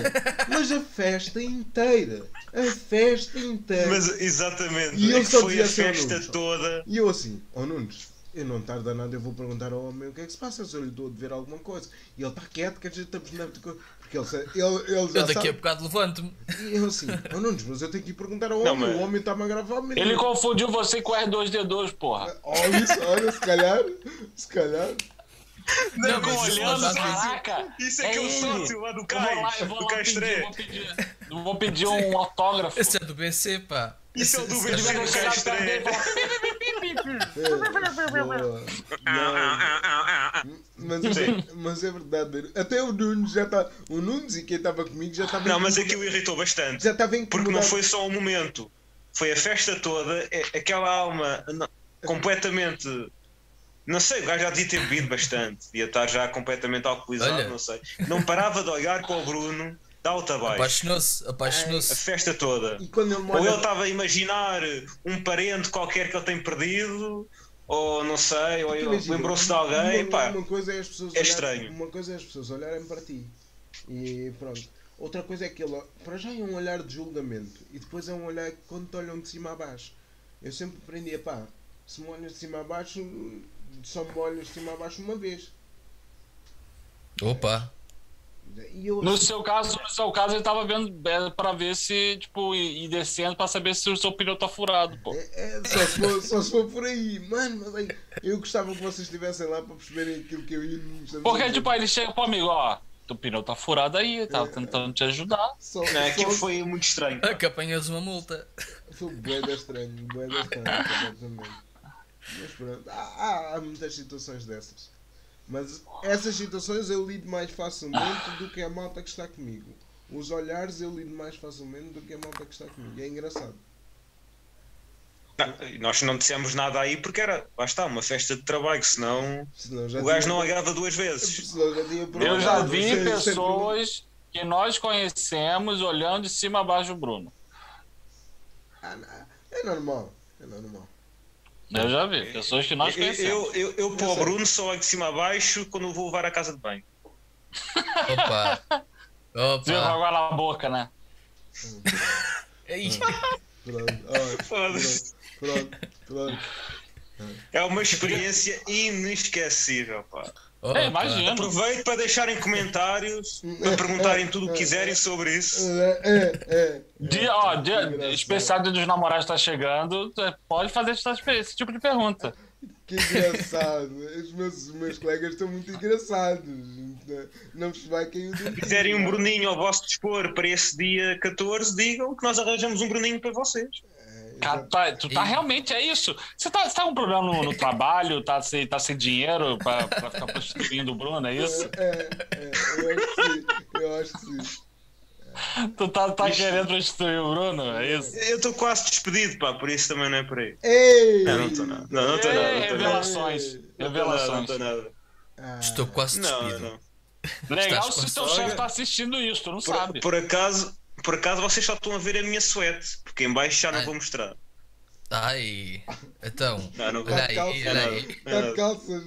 B: mas a festa inteira. A festa inteira.
D: Mas exatamente.
B: E
D: é
B: ele
D: que
B: só
D: foi a
B: assim
D: festa
B: Nunes.
D: toda.
B: E eu assim, ó Nunes, eu não tarda nada, eu vou perguntar ao homem o que é que se passa, se eu lhe dou de ver alguma coisa. E ele está quieto, que a gente estamos na. Porque ele, ele, ele já
C: Eu daqui
B: sabe.
C: a bocado levanto-me.
B: E eu assim, ó Nunes, mas eu tenho que ir perguntar ao
D: Não,
B: homem,
D: mas-
B: o homem está-me a gravar mesmo.
A: Ele confundiu você com o R2D2, porra.
B: Olha isso, olha, se calhar, se calhar.
C: Não, mas isso
A: olhando,
C: vezes-
A: caraca.
D: Isso é, que é o
A: ele.
D: sócio lá do
A: Eu vou lá,
D: Cais.
A: eu vou
D: Do
A: lá
D: Cais
A: pedir,
D: 3.
A: vou pedir, eu vou pedir um autógrafo.
C: Esse é do BC, pá.
D: Isso é o do
A: e
B: É, boa. Não. Mas, é- mas é verdade, até o Nunes já está. O Nunes e quem estava comigo já estava
D: Não, mas aquilo irritou bastante.
B: já estava
D: Porque não foi só um momento. Foi a festa toda. é- Aquela alma não- completamente. Não sei, o gajo já devia ter bebido bastante. Devia estar já completamente alcoolizado,
C: Olha.
D: não sei. Não parava de olhar para o Bruno de alta a baixo.
C: Apaixonou-se,
D: A
C: apaixonou-se.
D: festa toda.
B: E quando ele
D: Ou ele estava a imaginar um parente qualquer que ele tem perdido, ou não sei, ou lembrou-se de alguém,
B: uma,
D: pá.
B: uma coisa é as pessoas
D: é
B: olharem-
D: estranho.
B: Uma coisa é as pessoas olharem para ti e pronto. Outra coisa é que ele, para já é um olhar de julgamento e depois é um olhar que quando te olham de cima a baixo. Eu sempre aprendi, pá, se me olhas de cima a baixo, só me olhas de cima a baixo uma vez.
C: Opa,
B: E eu
A: No seu caso, no seu caso, ele tava vendo é, pra ver se, tipo, ir ir descendo pra saber se o seu pneu tá furado, pô.
B: É, é, só, se for, só se for por aí, mano, mas aí, eu gostava que vocês estivessem lá para perceberem aquilo que eu ia
A: Porque, tipo, aí ele chega pro amigo, ó, teu pneu tá furado aí,
B: É.
A: tava tentando te ajudar.
B: só,
D: aquilo
B: só-
D: foi muito estranho.
C: é que apanhas uma multa.
B: Foi bué da estranho, bué da estranho. Mas pronto, há, há, há muitas situações dessas. Mas essas situações eu lido mais facilmente do que a malta que está comigo. Os olhares eu lido mais facilmente do que a malta que está comigo. É engraçado.
D: Não, nós não dissemos nada aí porque era, lá está, uma festa de trabalho, senão
B: Senão já
D: o gajo
B: tinha-
D: não agarra duas vezes.
B: já
A: Eu já vi pessoas que nós conhecemos olhando de cima a baixo do Bruno.
B: Ah, É normal. É normal.
A: Eu já vi, pessoas que nós conhecemos.
D: eu, eu, eu para o
B: Eu sei.
D: Bruno só olho de cima a baixo quando vou levar a casa de banho.
C: Opa,
A: Viu
C: opa.
A: água na boca, né?
C: Ei,
B: Pronto, olha,
D: Foda-se.
B: pronto, pronto.
D: É uma experiência inesquecível, pá.
C: Opa.
A: É, imagina.
D: Aproveito para deixarem comentários, para perguntarem tudo o que quiserem sobre isso.
B: É, é, é.
A: Dia, ó, dia especial dia dos namorados tá chegando, pode fazer esse tipo de pergunta.
B: Que engraçado. Os meus, os meus colegas estão muito engraçados. Não vos vai cair o
D: Se quiserem um Bruninho ao vosso dispor para esse dia 14, digam que nós arranjamos um Bruninho para vocês.
A: Cara, tá- tu tá
C: Ih.
A: realmente, é isso. Você tá, você tá com um problema no, no trabalho, tá sem, tá sem dinheiro pra, pra ficar prostituindo o Bruno, é isso?
B: É, é, eu acho que sim. Eu acho que sim.
A: Tu tá, tá querendo prostituir o Bruno, é isso?
D: Eu estou quase despedido, pá, por isso também não é por aí.
B: Ei!
D: Não, não estou nada. Não, não estou
A: Ei,
D: nada. Não estou nada.
A: revelações,
D: Não estou nada, não
A: revelações.
B: Ah,
C: Estou quase
D: Não,
C: despido.
D: não.
A: Legal
C: Estás
A: se teu
C: sogra?
A: chefe tá assistindo isso, tu não
D: Por,
A: sabe.
D: por acaso, por acaso vocês só estão a ver a minha suete, porque em baixo já não
C: Ai.
D: vou mostrar.
C: Ai, então.
D: Não, não vou.
C: Olha aí, olha aí.
B: De calças.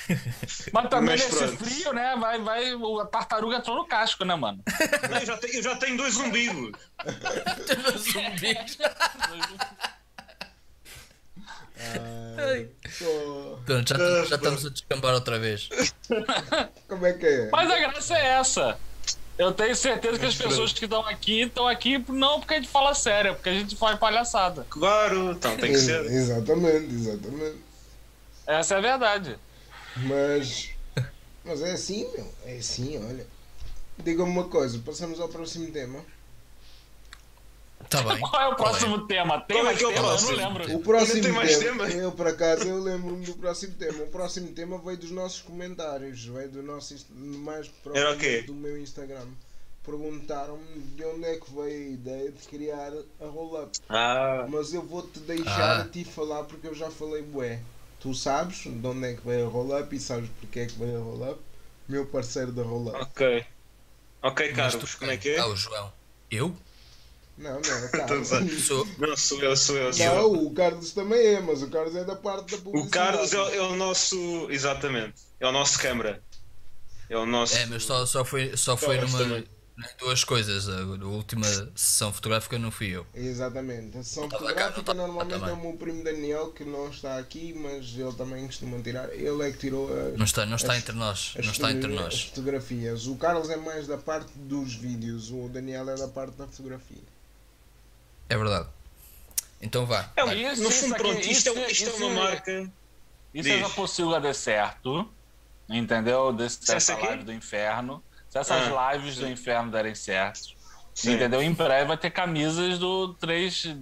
A: Mas também
D: Mas
A: nesse
D: pronto.
A: frio, né? Vai, vai, a tartaruga entrou no casco, né, mano?
D: Não, eu, já tenho, eu já tenho dois umbigos.
C: Zumbis.
B: Ai, pô,
C: Pronto, já, já estamos a descambar outra vez.
B: como é que é?
A: Mas a graça é essa. Eu tenho certeza que as pessoas que estão aqui estão aqui não porque a gente fala sério, é porque a gente faz palhaçada.
D: Claro, então tem que ser.
B: Exatamente, exatamente.
A: Essa é a verdade.
B: Mas. Mas é assim, meu. É assim, olha. Diga-me uma coisa, passamos ao próximo tema.
C: Está bem.
A: Qual é o próximo tema? Tem
D: Qual é
A: mais
D: que é o
A: tema? Eu não
D: próximo?
A: lembro.
B: O próximo
D: Ainda tem mais
B: tema,
D: tema?
B: eu por acaso eu lembro-me do próximo tema. O próximo tema veio dos nossos comentários, veio do nosso mais
D: Era o quê?
B: do meu Instagram. Perguntaram-me de onde é que veio a ideia de criar a roll-up.
D: Ah,
B: Mas eu vou-te deixar
C: Ah.
B: a ti falar porque eu já falei bué. Tu sabes de onde é que veio a roll-up e sabes porque é que veio a roll-up? Meu parceiro da roll-up.
D: ok. Ok, Carlos,
C: tu-
D: como é que é?
C: Ah, o João. Eu?
B: Não, não,
D: gozar.
C: Sou.
D: Não, sou eu, sou eu. Sou
B: Não,
D: eu.
B: o Carlos também é, mas o Carlos é da parte da publicidade.
D: O Carlos é, o- é o nosso. Exatamente. É o nosso câmara. É o nosso.
C: É, mas só, só foi, só foi
D: Carlos
C: numa.
D: também.
C: Duas coisas. A, a última sessão fotográfica não fui eu.
B: Exatamente. A sessão
C: cá,
B: fotográfica
C: cá
B: normalmente é o meu primo Daniel que não está aqui, mas ele também costuma tirar. Ele é que tirou a,
C: Não está, não está
B: As-
C: entre nós.
B: as,
C: Não está entre
B: fotogra- as
C: nós.
B: fotografias. O Carlos é mais da parte dos vídeos, o Daniel é da parte da fotografia.
C: É verdade. Então vá.
D: É,
C: vai.
A: Isso,
D: no
A: isso
D: fundo, pronto, isto, é,
A: isso-
D: isto é
A: isso-
D: uma marca.
A: E se
D: Diz.
A: essa possível der certo, entendeu? Desse,
D: Se essa
A: dessa live do inferno, se essas
D: Ah,
A: lives do inferno derem certo,
D: Sim.
A: entendeu? Em breve vai ter camisas do 3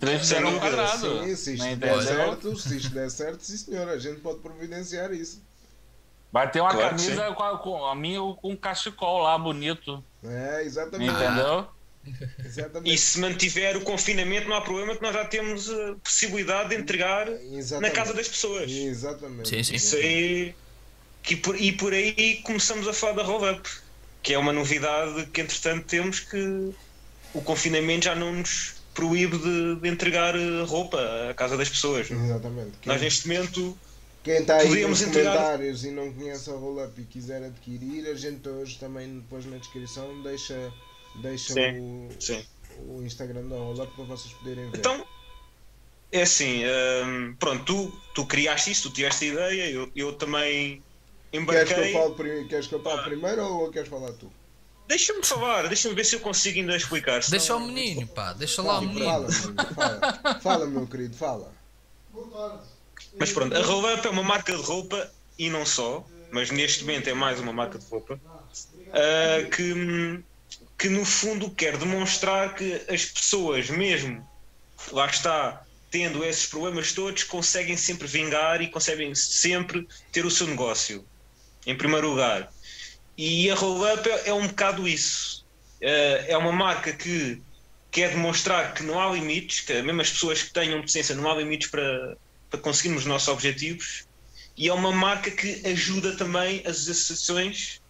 A: 3
D: Sem
A: ao
D: dúvida,
A: quadrado.
B: Sim, se isto
A: né,
B: der certo, se isto der certo, sim senhor, a gente pode providenciar isso.
A: Vai ter uma
D: Claro
A: camisa com a, com a minha com um cachecol lá bonito,
B: É, exatamente.
A: entendeu?
B: Exatamente.
D: E se mantiver o confinamento, não há problema que nós já temos a possibilidade de entregar na
B: Exatamente.
D: casa das pessoas.
B: Exatamente.
C: Sim, sim.
D: Isso aí. Que por, e por aí começamos a falar da roll-up, que é uma novidade que entretanto temos que o confinamento já não nos proíbe de, de entregar eh, roupa à casa das pessoas.
B: Exatamente. Quem,
D: Nós neste momento
B: quem está aí nos
D: entregar-
B: comentários e não conhece a Rollup e quiser adquirir, a gente hoje também depois na descrição deixa, deixa
D: Sim,
B: o,
D: sim.
B: o Instagram da Rollup para vocês poderem ver.
D: Então, é assim, hum, pronto, tu, tu criaste isso, tu tiveste a ideia, eu, eu também
B: queres, que eu
D: embarquei.
B: fale, queres que eu fale primeiro ou queres falar tu?
D: Deixa-me falar, deixa-me ver se eu consigo ainda explicar. senão-
C: Deixa o menino, pá, deixa lá o
B: Fala,
C: menino.
B: fala, fala. Fala, meu querido, fala.
D: Mas pronto, a Rollup é uma marca de roupa e não só, mas neste momento é mais uma marca de roupa ah, que, que no fundo quer demonstrar que as pessoas, mesmo lá está, tendo esses problemas todos, conseguem sempre vingar e conseguem sempre ter o seu negócio em primeiro lugar. E a Rollup é, é um bocado isso. Ah, é uma marca que quer demonstrar que não há limites, que mesmo as pessoas que tenham deficiência não há limites para, para conseguirmos os nossos objetivos e é uma marca que ajuda também as associações,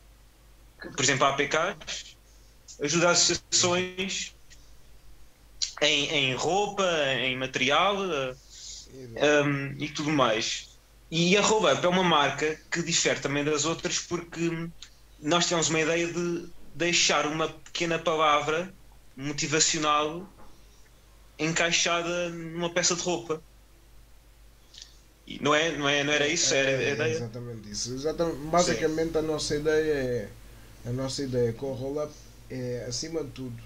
D: por exemplo, a APK, ajuda as associações em, em roupa, em material eh, um, e tudo mais. E a Rollup é uma marca que difere também das outras porque nós tivemos uma ideia de deixar uma pequena palavra motivacional encaixada numa peça de roupa. E não, é, não, é, não era isso? Era a
B: É,
D: ideia?
B: exatamente isso. Exatamente, basicamente a nossa ideia é a nossa ideia com o roll-up é acima de tudo,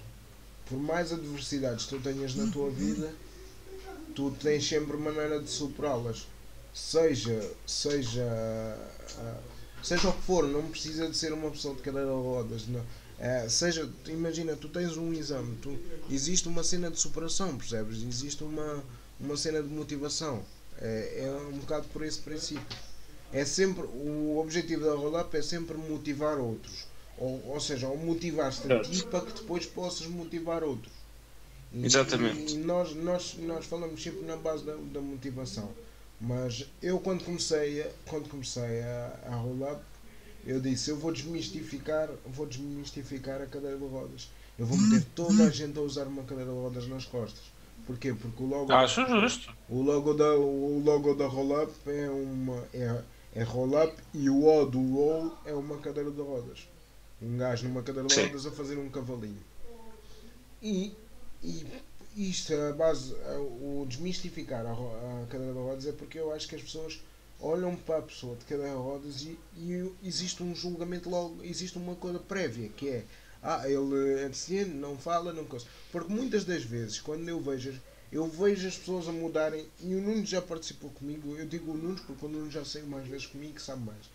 B: por mais adversidades que tu tenhas na tua vida, tu tens sempre maneira de superá-las. Seja, seja, ah, seja o que for, não precisa de ser uma pessoa de cadeira de rodas, não. É, seja, imagina, tu tens um exame, tu, existe uma cena de superação, percebes? Existe uma, uma cena de motivação. É, é um bocado por esse princípio. É sempre, o objetivo da roll-up é sempre motivar outros. Ou, ou seja, ou motivar-te a ti para que depois possas motivar outros. E,
D: Exatamente.
B: E nós, nós, nós falamos sempre na base da, da motivação. Mas eu quando comecei, a- quando comecei a, a roll-up, eu disse, eu vou desmistificar, vou desmistificar a cadeira de rodas. Eu vou meter toda a gente a usar uma cadeira de rodas nas costas. Porquê? Porque o logo,
A: Acho justo.
B: o logo da, o logo da roll-up é uma é, é roll-up e o O do roll é uma cadeira de rodas. Um gajo numa cadeira de rodas a fazer um cavalinho. E, e isto, a base, a- o desmistificar a, a cadeira de rodas é porque eu acho que as pessoas olham para a pessoa de cadeira de rodas e, e existe um julgamento logo, existe uma coisa prévia que é ah, ele é deficiente, não fala, não coisa. Porque muitas das vezes, quando eu vejo, eu vejo as pessoas a mudarem, e o Nuno já participou comigo, eu digo o Nuno porque o Nuno já saiu mais vezes comigo, sabe mais.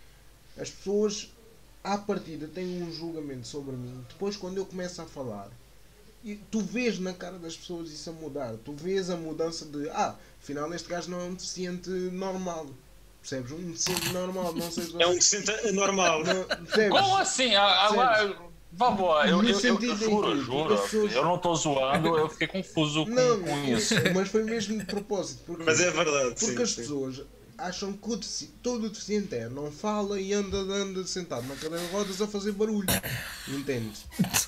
B: As pessoas, à partida, têm um julgamento sobre mim, depois quando eu começo a falar, e tu vês na cara das pessoas isso a mudar, tu vês a mudança de, ah, afinal este gajo não é um deficiente normal. Percebes? Um deficiente normal, não sei se
D: É um decente anormal.
A: Como assim? Agora, por favor, eu,
B: No
A: eu, eu, eu
B: sentido em
A: juro,
B: que
A: juro.
B: pessoas-
A: Eu não tô zoando, eu fiquei confuso com,
B: Não,
A: com isso.
B: mas foi mesmo de propósito. Porque,
D: Mas é verdade.
B: porque
D: sim,
B: as
D: sim.
B: pessoas acham que o todo deficiente é, não fala e anda, anda sentado na cadeira de rodas a fazer barulho. Entende?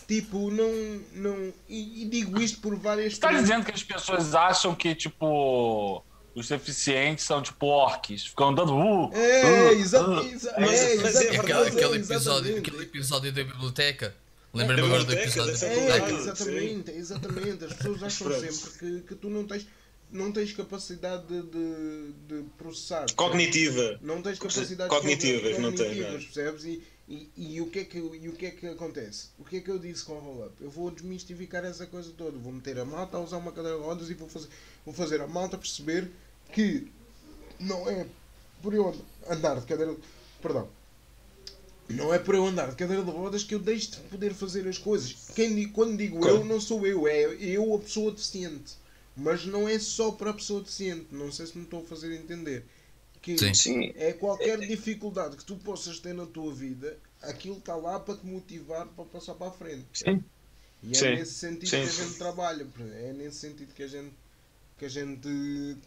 B: Tipo, não. não e, e digo isto por várias
A: Você tá dizendo que as pessoas acham que, tipo, os deficientes são tipo orques, ficam andando. Uh,
B: É,
A: uh,
B: exa
A: uh.
B: exa
D: Mas-
B: é,
D: é
B: exatamente,
C: Aquele,
B: é,
C: episódio, aquele episódio da biblioteca. Lembra-me agora do episódio da
B: É,
C: biblioteca.
B: exatamente, exatamente. As pessoas acham sempre que, que tu não tens, não tens capacidade de, de, de processar.
D: Cognitiva.
B: Não tens capacidades
D: Cognitivas, não tens,
B: cognitivas,
D: não.
B: percebes? E, e, e, o que é que, e o que é que acontece? O que é que eu disse com o roll-up? Eu vou desmistificar essa coisa toda. Vou meter a malta a usar uma cadeira de rodas e vou fazer, vou fazer a malta perceber que não é por eu andar de cadeira Perdão. Não é por eu andar de cadeira de rodas que eu deixo de poder fazer as coisas. Quem, quando digo
D: Claro.
B: eu, não sou eu, é eu a pessoa deficiente. Mas não é só para a pessoa deficiente. Não sei se me estou a fazer entender. Que
C: Sim.
D: Sim.
B: é qualquer dificuldade que tu possas ter na tua vida, aquilo está lá para te motivar para passar para a frente.
D: Sim.
B: E é
D: Sim.
B: nesse sentido
D: Sim,
B: que a gente trabalha. É nesse sentido que a gente que a gente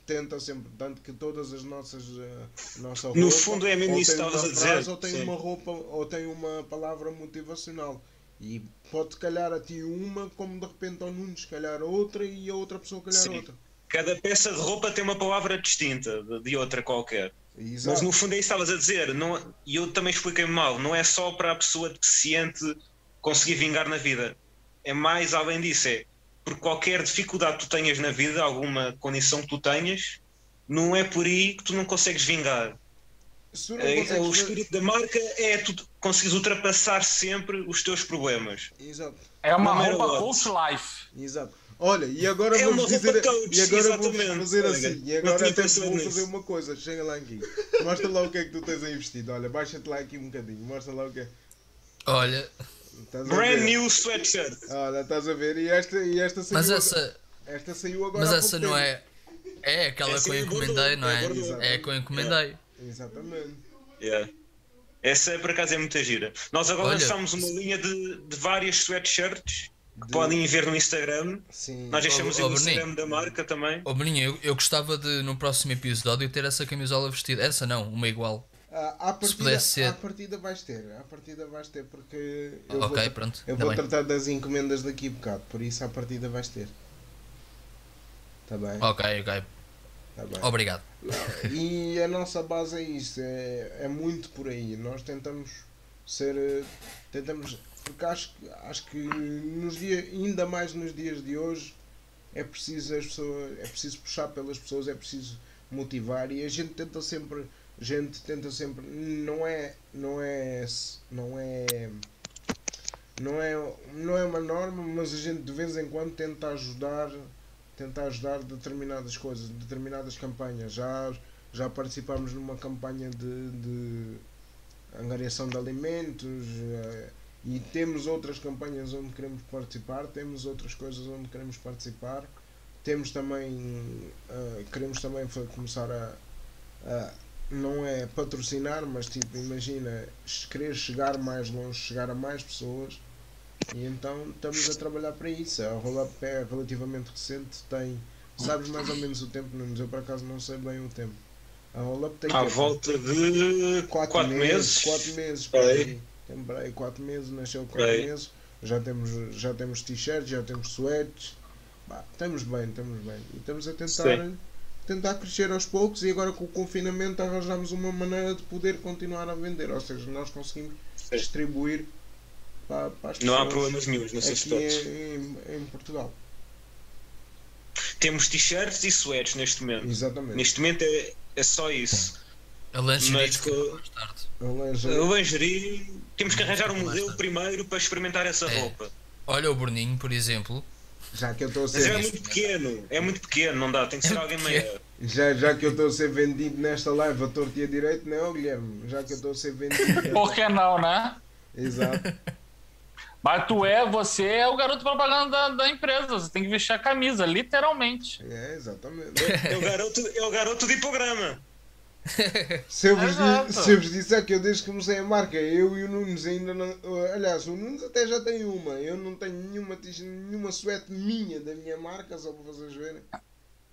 B: tenta sempre, tanto que todas as nossas eh, nossa
D: No
B: roupa,
D: fundo é mesmo
B: ou
D: isso que
B: tem
D: estavas
B: uma
D: a dizer,
B: frase, ou tem
D: sim.
B: uma roupa ou tem uma palavra motivacional E pode calhar a ti uma, como de repente ao Nunes calhar outra e a outra pessoa calhar
D: Sim.
B: outra.
D: Cada peça de roupa tem uma palavra distinta de, outra qualquer. Mas
B: Exato.
D: no fundo é isso que estavas a dizer, não, e eu também expliquei mal, não é só para a pessoa deficiente conseguir vingar na vida. É mais além disso, é por qualquer dificuldade que tu tenhas na vida, alguma condição que tu tenhas, não é por aí que tu não consegues vingar.
B: Não
D: É- é
B: consegues
D: o espírito da marca é tu conseguires ultrapassar sempre os teus problemas.
B: Exato,
A: É uma
D: matter
A: roupa coach life.
B: exato. Olha, e agora
D: É
B: vamos dizer.
D: coach,
B: e agora vamos fazer
D: olha,
B: assim. E
D: não
B: agora até vou
D: nisso.
B: fazer uma coisa. Chega lá aqui. Mostra lá o que é que tu tens aí vestido. Olha, baixa-te lá aqui um bocadinho. Mostra lá o que é.
C: Olha,
D: Brand new sweatshirt.
B: Olha, estás a ver? E esta, e esta saiu.
C: mas
B: agora-
C: essa,
B: Esta saiu agora.
C: mas essa não
B: tempo.
C: é. É aquela
D: Essa
C: que eu
D: é
C: encomendei, não
D: é
C: é? É a que eu encomendei.
B: Exatamente.
D: Yeah. Essa por acaso é muita gira. Nós agora
C: Olha-
D: lançámos uma linha de, de várias sweatshirts que
B: De-
D: podem ver no Instagram.
B: Sim.
D: Nós deixamos
C: ó,
D: o
C: Bernim.
D: Instagram da marca também.
C: Ô Beninho, eu, eu gostava de no próximo episódio ter essa camisola vestida. Essa não, uma igual.
B: Ah, à partida,
C: pudesse ser-
B: à partida vais ter. À partida vais ter porque. Eu
C: ok,
B: vou,
C: pronto.
B: eu
C: Tá
B: vou
C: bem.
B: tratar das encomendas daqui a bocado. Por isso à partida vais ter. Está bem?
C: Ok, ok.
B: Tá.
C: Obrigado.
B: E a nossa base é isso, é, é muito por aí. Nós tentamos ser. eh, Tentamos. Porque acho, que- acho que nos dias, ainda mais nos dias de hoje, é preciso as pessoas. É preciso puxar pelas pessoas, é preciso motivar e a gente tenta sempre. A gente tenta sempre. Não é. Não é. Não é. Não é, não é uma norma, mas a gente de vez em quando tenta ajudar tentar ajudar determinadas coisas, determinadas campanhas. Já, já participámos numa campanha de, de angariação de alimentos eh, e temos outras campanhas onde queremos participar, temos outras coisas onde queremos participar. Temos também, eh, queremos também começar a, a- não é patrocinar, mas tipo, imagina, querer chegar mais longe, chegar a mais pessoas. E então estamos a trabalhar para isso. A Roll-Up é relativamente recente, tem. Sabes mais ou menos o tempo, Nunes? Eu por acaso não sei bem o tempo. A Roll-Up tem
D: À volta de
B: 4
D: 4
B: meses.
D: meses.
B: 4 meses,
D: Por
B: por
D: aí.
B: aí. Tem por aí 4 meses, nasceu 4
D: Por aí.
B: meses. Já temos, já temos t-shirts, já temos sweats. Bah, estamos bem, estamos bem. E estamos a tentar,
D: Sim.
B: tentar crescer aos poucos e agora com o confinamento arranjamos uma maneira de poder continuar a vender. Ou seja, nós conseguimos
D: Sim.
B: distribuir para, para as
D: Não há
B: pessoas
D: problemas nenhums nesse
B: aqui
D: aspecto.
B: em, em Portugal.
D: Temos t-shirts e sweats neste momento.
B: Exatamente.
D: Neste momento é, é só isso.
C: A lingerie
D: Mas
C: mais tarde.
B: A lingerie-
D: A lingerie, temos que arranjar um modelo primeiro para experimentar essa
C: É.
D: roupa.
C: Olha o Bruninho, por exemplo.
B: Já que eu estou a
D: Mas é
B: ser,
D: muito pequeno, é muito pequeno, não dá, tem que ser
C: É
D: alguém
C: pequeno.
D: maior.
B: já, já que eu estou a ser vendido nesta live a torto e a direito, não é, Guilherme? Já que eu estou a ser vendido.
A: Por que não, né?
B: Exato.
A: Mas tu é, você é o garoto propaganda da, da empresa. Você tem que vestir a camisa, literalmente.
B: É, exatamente.
D: É o garoto, é o garoto de programa.
B: Se eu, vos di- se eu vos disser que eu desde que comecei a marca, eu e o Nunes ainda não. Aliás, o Nunes até já tem uma. Eu não tenho nenhuma, nenhuma suéte minha da minha marca, só para vocês verem.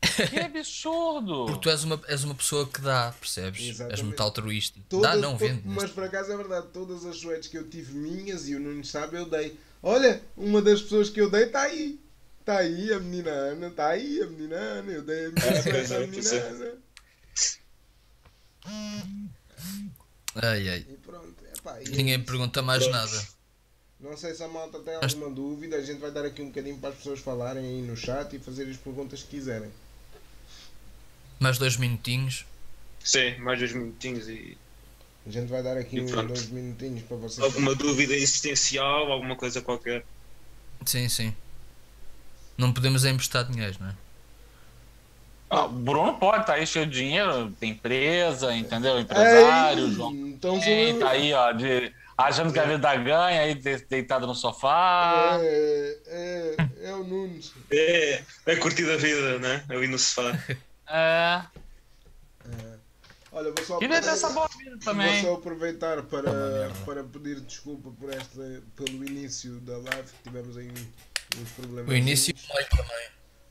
A: Que absurdo!
C: Porque tu és uma, és uma pessoa que dá, percebes? És
B: Exatamente.
C: muito altruísta.
B: Todas-
C: dá, não, vende.
B: Mas por acaso é verdade, todas as suétes que eu tive minhas e o Nunes sabe, eu dei. Olha, uma das pessoas que eu dei está aí. Está aí a menina Ana, está aí a menina Ana. Eu dei a minha
D: É, é,
B: menina
D: é.
B: Ana.
C: Ai, ai.
B: E pronto. Epá, e
C: Ninguém pergunta mais
D: Pronto.
C: nada.
B: Não sei se a malta tem alguma dúvida, a gente vai dar aqui um bocadinho para as pessoas falarem aí no chat e fazer as perguntas que quiserem.
C: Mais dois minutinhos.
D: Sim, mais dois minutinhos e
B: A gente vai dar aqui uns dois minutinhos para vocês.
D: alguma dúvida existencial, alguma coisa qualquer.
C: Sim, sim. Não podemos é emprestar dinheiro, não é?
A: Ah, o Bruno pode, tá aí cheio de dinheiro, tem empresa, entendeu? Empresário,
B: Ei,
A: João.
B: então eu.
A: tá aí, ó, de, achando que a vida ganha, aí de- deitado no sofá.
B: É, é, é o Nunes.
D: É, é curtir a vida, né? Ali no sofá.
A: É.
B: Olha, vou só
A: Queria ter essa boa vida
B: Vou
A: também.
B: só aproveitar para,
C: merda.
B: para pedir desculpa por esta, pelo início da live, que tivemos aí uns problemas.
C: O início meio também.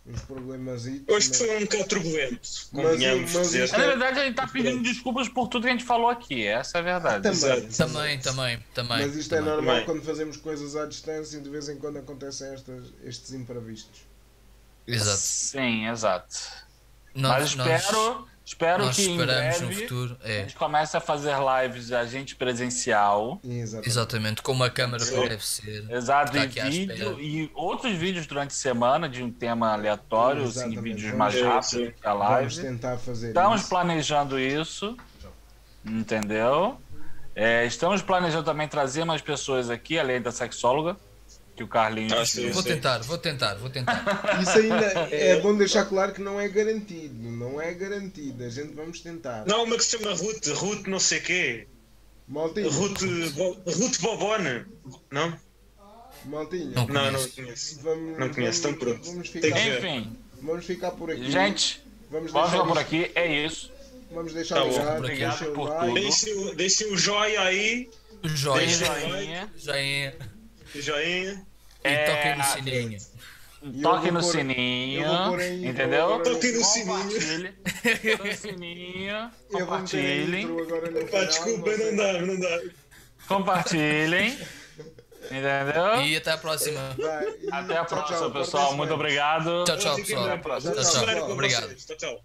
B: uns problemas
D: Hoje foi um bocado turbulento, convenhamos
B: mas
D: dizer.
B: isto
A: Na verdade, ele tá pedindo desculpas por tudo que a gente falou aqui. Essa é a verdade.
B: Também,
C: Também, também, também.
B: Mas isto é
C: também.
B: normal
D: Também.
B: quando fazemos coisas à distância e de vez em quando acontecem estas, estes imprevistos.
C: Exato.
A: Sim, exato.
C: Nós,
A: Mas espero, espero
C: nós
A: que em
C: esperamos no
A: breve
C: futuro.
A: a
C: É,
A: gente comece a fazer lives a gente presencial.
B: Exatamente.
C: exatamente, como a câmara
D: Sim.
C: deve ser.
A: Exato,
C: Tá
A: e vídeo e outros vídeos durante a semana de um tema aleatório, assim, vídeos
B: Vamos-
A: mais rápidos que a
B: Vamos
A: live.
B: tentar fazer
A: Estamos
B: isso.
A: planejando isso, entendeu? É, estamos planejando também trazer mais pessoas aqui, além da sexóloga, que o Carlinhos.
D: Ah, sim.
C: Vou tentar, vou tentar, vou tentar.
B: Isso ainda é bom deixar claro que não é garantido. Não é garantido. A gente vamos tentar.
D: Não, uma que se chama Ruth, Ruth não sei quê.
B: Maltinha.
D: Ruth, Ruth Bobone. Não?
B: Maltinha.
C: Não.
D: Não, não
C: Conheço.
B: Vamos,
D: Não conheço, então pronto.
B: Vamos ficar.
A: Enfim,
B: vamos ficar por aqui.
A: gente,
B: vamos
A: vamos por
B: isto-
A: aqui. É isso.
B: Vamos deixar
D: Tá bom.
B: ligado.
A: Obrigado
B: deixa
A: por
B: like.
A: tudo.
D: Deixem o- Deixem o joia aí,
C: Joinha,
A: Joinha.
C: joinha.
D: joinha.
C: E
A: É,
C: toquem no sininho.
A: Toque no sininho, entendeu?
B: eu vou pôr em-
D: Toque no sininho.
A: Compartilhe. Toque no sininho.
B: Eu vou meter a
A: Compartilhem.
D: desculpa, não dá, não dá.
A: Compartilhem. Entendeu?
C: E até a próxima.
B: Vai,
A: Até a próxima,
B: tchau,
A: pessoal. Muito obrigado.
C: Tchau, tchau, pessoal. Tchau, tchau. Obrigado.
D: Tchau, tchau.